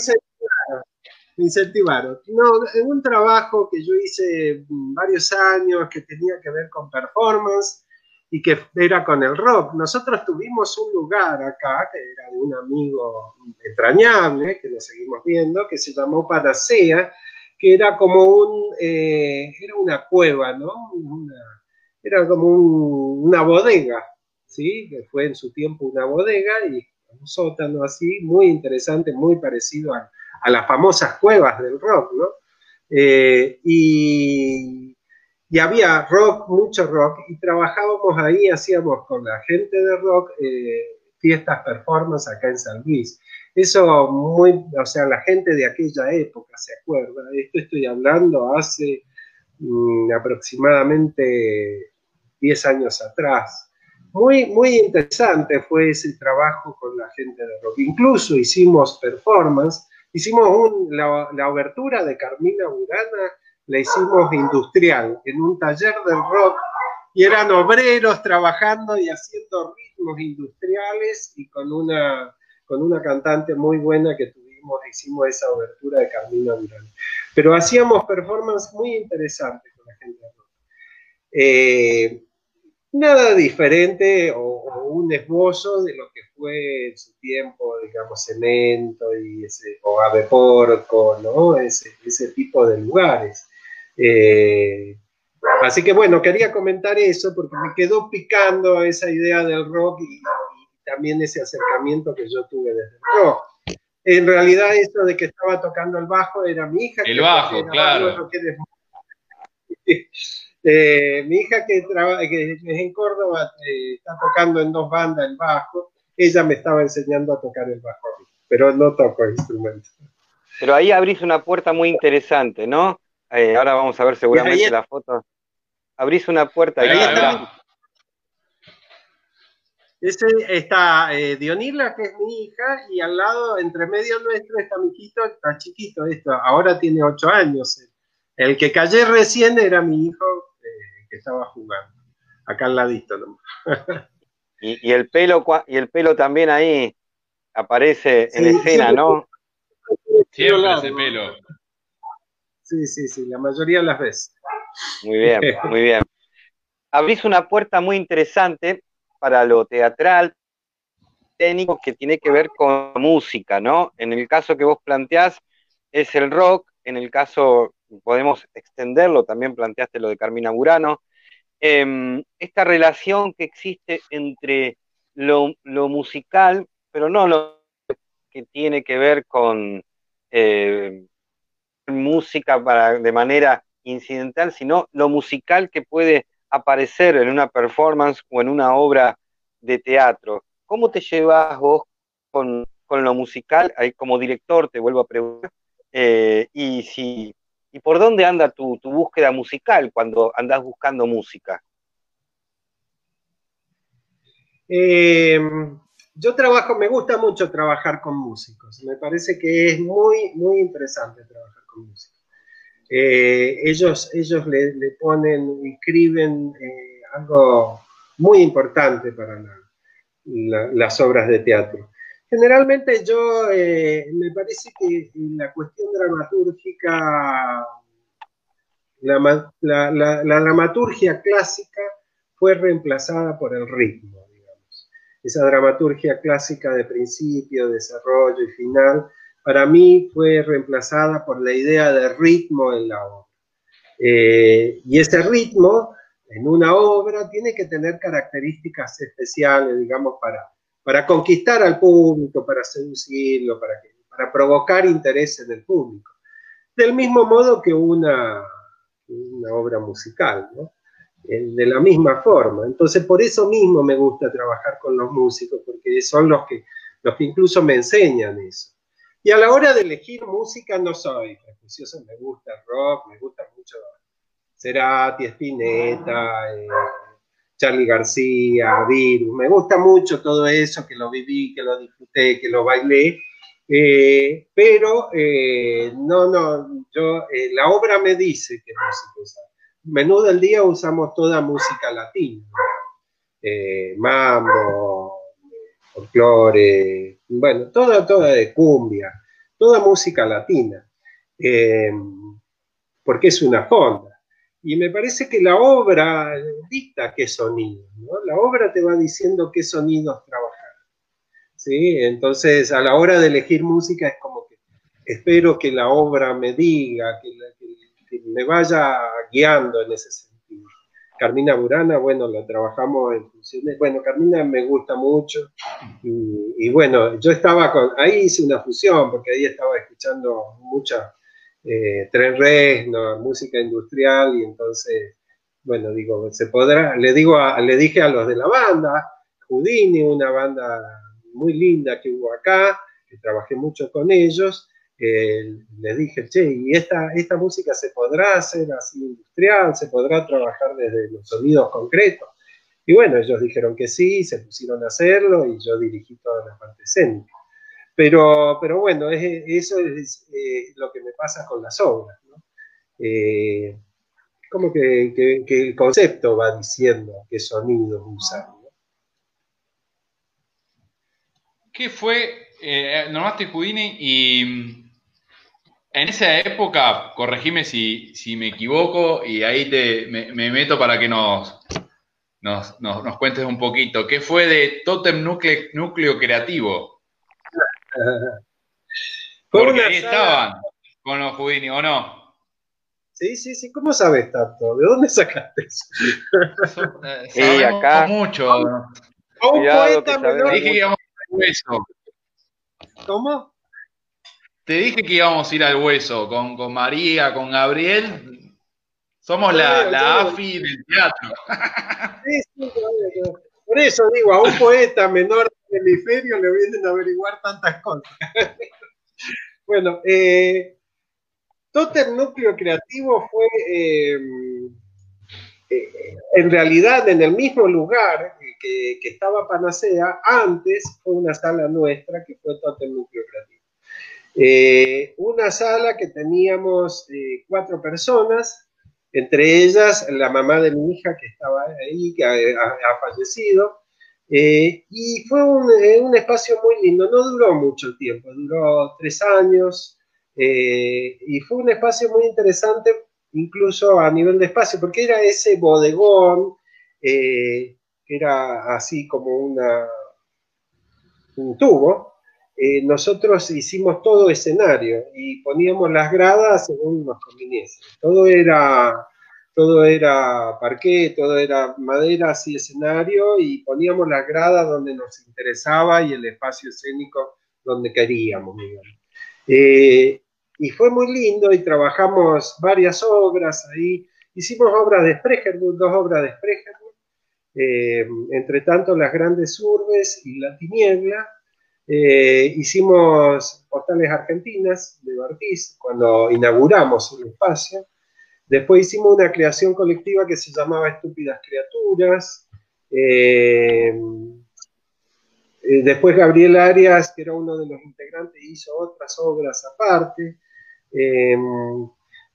incentivaron. No, en un trabajo que yo hice varios años que tenía que ver con performance y que era con el rock. Nosotros tuvimos un lugar acá, que era de un amigo entrañable, que lo seguimos viendo, que se llamó Panacea, que era como un, eh, era una cueva, ¿no? Era como una bodega, ¿sí? Que fue en su tiempo una bodega y un sótano así, muy interesante, muy parecido a, las famosas cuevas del rock, ¿no? Eh, y, había rock, mucho rock, y trabajábamos ahí, hacíamos con la gente de rock eh, fiestas, performance acá en San Luis. Eso muy, o sea, la gente de aquella época se acuerda, esto estoy hablando hace mm, aproximadamente 10 años atrás. Muy, muy interesante fue ese trabajo con la gente de rock. Incluso hicimos performance, hicimos la, la obertura de Carmina Burana, la hicimos industrial, en un taller del rock, y eran obreros trabajando y haciendo ritmos industriales y con una, con una cantante muy buena que tuvimos, hicimos esa obertura de Carmina Burana. Pero hacíamos performance muy interesantes con la gente de rock. Eh, nada diferente o, un esbozo de lo que fue en su tiempo, digamos, Cemento y ese, o Ave Porco, ¿no? Ese, ese tipo de lugares. Eh, así que bueno, quería comentar eso porque me quedó picando esa idea del rock y, también ese acercamiento que yo tuve desde el rock. En realidad eso de que estaba tocando el bajo era mi hija. El bajo, claro. (laughs) Eh, mi hija que, que es en Córdoba eh, está tocando en dos bandas el bajo, ella me estaba enseñando a tocar el bajo, pero no toco instrumentos. Pero ahí abrís una puerta muy interesante, ¿no? Eh, ahora vamos a ver seguramente la foto. Abrís una puerta ahí. está. Ese está Dionila, que es mi hija, y al lado, entre medio nuestro, está mi hijito, está chiquito esto, ahora tiene ocho años. El que callé recién era mi hijo estaba jugando, acá al ladito (laughs) y, el pelo, y el pelo también ahí aparece en escena, ¿no? Siempre ese pelo. Sí, sí, sí, la mayoría de las veces. Muy bien, (laughs) muy bien. abrís una puerta muy interesante para lo teatral, técnico, que tiene que ver con música, ¿no? En el caso que vos planteás es el rock, en el caso podemos extenderlo, también planteaste lo de Carmina Burano, em, esta relación que existe entre lo, musical, pero no lo que tiene que ver con eh, música para, de manera incidental, sino lo musical que puede aparecer en una performance o en una obra de teatro. ¿Cómo te llevas vos con, lo musical? Ahí como director te vuelvo a preguntar. Eh, y si y por dónde anda tu, búsqueda musical cuando andas buscando música. Eh, yo trabajo, me gusta mucho trabajar con músicos. Me parece que es muy, muy interesante trabajar con músicos. Eh, ellos ellos le, ponen, escriben eh, algo muy importante para las obras de teatro. Generalmente yo, eh, me parece que la cuestión dramatúrgica, la, la, dramaturgia clásica fue reemplazada por el ritmo, digamos. Esa dramaturgia clásica de principio, desarrollo y final, para mí fue reemplazada por la idea de ritmo en la obra. Eh, y ese ritmo en una obra tiene que tener características especiales, digamos, para para conquistar al público, para seducirlo, para, para provocar interés en el público. Del mismo modo que una, una obra musical, ¿no? Eh, de la misma forma. Entonces, por eso mismo me gusta trabajar con los músicos, porque son los que, los que incluso me enseñan eso. Y a la hora de elegir música no soy prejuicioso, me gusta rock, me gusta mucho Cerati, Spinetta, eh, Charlie García, Virus, me gusta mucho todo eso, que lo viví, que lo disfruté, que lo bailé, eh, pero eh, no, no, yo, eh, la obra me dice que música usar. Menú del día usamos toda música latina, mambo, folclore, bueno, toda, toda de cumbia, toda música latina, porque es una fonda. Y me parece que la obra dicta qué sonido. La obra te va diciendo qué sonidos trabajar. ¿sí? Entonces, a la hora de elegir música es como que espero que la obra me diga, que, me vaya guiando en ese sentido. Carmina Burana, bueno, la trabajamos en funciones. Bueno, Carmina me gusta mucho. Y, y, bueno, yo estaba con. Ahí hice una fusión, porque ahí estaba escuchando mucha eh, música industrial, y entonces, bueno, digo, se podrá, le, digo le dije a los de la banda, Houdini, una banda muy linda que hubo acá, que trabajé mucho con ellos, eh, les dije, che, ¿y esta, esta música se podrá hacer así industrial? ¿Se podrá trabajar desde los sonidos concretos? Y bueno, ellos dijeron que sí, se pusieron a hacerlo y yo dirigí toda la parte escénica. Pero, pero bueno, eso es eh, lo que me pasa con las obras. ¿no? Eh, como que, el concepto va diciendo qué sonidos usar. ¿Qué fue, eh, nombraste Houdini y en esa época, corregime si, me equivoco y ahí te, me, meto para que nos, nos, nos, cuentes un poquito, ¿qué fue de Totem Núcleo Creativo? (laughs) Porque ahí estaban con los Houdini, ¿o no? Sí, sí, sí. ¿Cómo sabes tanto? ¿De dónde sacaste eso? Eh, (laughs) sí, acá. mucho. A un poeta menor. Te dije que íbamos al hueso. ¿Cómo? Te dije que íbamos a ir al hueso con, con María, con Gabriel. Somos la, la AFI del teatro. Sí, sí, por eso digo, a un poeta menor hemisferio le vienen a averiguar tantas cosas. (laughs) bueno, eh, Totem Núcleo Creativo fue eh, eh, en realidad en el mismo lugar que, estaba Panacea, antes fue una sala nuestra que fue Totem Núcleo Creativo. una sala que teníamos cuatro personas, entre ellas la mamá de mi hija que estaba ahí, que ha fallecido, eh, y fue eh, un, espacio muy lindo, no duró mucho tiempo, duró tres años eh, y fue un espacio muy interesante incluso a nivel de espacio, porque era ese bodegón que era así como una, un tubo, nosotros hicimos todo escenario y poníamos las gradas según nos conviniese. Todo era todo era parqué, todo era madera, así escenario, y poníamos las gradas donde nos interesaba y el espacio escénico donde queríamos. Eh, y fue muy lindo y trabajamos varias obras ahí. Hicimos obras de Sprecherwood, dos obras de Sprecherwood, eh, entre tanto Las Grandes Urbes y La Tiniebla. Eh, hicimos Portales Argentinas de Bartiz cuando inauguramos el espacio. Después hicimos una creación colectiva que se llamaba Estúpidas Criaturas. Eh, eh, después Gabriel Arias, que era uno de los integrantes, hizo otras obras aparte.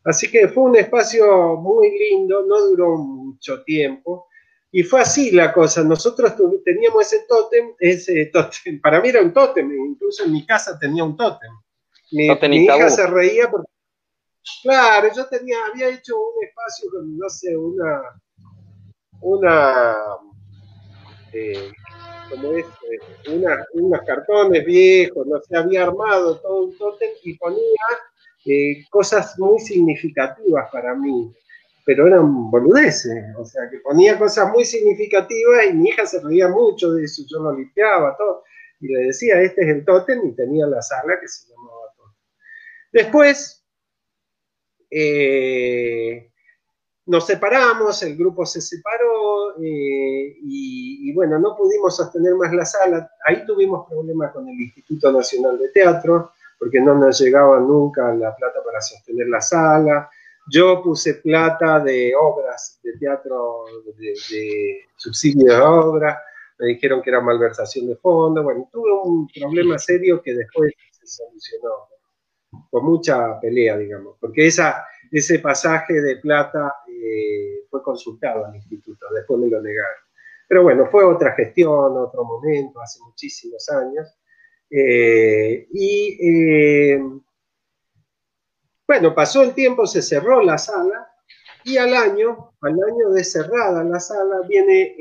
Así que fue un espacio muy lindo, no duró mucho tiempo. Y fue así la cosa. Nosotros teníamos ese tótem, ese tótem, (laughs) para mí era un tótem, incluso en mi casa tenía un tótem. Mi, mi hija se reía porque Claro, yo tenía, había hecho un espacio con, no sé, una, una, eh, como es, eh, una, unos cartones viejos, no sé, había armado todo un tótem y ponía eh, cosas muy significativas para mí, pero eran boludeces, o sea, que ponía cosas muy significativas y mi hija se reía mucho de eso, yo lo limpiaba, todo, y le decía, este es el tótem, y tenía la sala que se llamaba tótem. Después, eh, nos separamos, el grupo se separó eh, y, bueno, no pudimos sostener más la sala. Ahí tuvimos problemas con el Instituto Nacional de Teatro, porque no nos llegaba nunca la plata para sostener la sala. Yo puse plata de obras de teatro, de, subsidio de obras, me dijeron que era malversación de fondos. Bueno, tuve un problema serio que después se solucionó con mucha pelea, digamos, porque esa, ese pasaje de plata eh, fue consultado al instituto, después me lo negaron. Pero bueno, fue otra gestión, otro momento, hace muchísimos años. Eh, y eh, bueno, pasó el tiempo, se cerró la sala y al año, al año de cerrada la sala, viene,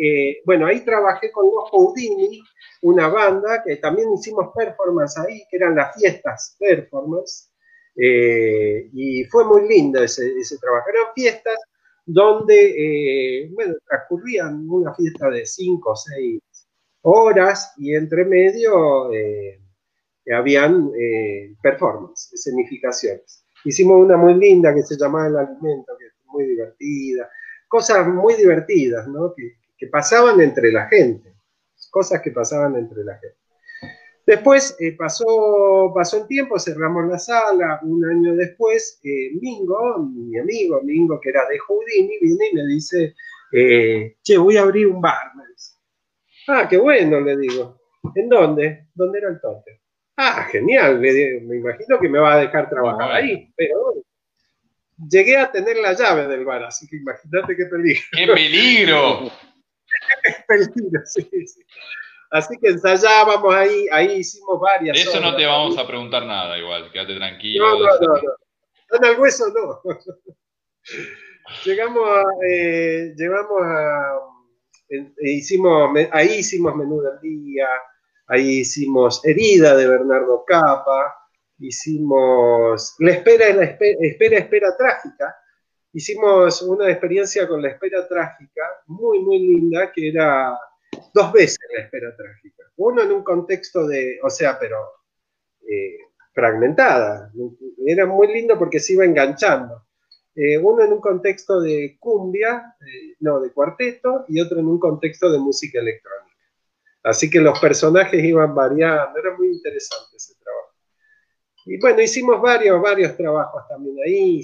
bueno, ahí trabajé con los Houdini, una banda que también hicimos performance ahí, que eran las fiestas performance, eh, y fue muy lindo ese, trabajo. Eran fiestas donde, eh, bueno, transcurrían una fiesta de cinco o seis horas y entre medio eh, habían performance, escenificaciones. Hicimos una muy linda que se llamaba El Alimento, que es muy divertida, cosas muy divertidas, ¿no? que pasaban entre la gente cosas que pasaban entre la gente. Después eh, pasó, pasó el tiempo, cerramos la sala, un año después, eh, Mingo, mi amigo Mingo, que era de Houdini, viene y me dice, eh, che, voy a abrir un bar, Ah, qué bueno, le digo. ¿En dónde? ¿Dónde era el tote? Ah, genial, me imagino que me va a dejar trabajar ahí, pero llegué a tener la llave del bar, así que imagínate qué peligro. ¡Qué peligro! (laughs) Así que ensayábamos ahí, ahí hicimos varias. De eso no te vamos a preguntar nada, igual, quédate tranquilo. No, no, no, no. En el hueso no. (laughs) Llegamos a, eh, llevamos a, hicimos, ahí hicimos Menú del Día, ahí hicimos Herida de Bernardo Capa, hicimos La espera, la espera, espera, trágica, hicimos una experiencia con la espera trágica muy, muy linda, que era dos veces la espera trágica. Uno en un contexto de, o sea, pero eh, fragmentada. Era muy lindo porque se iba enganchando. Eh, uno en un contexto de cumbia, eh, no, de cuarteto, y otro en un contexto de música electrónica. Así que los personajes iban variando, era muy interesante ese trabajo. Y bueno, hicimos varios, varios trabajos también ahí,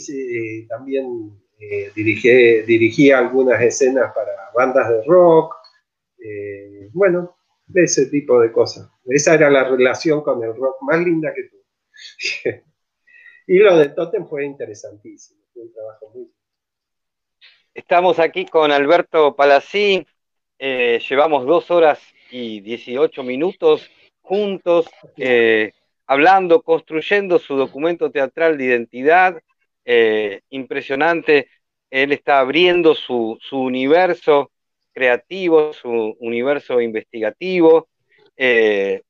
también eh, dirigí, dirigí, algunas escenas para bandas de rock, eh, bueno, ese tipo de cosas. Esa era la relación con el rock más linda que tuve. (laughs) y lo de Totem fue interesantísimo, fue un trabajo muy... Estamos aquí con Alberto Palací, eh, llevamos dos horas y 18 minutos juntos, hablando, construyendo su documento teatral de identidad, eh, impresionante. Él está abriendo su, universo creativo, su universo investigativo. Eh,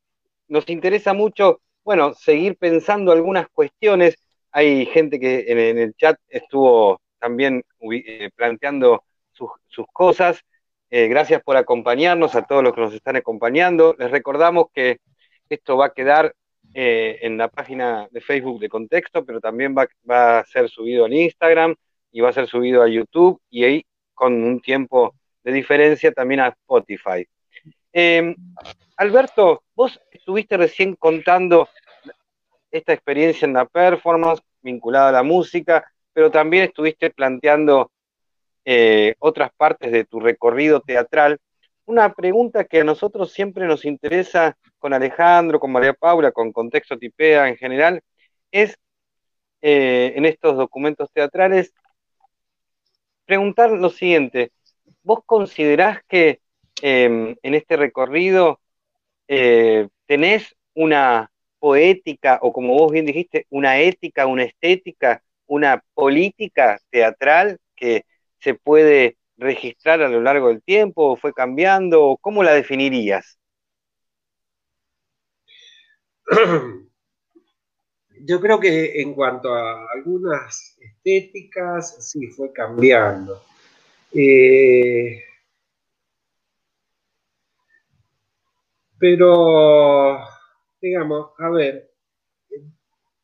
nos interesa mucho, bueno, seguir pensando algunas cuestiones. Hay gente que en, el chat estuvo también eh, planteando sus, cosas. Eh, gracias por acompañarnos, a todos los que nos están acompañando. Les recordamos que esto va a quedar en la página de Facebook de Contexto, pero también va, va, a ser subido en Instagram y va a ser subido a YouTube y ahí con un tiempo de diferencia también a Spotify. Em, Alberto, vos estuviste recién contando esta experiencia en la performance vinculada a la música, pero también estuviste planteando eh, otras partes de tu recorrido teatral. Una pregunta que a nosotros siempre nos interesa con Alejandro, con María Paula, con Contexto Tipea en general, es eh, en estos documentos teatrales preguntar lo siguiente, ¿vos considerás que em, en este recorrido eh, tenés una poética o como vos bien dijiste, una ética, una estética, una política teatral que se puede registrar a lo largo del tiempo o fue cambiando? ¿Cómo la definirías? (clears throat) Yo creo que en cuanto a algunas estéticas, sí fue cambiando. Eh, pero, digamos, a ver,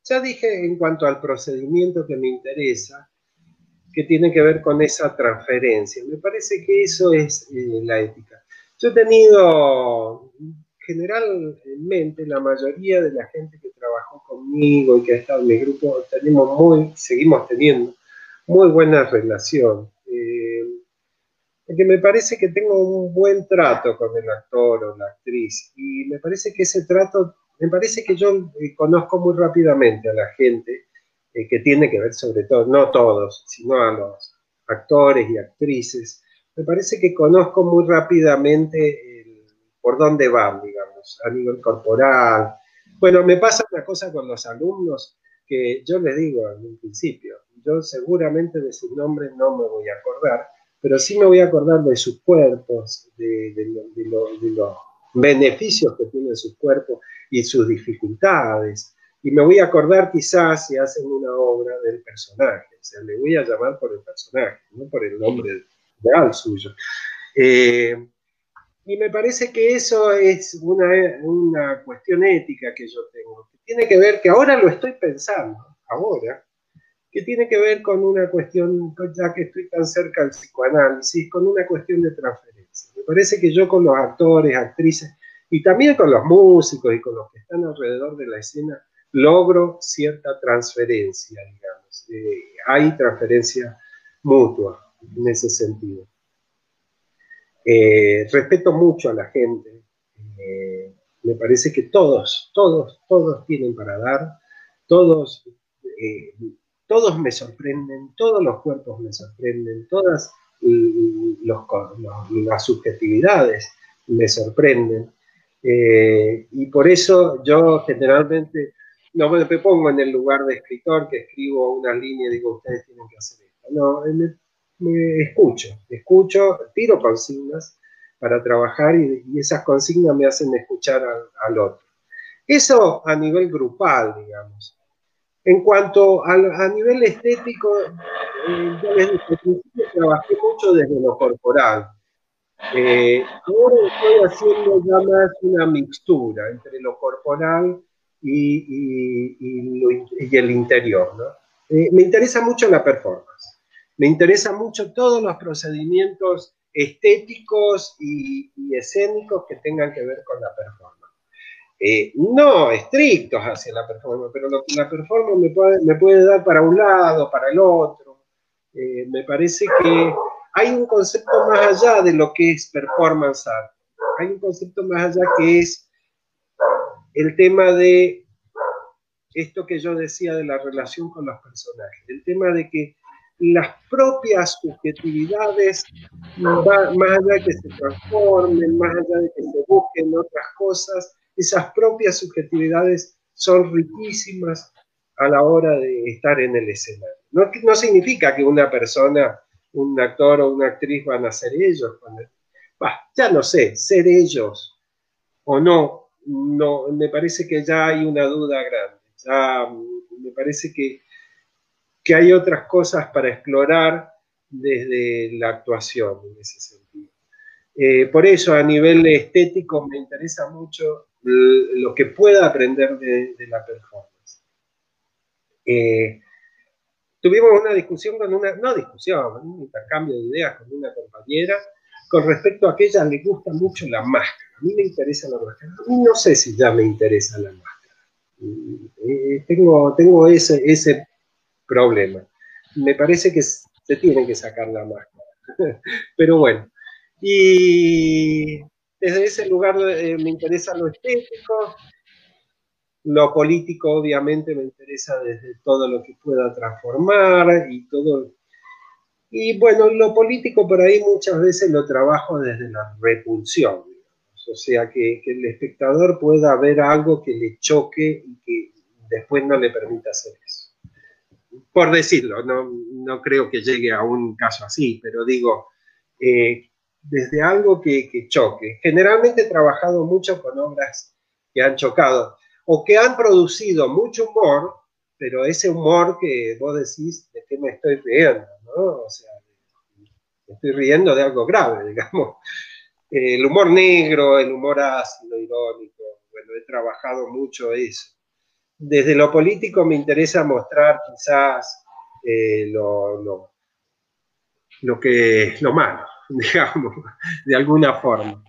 ya dije en cuanto al procedimiento que me interesa, que tiene que ver con esa transferencia. Me parece que eso es eh, la ética. Yo he tenido generalmente la mayoría de la gente que trabajó conmigo y que ha estado en mi grupo, tenemos muy, seguimos teniendo muy buena relación. Eh, me parece que tengo un buen trato con el actor o la actriz y me parece que ese trato, me parece que yo eh, conozco muy rápidamente a la gente eh, que tiene que ver sobre todo, no todos, sino a los actores y actrices. Me parece que conozco muy rápidamente por dónde van, digamos, a nivel corporal. Bueno, me pasa una cosa con los alumnos que yo les digo en un principio, yo seguramente de sus nombres no me voy a acordar, pero sí me voy a acordar de sus cuerpos, de, los beneficios que tienen sus cuerpos y sus dificultades. Y me voy a acordar quizás si hacen una obra del personaje, o sea, le voy a llamar por el personaje, no por el nombre real suyo. Eh, y me parece que eso es una, una cuestión ética que yo tengo, que tiene que ver, que ahora lo estoy pensando, ahora, que tiene que ver con una cuestión, ya que estoy tan cerca del psicoanálisis, con una cuestión de transferencia. Me parece que yo con los actores, actrices, y también con los músicos y con los que están alrededor de la escena, logro cierta transferencia, digamos. Eh, hay transferencia mutua en ese sentido. Eh, respeto mucho a la gente. Eh, me parece que todos, todos, todos tienen para dar. Todos todos me sorprenden, todos los cuerpos me sorprenden, todas las subjetividades me sorprenden. Y por eso yo generalmente no me pongo en el lugar de escritor que escribo una línea y digo, ustedes tienen que hacer esto. No, me, escucho, escucho, tiro consignas para trabajar y, esas consignas me hacen escuchar al otro. Eso a nivel grupal, digamos. En cuanto a, nivel estético, eh, yo desde el principio trabajé mucho desde lo corporal. Eh, ahora estoy haciendo ya más una mixtura entre lo corporal y, el interior. Eh, me interesa mucho la performance. Me interesa mucho todos los procedimientos estéticos y escénicos que tengan que ver con la performance. Eh, no estrictos hacia la performance, pero lo que la performance me puede, me puede dar para un lado, para el otro. Eh, me parece que hay un concepto más allá de lo que es performance art. Hay un concepto más allá que es el tema de esto que yo decía de la relación con los personajes, el tema de que las propias subjetividades, más allá de que se transformen, más allá de que se busquen otras cosas, esas propias subjetividades son riquísimas a la hora de estar en el escenario. No, no significa que una persona, un actor o una actriz van a ser ellos, ya no sé, ser ellos o no, no, me parece que ya hay una duda grande. Ya mm, me parece que, que hay otras cosas para explorar desde la actuación en ese sentido. Eh, por eso a nivel estético me interesa mucho lo que pueda aprender de, la performance. Eh, tuvimos una discusión con una, no discusión, un intercambio de ideas con una compañera con respecto a que le gusta mucho la máscara. A mí me interesa la máscara. A mí no sé si ya me interesa la máscara. Eh, tengo tengo ese, ese problema. Me parece que se tiene que sacar la máscara. (laughs) Pero bueno. Y desde ese lugar eh, me interesa lo estético, lo político obviamente me interesa desde todo lo que pueda transformar y todo. Y bueno, lo político por ahí muchas veces lo trabajo desde la repulsión, o sea, que, el espectador pueda ver algo que le choque y que después no le permita hacer eso. Por decirlo, no, creo que llegue a un caso así, pero digo, eh, desde algo que, que choque. Generalmente he trabajado mucho con obras que han chocado o que han producido mucho humor, pero ese humor que vos decís, ¿de qué me estoy riendo? ¿no? O sea, estoy riendo de algo grave, (laughs) digamos. El humor negro, el humor ácido, irónico, bueno, he trabajado mucho eso. Desde lo político me interesa mostrar quizás eh, lo, lo, lo, que, lo malo, (laughs) digamos, de alguna forma.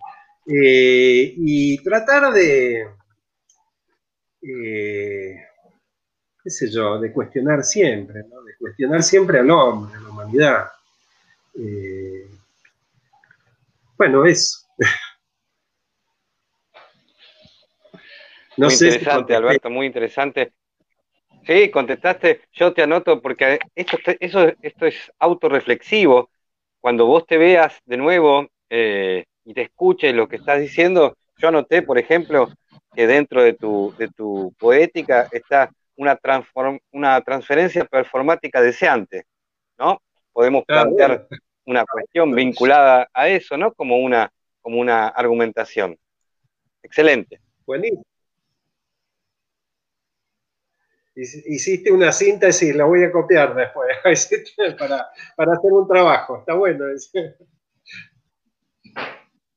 Eh, y tratar de, eh, qué sé yo, de cuestionar siempre, ¿no? de cuestionar siempre al hombre, a la humanidad. Eh, bueno, es... (laughs) no muy interesante, Alberto, muy interesante. Sí, contestaste, yo te anoto porque esto, eso, esto es autorreflexivo. Cuando vos te veas de nuevo eh, y te escuches lo que estás diciendo, yo anoté, por ejemplo, que dentro de tu, de tu poética está una, una transferencia performática deseante, ¿no? Podemos plantear una cuestión vinculada a eso, ¿no? Como una, como una argumentación. Excelente. Buenísimo. Hiciste una síntesis, la voy a copiar después (laughs) para, para hacer un trabajo. Está bueno.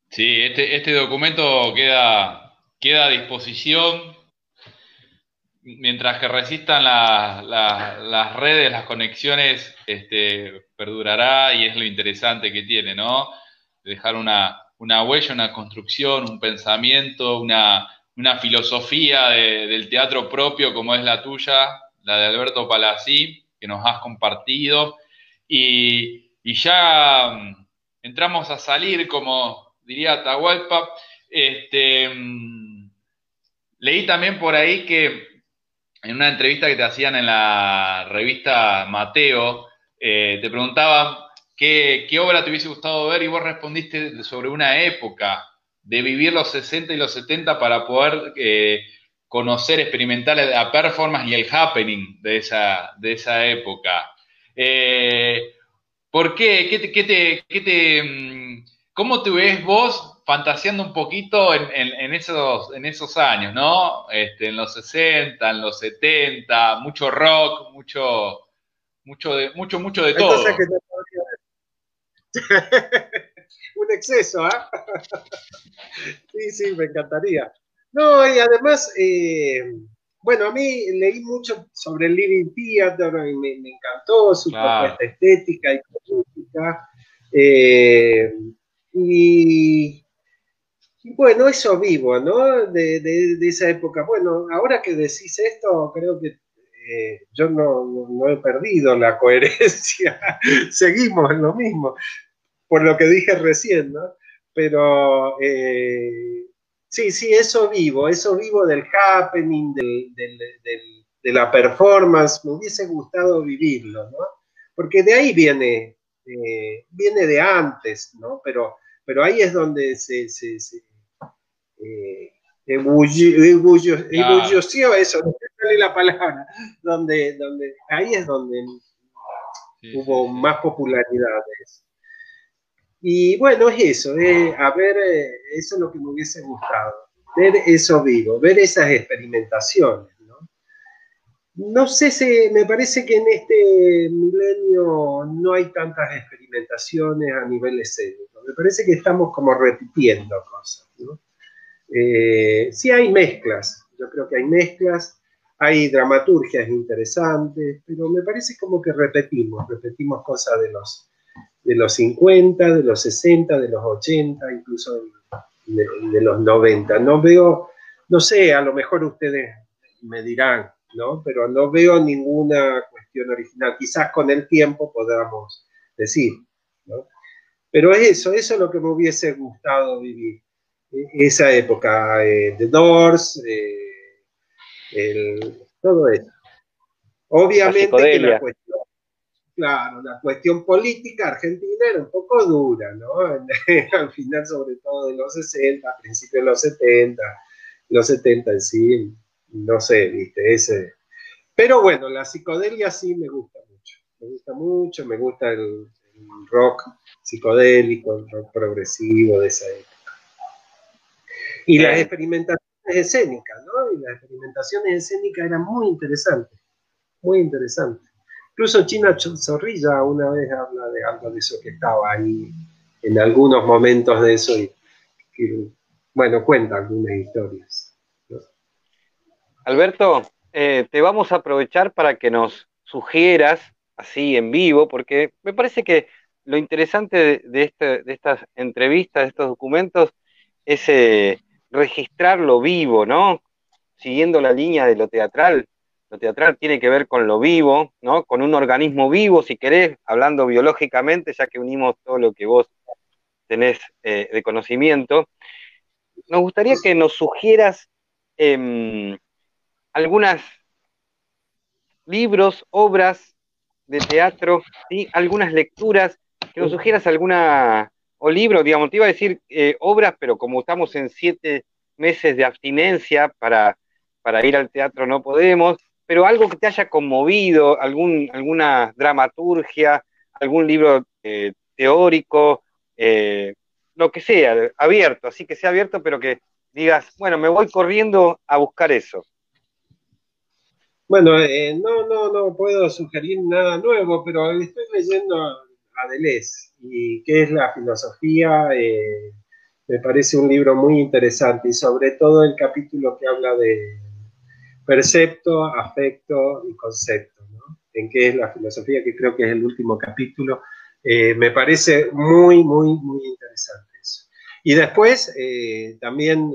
Sí, este, este documento queda queda a disposición mientras que resistan las redes, las conexiones, este, perdurará y es lo interesante que tiene, ¿no? Dejar una, huella, una construcción, un pensamiento, una, filosofía del teatro propio como es la tuya, la de Alberto Palací, que nos has compartido. Y, y ya mm, entramos a salir, como diría Atahualpa, este, mm, leí también por ahí que en una entrevista que te hacían en la revista Mateo, eh, te preguntaban qué, obra te hubiese gustado ver y vos respondiste sobre una época de vivir los 60 y los 70 para poder eh, conocer, experimentar la performance y el happening de esa, de esa época. Eh, ¿Por qué? ¿Qué te, qué te, mm, ¿Cómo te ves vos fantaseando un poquito en, esos, en esos años, ¿no? Este, en los 60, en los 70, mucho rock, mucho, mucho, de, mucho, mucho de todo. (laughs) un exceso, ¿ah? (laughs) sí, sí, me encantaría. No, y además, eh, bueno, a mí leí mucho sobre el Living Theater y me, encantó su propuesta estética y política. Eh, y bueno, eso vivo, ¿no? De, esa época. Bueno, ahora que decís esto, creo que eh, yo no, he perdido la coherencia. (laughs) Seguimos en lo mismo, por lo que dije recién, ¿no? Pero eh, sí, sí, eso vivo, eso vivo del happening, de la performance. Me hubiese gustado vivirlo, ¿no? Porque de ahí viene, eh, viene de antes, ¿no? Pero, pero ahí es donde se eh, eso, no sale la palabra, donde, donde, ahí es donde hubo más popularidades. Y bueno, es eso, eh, a ver, eh, eso es lo que me hubiese gustado, ver eso vivo, ver esas experimentaciones. ¿no? no sé si, me parece que en este milenio no hay tantas experimentaciones a nivel escénico, me parece que estamos como repitiendo cosas. ¿no? Eh, sí hay mezclas, yo creo que hay mezclas, hay dramaturgias interesantes, pero me parece como que repetimos, repetimos cosas de los, de los 50, de los 60, de los 80, incluso de, los 90. No veo, no sé, a lo mejor ustedes me dirán, ¿no? Pero no veo ninguna cuestión original. Quizás con el tiempo podamos decir, ¿no? Pero eso, eso es lo que me hubiese gustado vivir. Esa época, eh, The Doors, eh, todo eso. Obviamente la, cuestión, claro, la cuestión política argentina era un poco dura, ¿no? (laughs) Al final, sobre todo de los 60, a principios de los 70, los 70 en sí, no sé, viste, ese. Pero bueno, la psicodelia sí me gusta mucho, me gusta mucho, me gusta el, rock psicodélico, el rock progresivo de esa época. Y las experimentaciones escénicas, ¿no? Y las experimentaciones escénicas eran muy interesantes, muy interesantes. Incluso China Zorrilla una vez habla de algo de eso que estaba ahí en algunos momentos de eso y que, bueno, cuenta algunas historias. Alberto, eh, te vamos a aprovechar para que nos sugieras así en vivo, porque me parece que lo interesante de, este, de estas entrevistas, de estos documentos, es eh, registrarlo vivo, ¿no? Siguiendo la línea de lo teatral. Lo teatral tiene que ver con lo vivo, ¿no? Con un organismo vivo, si querés, hablando biológicamente, ya que unimos todo lo que vos tenés eh, de conocimiento. Nos gustaría que nos sugieras eh, algunas libros, obras de teatro, ¿sí? algunas lecturas, que nos sugieras alguna o libro, digamos, te iba a decir eh, obras, pero como estamos en siete meses de abstinencia para, para ir al teatro no podemos, pero algo que te haya conmovido, alguna dramaturgia, algún libro eh, teórico, eh, lo que sea, abierto, así que sea abierto, pero que digas, bueno, me voy corriendo a buscar eso. Bueno, no, no, no puedo sugerir nada nuevo, pero estoy leyendo a Deleuze y qué es la filosofía. Eh, me parece un libro muy interesante y sobre todo el capítulo que habla de percepto, afecto y concepto, en qué es la filosofía, que creo que es el último capítulo. Eh, me parece muy, muy, muy interesante eso. Y después eh, también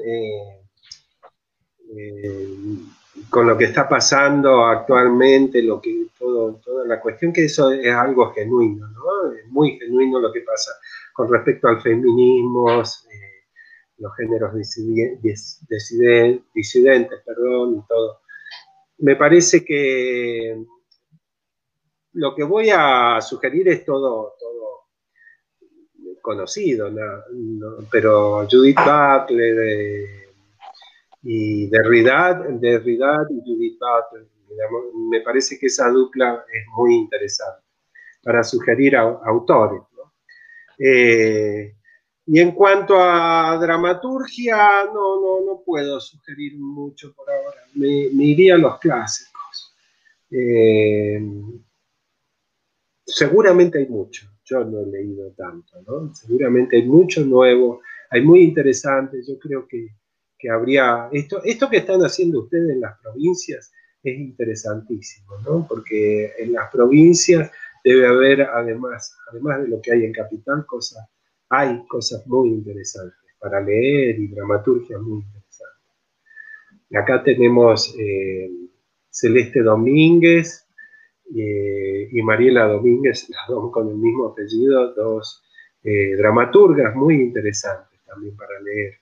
con lo que está pasando actualmente, lo que todo, toda la cuestión, que eso es algo genuino, ¿no? Es muy genuino lo que pasa con respecto al feminismo, eh, los géneros disidentes, perdón, y todo. Me parece que lo que voy a sugerir es todo, todo conocido, pero Judith Butler, eh, y Derrida, Derrida y Judith Butler. Me parece que esa dupla es muy interesante para sugerir a, autores. Eh, y en cuanto a dramaturgia, no, no, no puedo sugerir mucho por ahora. Me, iría a los clásicos. Eh, seguramente hay mucho. Yo no he leído tanto, ¿no? Seguramente hay mucho nuevo, hay muy interesante. Yo creo que que habría, esto, esto que están haciendo ustedes en las provincias es interesantísimo, ¿no? Porque en las provincias debe haber, además, además de lo que hay en Capital, cosas, hay cosas muy interesantes para leer y dramaturgia muy interesante. Acá tenemos eh, Celeste Domínguez eh, y Mariela Domínguez, las dos con el mismo apellido, dos eh, dramaturgas muy interesantes también para leer.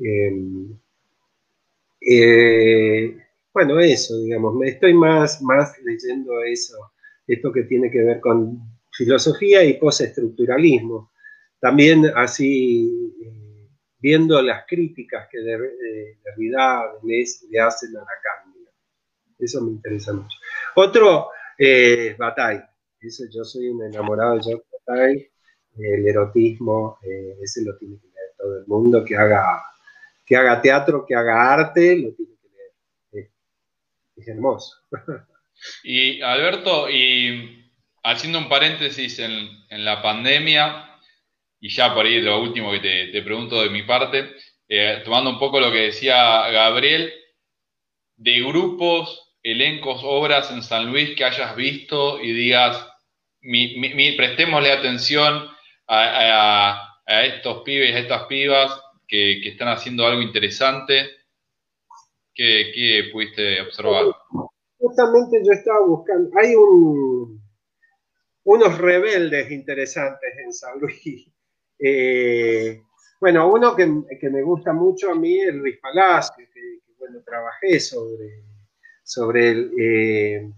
Em, eh, bueno, eso, digamos, me estoy más, más leyendo eso, esto que tiene que ver con filosofía y postestructuralismo. También así, eh, viendo las críticas que de, de Derrida le hacen a la cambio. Eso me interesa mucho. Otro, eh, Bataille. Eso, yo soy un enamorado de Bataille. el erotismo, eh, ese lo tiene que leer todo el mundo, que haga, que haga teatro, que haga arte, lo tiene que leer. Es, hermoso. Y Alberto, y haciendo un paréntesis en, la pandemia, y ya por ahí lo último que te, pregunto de mi parte, eh, tomando un poco lo que decía Gabriel, de grupos, elencos, obras en San Luis que hayas visto y digas, mi, prestémosle atención a, estos pibes, a estas pibas que, están haciendo algo interesante. ¿Qué, pudiste observar? Justamente yo estaba buscando, hay un, unos rebeldes interesantes en San Luis. (laughs) Eh, bueno, uno que, me gusta mucho a mí es Luis Palacio, que, bueno, trabajé sobre, sobre él. Eh,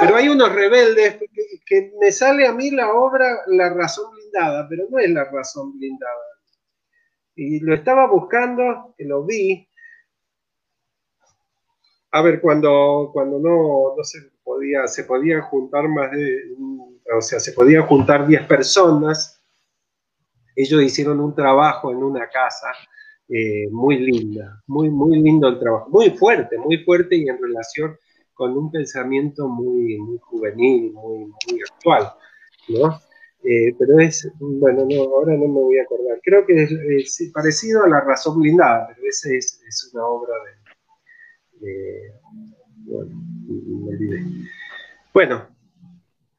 pero hay unos rebeldes que, me sale a mí la obra La razón blindada, pero no es la razón blindada. Y lo estaba buscando, lo vi. A ver, cuando, cuando no, no se podía, se podían juntar más de, o sea, se podían juntar 10 personas. Ellos hicieron un trabajo en una casa eh, muy linda, muy, muy lindo el trabajo, muy fuerte, muy fuerte y en relación con un pensamiento muy, muy juvenil, muy, muy actual, ¿no? Eh, pero es, bueno, no, ahora no me voy a acordar, creo que es, parecido a La Razón Blindada, pero ese es, es una obra de. Bueno,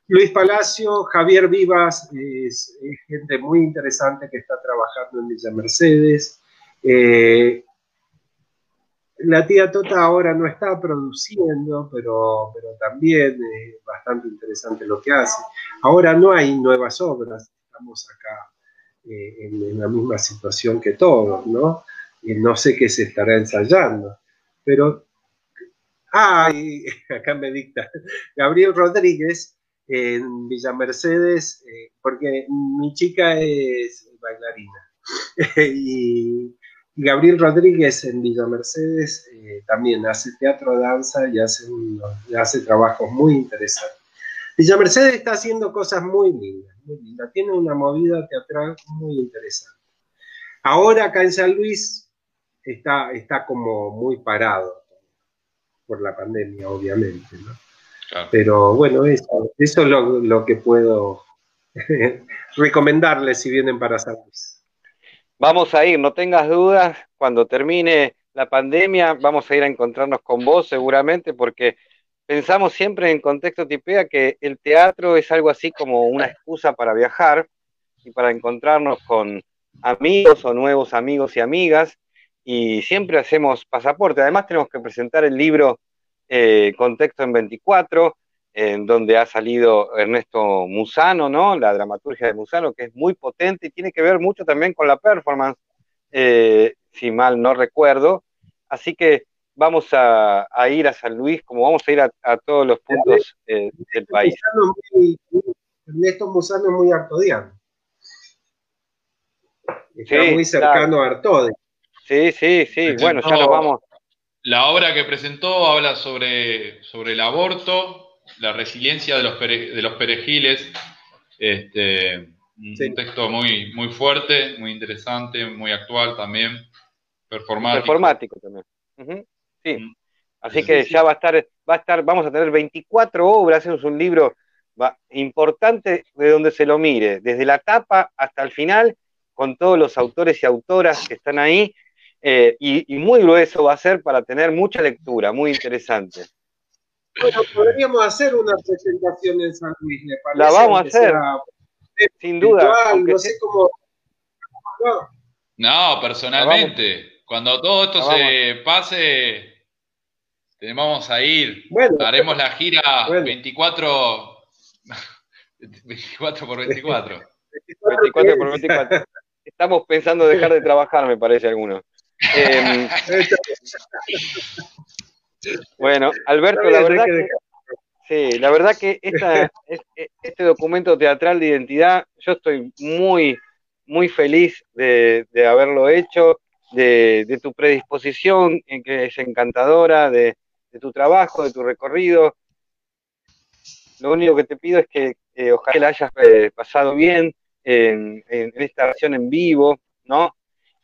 Luis Palacio, Javier Vivas, es, gente muy interesante que está trabajando en Villa Mercedes. Eh, la tía Tota ahora no está produciendo, pero, pero también es bastante interesante lo que hace. Ahora no hay nuevas obras, estamos acá eh, en, la misma situación que todos, ¿no? Y no sé qué se estará ensayando, pero... Ah, (laughs) acá me dicta. Gabriel Rodríguez en Villa Mercedes, eh, porque mi chica es bailarina. (laughs) y Gabriel Rodríguez en Villa Mercedes eh, también hace teatro, danza y hace trabajos muy interesantes. Villa Mercedes está haciendo cosas muy lindas, muy lindas. Tiene una movida teatral muy interesante. Ahora acá en San Luis está, está como muy parado por la pandemia, obviamente, Pero bueno, eso, eso es lo, lo que puedo (laughs) recomendarles si vienen para San Luis. Vamos a ir, no tengas dudas, cuando termine la pandemia vamos a ir a encontrarnos con vos seguramente porque pensamos siempre en contexto tipea que el teatro es algo así como una excusa para viajar y para encontrarnos con amigos o nuevos amigos y amigas y siempre hacemos pasaporte. Además tenemos que presentar el libro eh, Contexto en 24, en donde ha salido Ernesto Musano, ¿no? La dramaturgia de Musano, que es muy potente y tiene que ver mucho también con la performance, eh, si mal no recuerdo. Así que vamos a, ir a San Luis, como vamos a ir a, todos los puntos eh, del país. Ernesto Musano es muy artodiano. Está muy cercano a Artodi. Sí, sí, sí. Bueno, ya nos vamos. La obra que presentó habla sobre, sobre el aborto, la resiliencia de los, de los perejiles. Este, Un texto muy, muy fuerte, muy interesante, muy actual también, performático. Performático también. Sí. Mm. Así que ya va a estar, va a estar, vamos a tener 24 obras, es un libro importante de donde se lo mire, desde la tapa hasta el final, con todos los autores y autoras que están ahí, eh, y, y, muy grueso va a ser para tener mucha lectura, muy interesante. Bueno, podríamos hacer una presentación en San Luis, ¿le parece? La vamos a hacer, sin duda. no sé cómo... No, personalmente, cuando todo esto se pase, vamos a ir. Haremos la gira 24, 24 (laughs) por 24. 24 por 24. Estamos pensando dejar de trabajar, me parece alguno. Eh, Bueno, Alberto, la verdad que, sí, la verdad que esta, este documento teatral de identidad, yo estoy muy, muy feliz de, haberlo hecho, de, tu predisposición, que es encantadora, de, tu trabajo, de tu recorrido. Lo único que te pido es que ojalá la hayas eh, pasado bien, en, esta versión en vivo, ¿no?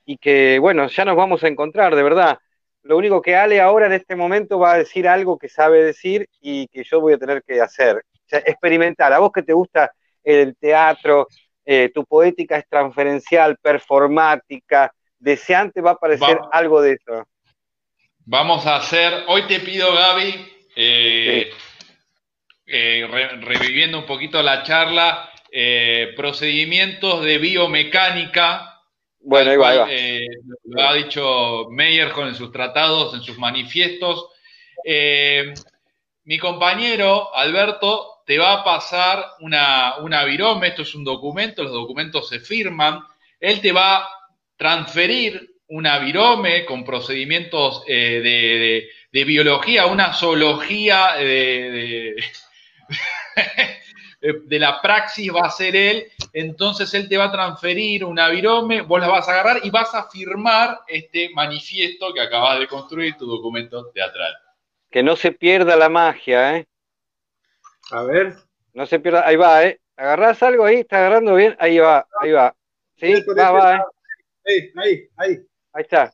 Y que, bueno, ya nos vamos a encontrar, de verdad. Lo único que Ale ahora en este momento va a decir algo que sabe decir y que yo voy a tener que hacer. O sea, experimentar. A vos que te gusta el teatro, eh, tu poética es transferencial, performática, deseante, va a aparecer algo de eso. Vamos a hacer, hoy te pido, Gaby, eh, eh, reviviendo un poquito la charla, procedimientos de biomecánica. Bueno, ahí va, lo ha dicho Meyer con en sus tratados, en sus manifiestos. mi compañero Alberto te va a pasar una, una virome, esto es un documento, los documentos se firman, él te va a transferir una virome con procedimientos eh, de, biología, una zoología de, (laughs) de, la praxis va a ser él, entonces él te va a transferir una virome, vos la vas a agarrar y vas a firmar este manifiesto que acabas de construir, tu documento teatral. Que no se pierda la magia, ¿eh? A ver. No se pierda. Ahí va, ¿eh? Agarrás algo ahí, está agarrando bien. Ahí va, ahí va. Sí, va, va, ¿eh? Ahí, ahí, ahí. Ahí está.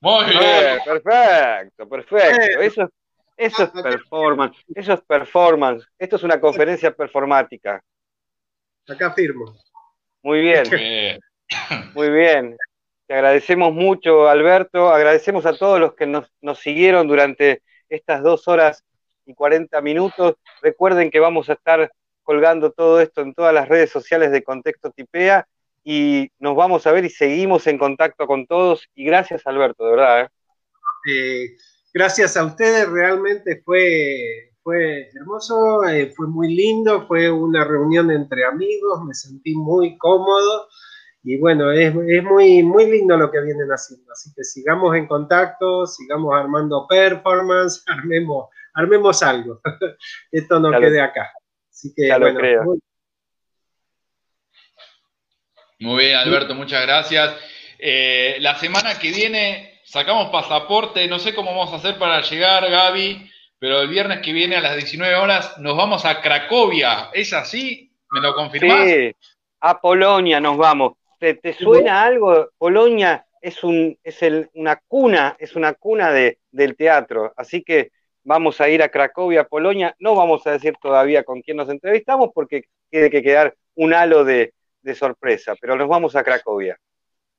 Muy bien. perfecto, perfecto. Eso, eso es performance. Eso es performance. Esto es una conferencia performática. Acá firmo. Muy bien. Muy bien. Te agradecemos mucho, Alberto. Agradecemos a todos los que nos, nos siguieron durante estas dos horas y 40 minutos. Recuerden que vamos a estar colgando todo esto en todas las redes sociales de Contexto Tipea y nos vamos a ver y seguimos en contacto con todos. Y gracias, Alberto, de verdad. ¿eh? Eh, gracias a ustedes, realmente fue, fue hermoso, eh, fue muy lindo, fue una reunión entre amigos, me sentí muy cómodo. Y bueno, es, es, muy, muy lindo lo que vienen haciendo. Así que sigamos en contacto, sigamos armando performance, (laughs) armemos armemos algo. (laughs) Esto no quede acá. Así que, bueno, Muy... bien, Alberto, muchas gracias. Eh, la semana que viene sacamos pasaporte, no sé cómo vamos a hacer para llegar, Gaby, pero el viernes que viene a las 19 horas nos vamos a Cracovia. ¿Es así? ¿Me lo confirmás? Sí, a Polonia nos vamos. ¿Te, suena algo? Polonia es, un, es el, una cuna, es una cuna de, del teatro, así que vamos a ir a Cracovia, Polonia. No vamos a decir todavía con quién nos entrevistamos porque tiene que quedar un halo de, sorpresa, pero nos vamos a Cracovia.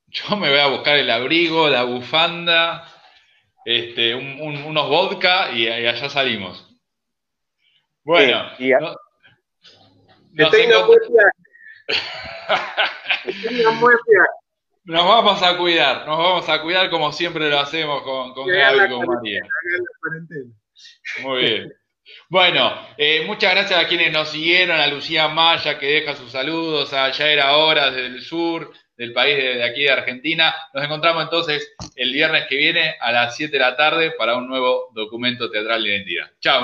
Yo me voy a buscar el abrigo, la bufanda, este, unos vodka y, allá salimos. Bueno, nos vamos a cuidar, nos vamos a cuidar como siempre lo hacemos con, con Gaby y con María. Muy bien. Bueno, eh, muchas gracias a quienes nos siguieron, a Lucía Maya que deja sus saludos, a Ya era hora desde el sur del país de aquí de Argentina. Nos encontramos entonces el viernes que viene a las 7 de la tarde para un nuevo documento teatral de identidad. Chao.